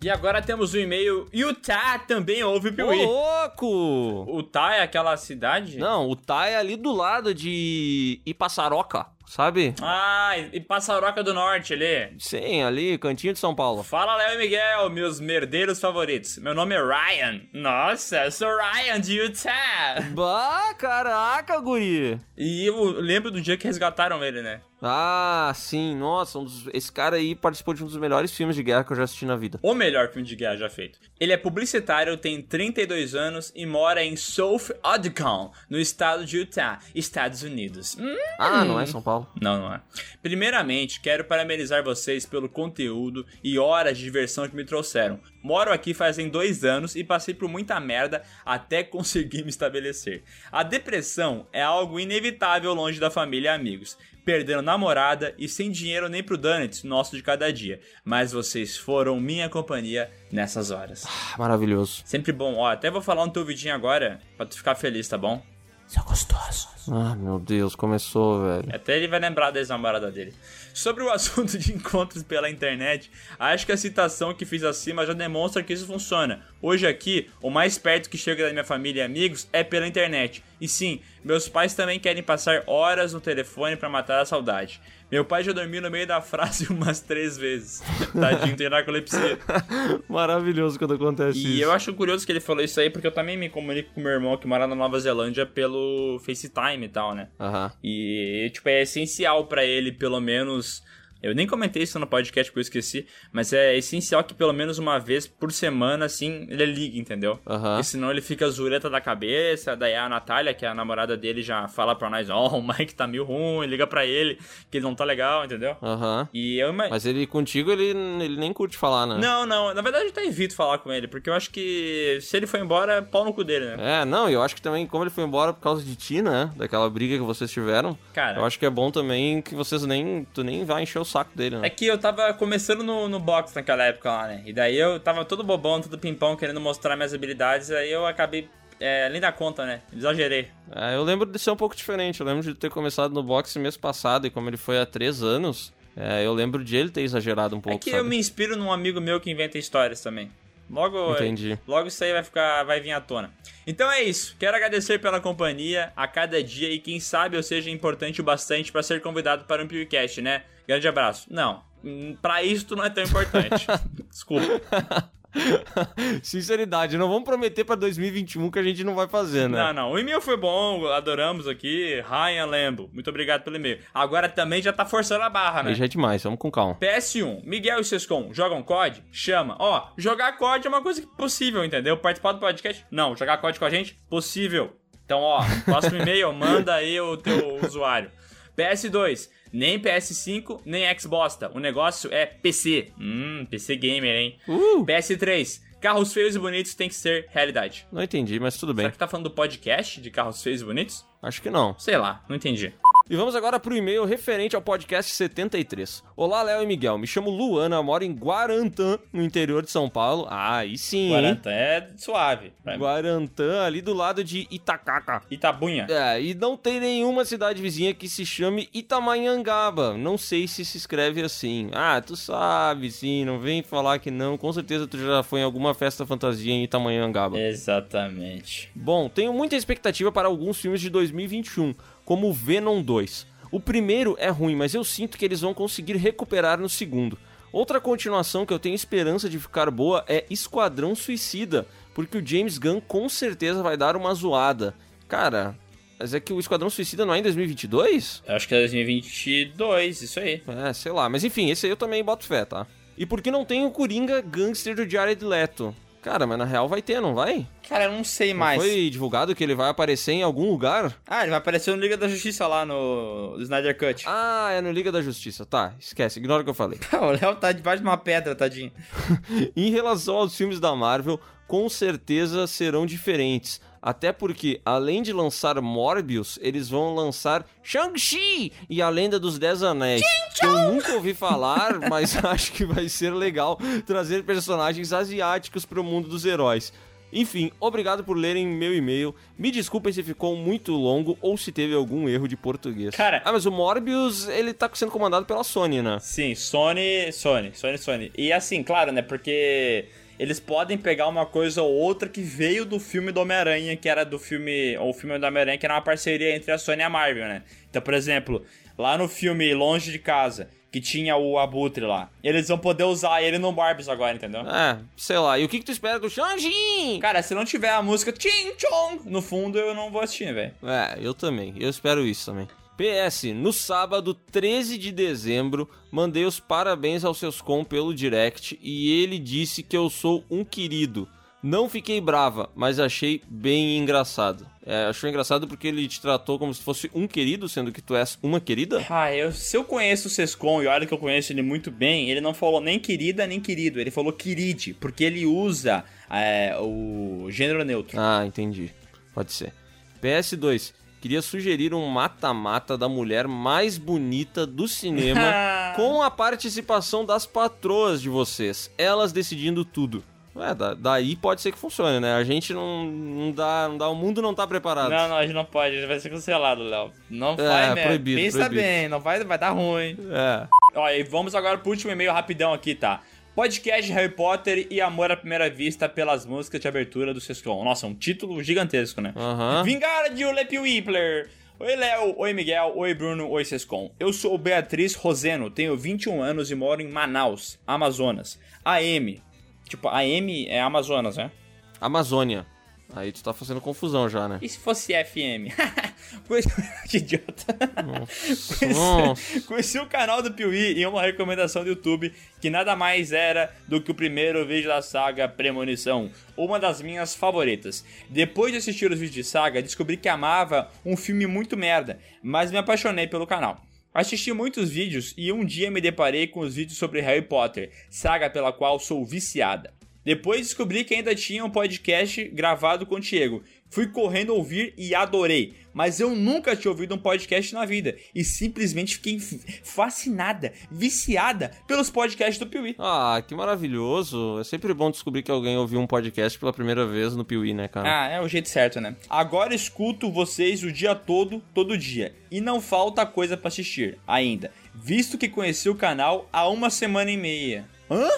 E agora temos o e-mail Utah também ouve o Ô, louco! Utah é aquela cidade? Não, o Tai é ali do lado de Ipassaroca, sabe? Ah, e Passaroca do Norte ali. Sim, ali, cantinho de São Paulo. Fala, Léo e Miguel, meus merdeiros favoritos. Meu nome é Ryan. Nossa, eu sou Ryan de Utah. Bah, caraca, guri! E eu lembro do dia que resgataram ele, né? Ah, sim, nossa, um dos- esse cara aí participou de um dos melhores filmes de guerra que eu já assisti na vida. O melhor filme de guerra já feito. Ele é publicitário, tem 32 anos e mora em South Ogden, no estado de Utah, Estados Unidos. Hum. Ah, não é São Paulo? Não, não é. Primeiramente, quero parabenizar vocês pelo conteúdo e horas de diversão que me trouxeram. Moro aqui fazem dois anos e passei por muita merda até conseguir me estabelecer. A depressão é algo inevitável longe da família e amigos, perdendo namorada e sem dinheiro nem pro donuts nosso de cada dia. Mas vocês foram minha companhia nessas horas. Ah, Maravilhoso. Sempre bom. Ó, até vou falar no teu vidinho agora pra tu ficar feliz, tá bom? Seu gostoso. Ah, meu Deus, começou, velho. Até ele vai lembrar da ex-namorada dele. Sobre o (laughs) assunto de encontros pela internet, acho que a citação que fiz acima já demonstra que isso funciona. Hoje aqui, o mais perto que chega da minha família e amigos é pela internet. E sim, meus pais também querem passar horas no telefone pra matar a saudade. Meu pai já dormiu no meio da frase (laughs) umas três vezes. Tadinho, tem narcolepsia. (laughs) Maravilhoso quando acontece E isso. eu acho curioso que ele falou isso aí, porque eu também me comunico com meu irmão que mora na Nova Zelândia pelo FaceTime e tal, né? Aham. E, tipo, é essencial pra ele, pelo menos. Eu nem comentei isso no podcast porque eu esqueci, mas é essencial que pelo menos uma vez por semana, assim, ele ligue, entendeu? Aham. Porque senão ele fica zureta da cabeça, daí a Natália, que é a namorada dele, já fala pra nós, ó, o Mike tá meio ruim, liga pra ele, que ele não tá legal, entendeu? Aham. E eu. Mas ele contigo, ele, ele nem curte falar, né? Não, não, na verdade eu até evito falar com ele, porque eu acho que se ele for embora, é pau no cu dele, né? É, não, eu acho que também, como ele foi embora por causa de ti, né? Daquela briga que vocês tiveram. Cara. Eu acho que é bom também que vocês nem. Tu nem vai encher o saco dele, né? É que eu tava começando no, no box naquela época lá, né? E daí eu tava todo bobão, todo pimpão, querendo mostrar minhas habilidades, aí eu acabei, é, além da conta, né? Exagerei. É, eu lembro de ser um pouco diferente. Eu lembro de ter começado no boxe mês passado e como ele foi há três anos, é, eu lembro de ele ter exagerado um pouco. é que sabe? eu me inspiro num amigo meu que inventa histórias também. Logo, Entendi. logo isso aí vai ficar, vai vir à tona. Então é isso. Quero agradecer pela companhia a cada dia e quem sabe eu seja importante o bastante pra ser convidado para um PewCast, né? Grande abraço. Não, hum, pra isso tu não é tão importante. (laughs) Desculpa. Sinceridade, não vamos prometer pra 2021 que a gente não vai fazer, né? Não, não. O e-mail foi bom, adoramos aqui. Ryan Lembo, muito obrigado pelo e-mail. Agora também já tá forçando a barra, né? Aí já é demais, vamos com calma. PS1, Miguel e Sescom jogam COD? Chama. Ó, jogar COD é uma coisa possível, entendeu? Participar do podcast? Não. Jogar COD com a gente? Possível. Então, ó, próximo e-mail, (laughs) manda aí o teu usuário. PS2, nem PS5, nem Xbox. O negócio é PC. Hum, PC gamer, hein? PS3, carros feios e bonitos tem que ser realidade. Não entendi, mas tudo bem. Será que tá falando do podcast de carros feios e bonitos? Acho que não. Sei lá, não entendi. E vamos agora pro e-mail referente ao podcast 73. Olá, Léo e Miguel. Me chamo Luana, moro em Guarantã, no interior de São Paulo. Ah, aí sim. Guarantã é suave. Guarantã, ali do lado de Itacaca. Itabunha. É, e não tem nenhuma cidade vizinha que se chame Itamanhangaba. Não sei se se escreve assim. Ah, tu sabe, sim, não vem falar que não. Com certeza tu já foi em alguma festa fantasia em Itamanhangaba. Exatamente. Bom, tenho muita expectativa para alguns filmes de 2021, como Venom 2. O primeiro é ruim, mas eu sinto que eles vão conseguir recuperar no segundo. Outra continuação que eu tenho esperança de ficar boa é Esquadrão Suicida, porque o James Gunn com certeza vai dar uma zoada. Cara, mas é que o Esquadrão Suicida não é em 2022? Eu acho que é 2022, isso aí. É, sei lá, mas enfim, esse aí eu também boto fé, tá? E por que não tem o Coringa Gangster do Jared Leto? Cara, mas na real vai ter, não vai? Cara, eu não sei Não mais. Foi divulgado que ele vai aparecer em algum lugar? Ah, ele vai aparecer no Liga da Justiça lá no Snyder Cut. Ah, é no Liga da Justiça. Tá, esquece, ignora o que eu falei. (laughs) o Léo tá debaixo de uma pedra, tadinho. (laughs) em relação aos filmes da Marvel, com certeza serão diferentes. Até porque, além de lançar Morbius, eles vão lançar Shang-Chi e a Lenda dos Dez Anéis. Que eu nunca ouvi falar, (laughs) mas (laughs) acho que vai ser legal trazer personagens asiáticos para o mundo dos heróis. Enfim, obrigado por lerem meu e-mail. Me desculpem se ficou muito longo ou se teve algum erro de português. Cara- ah, mas o Morbius, ele tá sendo comandado pela Sony, né? Sim, Sony, Sony, Sony, Sony. E assim, claro, né, porque eles podem pegar uma coisa ou outra que veio do filme do Homem-Aranha, que era do filme, ou o filme do Homem-Aranha, que era uma parceria entre a Sony e a Marvel, né? Então, por exemplo, lá no filme Longe de Casa, que tinha o Abutre lá, eles vão poder usar ele no Barbies agora, entendeu? É, sei lá. E o que, que tu espera do Shang-Chi? Cara, se não tiver a música Ching Chong no fundo, eu não vou assistir, velho. É, eu também. Eu espero isso também. PS, no sábado 13 de dezembro, mandei os parabéns ao seus com pelo direct e ele disse que eu sou um querido. Não fiquei brava, mas achei bem engraçado. É, achou engraçado porque ele te tratou como se fosse um querido, sendo que tu és uma querida? Ah, eu, se eu conheço o Sescon e olha que eu conheço ele muito bem, ele não falou nem querida nem querido, ele falou queride, porque ele usa é, o gênero neutro. Ah, entendi. Pode ser. PS2, queria sugerir um mata-mata da mulher mais bonita do cinema (laughs) com a participação das patroas de vocês, elas decidindo tudo. É, da- daí pode ser que funcione, né? A gente não, não dá, não dá, o mundo não tá preparado. Não, não, a gente não pode, a gente vai ser cancelado, Léo. Não É, vai, mesmo. proibido, Pensa proibido. bem, não vai, vai dar ruim. É. Ó, e vamos agora pro último e-mail rapidão aqui, tá? Podcast Harry Potter e Amor à Primeira Vista pelas músicas de abertura do Sescon. Nossa, um título gigantesco, né? Aham. Vingardio Lepi Whippler. Oi, Léo. Oi, Miguel. Oi, Bruno. Oi, Sescom. Eu sou Beatriz Roseno, tenho 21 anos e moro em Manaus, Amazonas. AM. Tipo, AM é Amazonas, né? Amazônia. Aí tu tá fazendo confusão já, né? E se fosse FM? Conheci... (laughs) (laughs) que idiota. Conheci... Nossa. Conheci o canal do Piuí em uma recomendação do YouTube que nada mais era do que o primeiro vídeo da saga Premonição, uma das minhas favoritas. Depois de assistir os vídeos de saga, descobri que amava um filme muito merda, mas me apaixonei pelo canal. Assisti muitos vídeos e um dia me deparei com os vídeos sobre Harry Potter, saga pela qual sou viciada. Depois descobri que ainda tinha um podcast gravado contigo. Fui correndo ouvir e adorei. Mas eu nunca tinha ouvido um podcast na vida. E simplesmente fiquei fascinada, viciada pelos podcasts do Piuí. Ah, que maravilhoso. É sempre bom descobrir que alguém ouviu um podcast pela primeira vez no Piuí, né, cara? Ah, é o jeito certo, né? Agora escuto vocês o dia todo, todo dia. E não falta coisa pra assistir ainda. Visto que conheci o canal há uma semana e meia. Hã?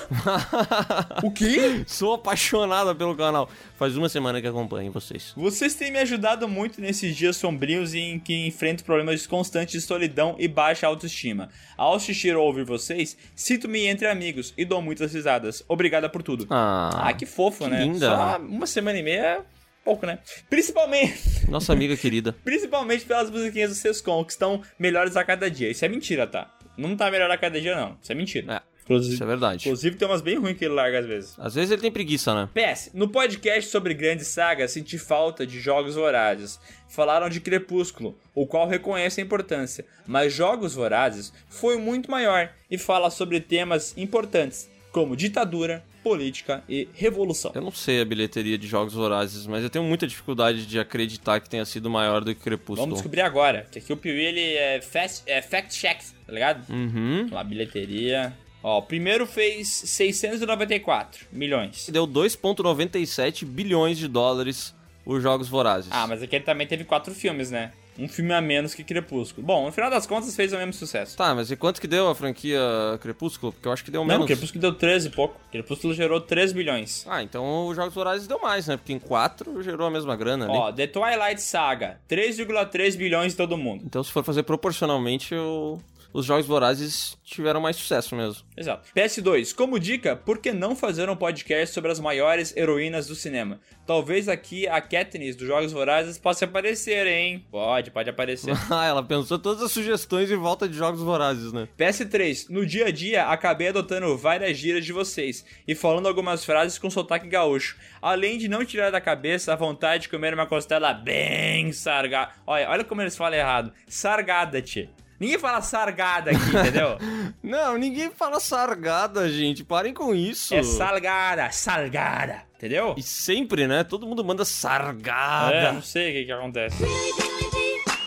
(laughs) o quê? Sou apaixonada pelo canal. Faz uma semana que acompanho vocês. Vocês têm me ajudado muito nesses dias sombrios em que enfrento problemas constantes de solidão e baixa autoestima. Ao assistir ou ouvir vocês, sinto-me entre amigos e dou muitas risadas. Obrigada por tudo. Ah, que fofo, que né? linda. Só uma semana e meia é pouco, né? Principalmente, (laughs) Nossa amiga querida. principalmente pelas musiquinhas do Sescom, que estão melhores a cada dia. Isso é mentira, tá? Não tá melhor a cada dia, não. Isso é mentira. Inclusive, Isso é verdade. inclusive tem umas bem ruins que ele larga às vezes. Às vezes ele tem preguiça, né? PS, no podcast sobre grandes sagas, senti falta de jogos vorazes. Falaram de Crepúsculo, o qual reconhece a importância, mas Jogos Vorazes foi muito maior e fala sobre temas importantes, como ditadura, política e revolução. Eu não sei a bilheteria de Jogos Vorazes, mas eu tenho muita dificuldade de acreditar que tenha sido maior do que Crepúsculo. Vamos descobrir agora, que aqui o Piuí ele é, é fact check, tá ligado? Uhum. Lá, bilheteria. Ó, o primeiro fez 694 milhões. Deu 2,97 bilhões de dólares os Jogos Vorazes. Ah, mas aqui ele também teve quatro filmes, né? Um filme a menos que Crepúsculo. Bom, no final das contas fez o mesmo sucesso. Tá, mas e quanto que deu a franquia Crepúsculo? Porque eu acho que deu Não, menos. Crepúsculo deu 13 e pouco. Crepúsculo gerou 3 bilhões. Ah, então os Jogos Vorazes deu mais, né? Porque em 4 gerou a mesma grana ali. Ó, The Twilight Saga, 3,3 bilhões de todo mundo. Então se for fazer proporcionalmente, o- os Jogos Vorazes tiveram mais sucesso mesmo. Exato. PS2, como dica, por que não fazer um podcast sobre as maiores heroínas do cinema? Talvez aqui a Katniss dos Jogos Vorazes possa aparecer, hein? Pode, pode aparecer. (laughs) ah, ela pensou todas as sugestões em volta de Jogos Vorazes, né? PS3, no dia a dia acabei adotando várias gírias de vocês e falando algumas frases com sotaque gaúcho, além de não tirar da cabeça a vontade de comer uma costela bem sargada. Olha, olha como eles falam errado. Sargada, tchê. Ninguém fala sargada aqui, entendeu? (laughs) Não, ninguém fala sargada, gente. Parem com isso. É salgada, salgada, entendeu? E sempre, né? Todo mundo manda sargada. É, não sei o que que acontece.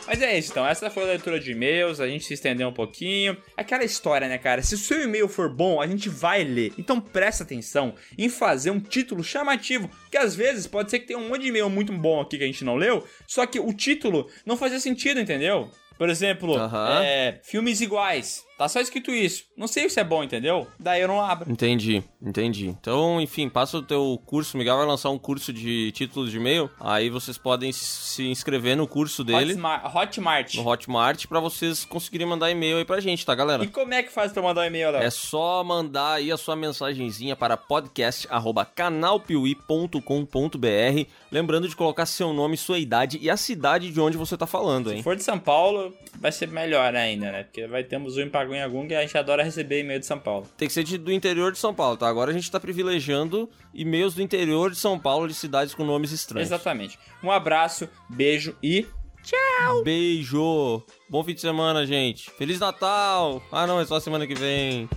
Mas é isso, então. Essa foi a leitura de e-mails. A gente se estendeu um pouquinho. Aquela história, né, cara? Se o seu e-mail for bom, a gente vai ler. Então presta atenção em fazer um título chamativo. Que às vezes pode ser que tenha um monte de e-mail muito bom aqui que a gente não leu. Só que o título não fazia sentido, entendeu? Por exemplo, Aham. é, filmes iguais. Tá só escrito isso. Não sei se é bom, entendeu? Daí eu não abro. Entendi, entendi. Então, enfim, passa o teu curso. O Miguel vai lançar um curso de títulos de e-mail. Aí vocês podem se inscrever no curso dele, Hotmart. Hotmart. no Hotmart, pra vocês conseguirem mandar e-mail aí pra gente, tá, galera? E como é que faz pra mandar um e-mail, Léo? É só mandar aí a sua mensagenzinha para podcast@canalpiuí.com.br, lembrando de colocar seu nome, sua idade e a cidade de onde você tá falando, Se hein? for de São Paulo, vai ser melhor ainda, né? Porque vai ter um em Pagunhagun que a gente adora receber e-mail de São Paulo. Tem que ser de- do interior de São Paulo, tá? Agora a gente tá privilegiando e-mails do interior de São Paulo, de cidades com nomes estranhos. Exatamente. Um abraço, beijo e tchau! Beijo! Bom fim de semana, gente. Feliz Natal! Ah, não, é só semana que vem.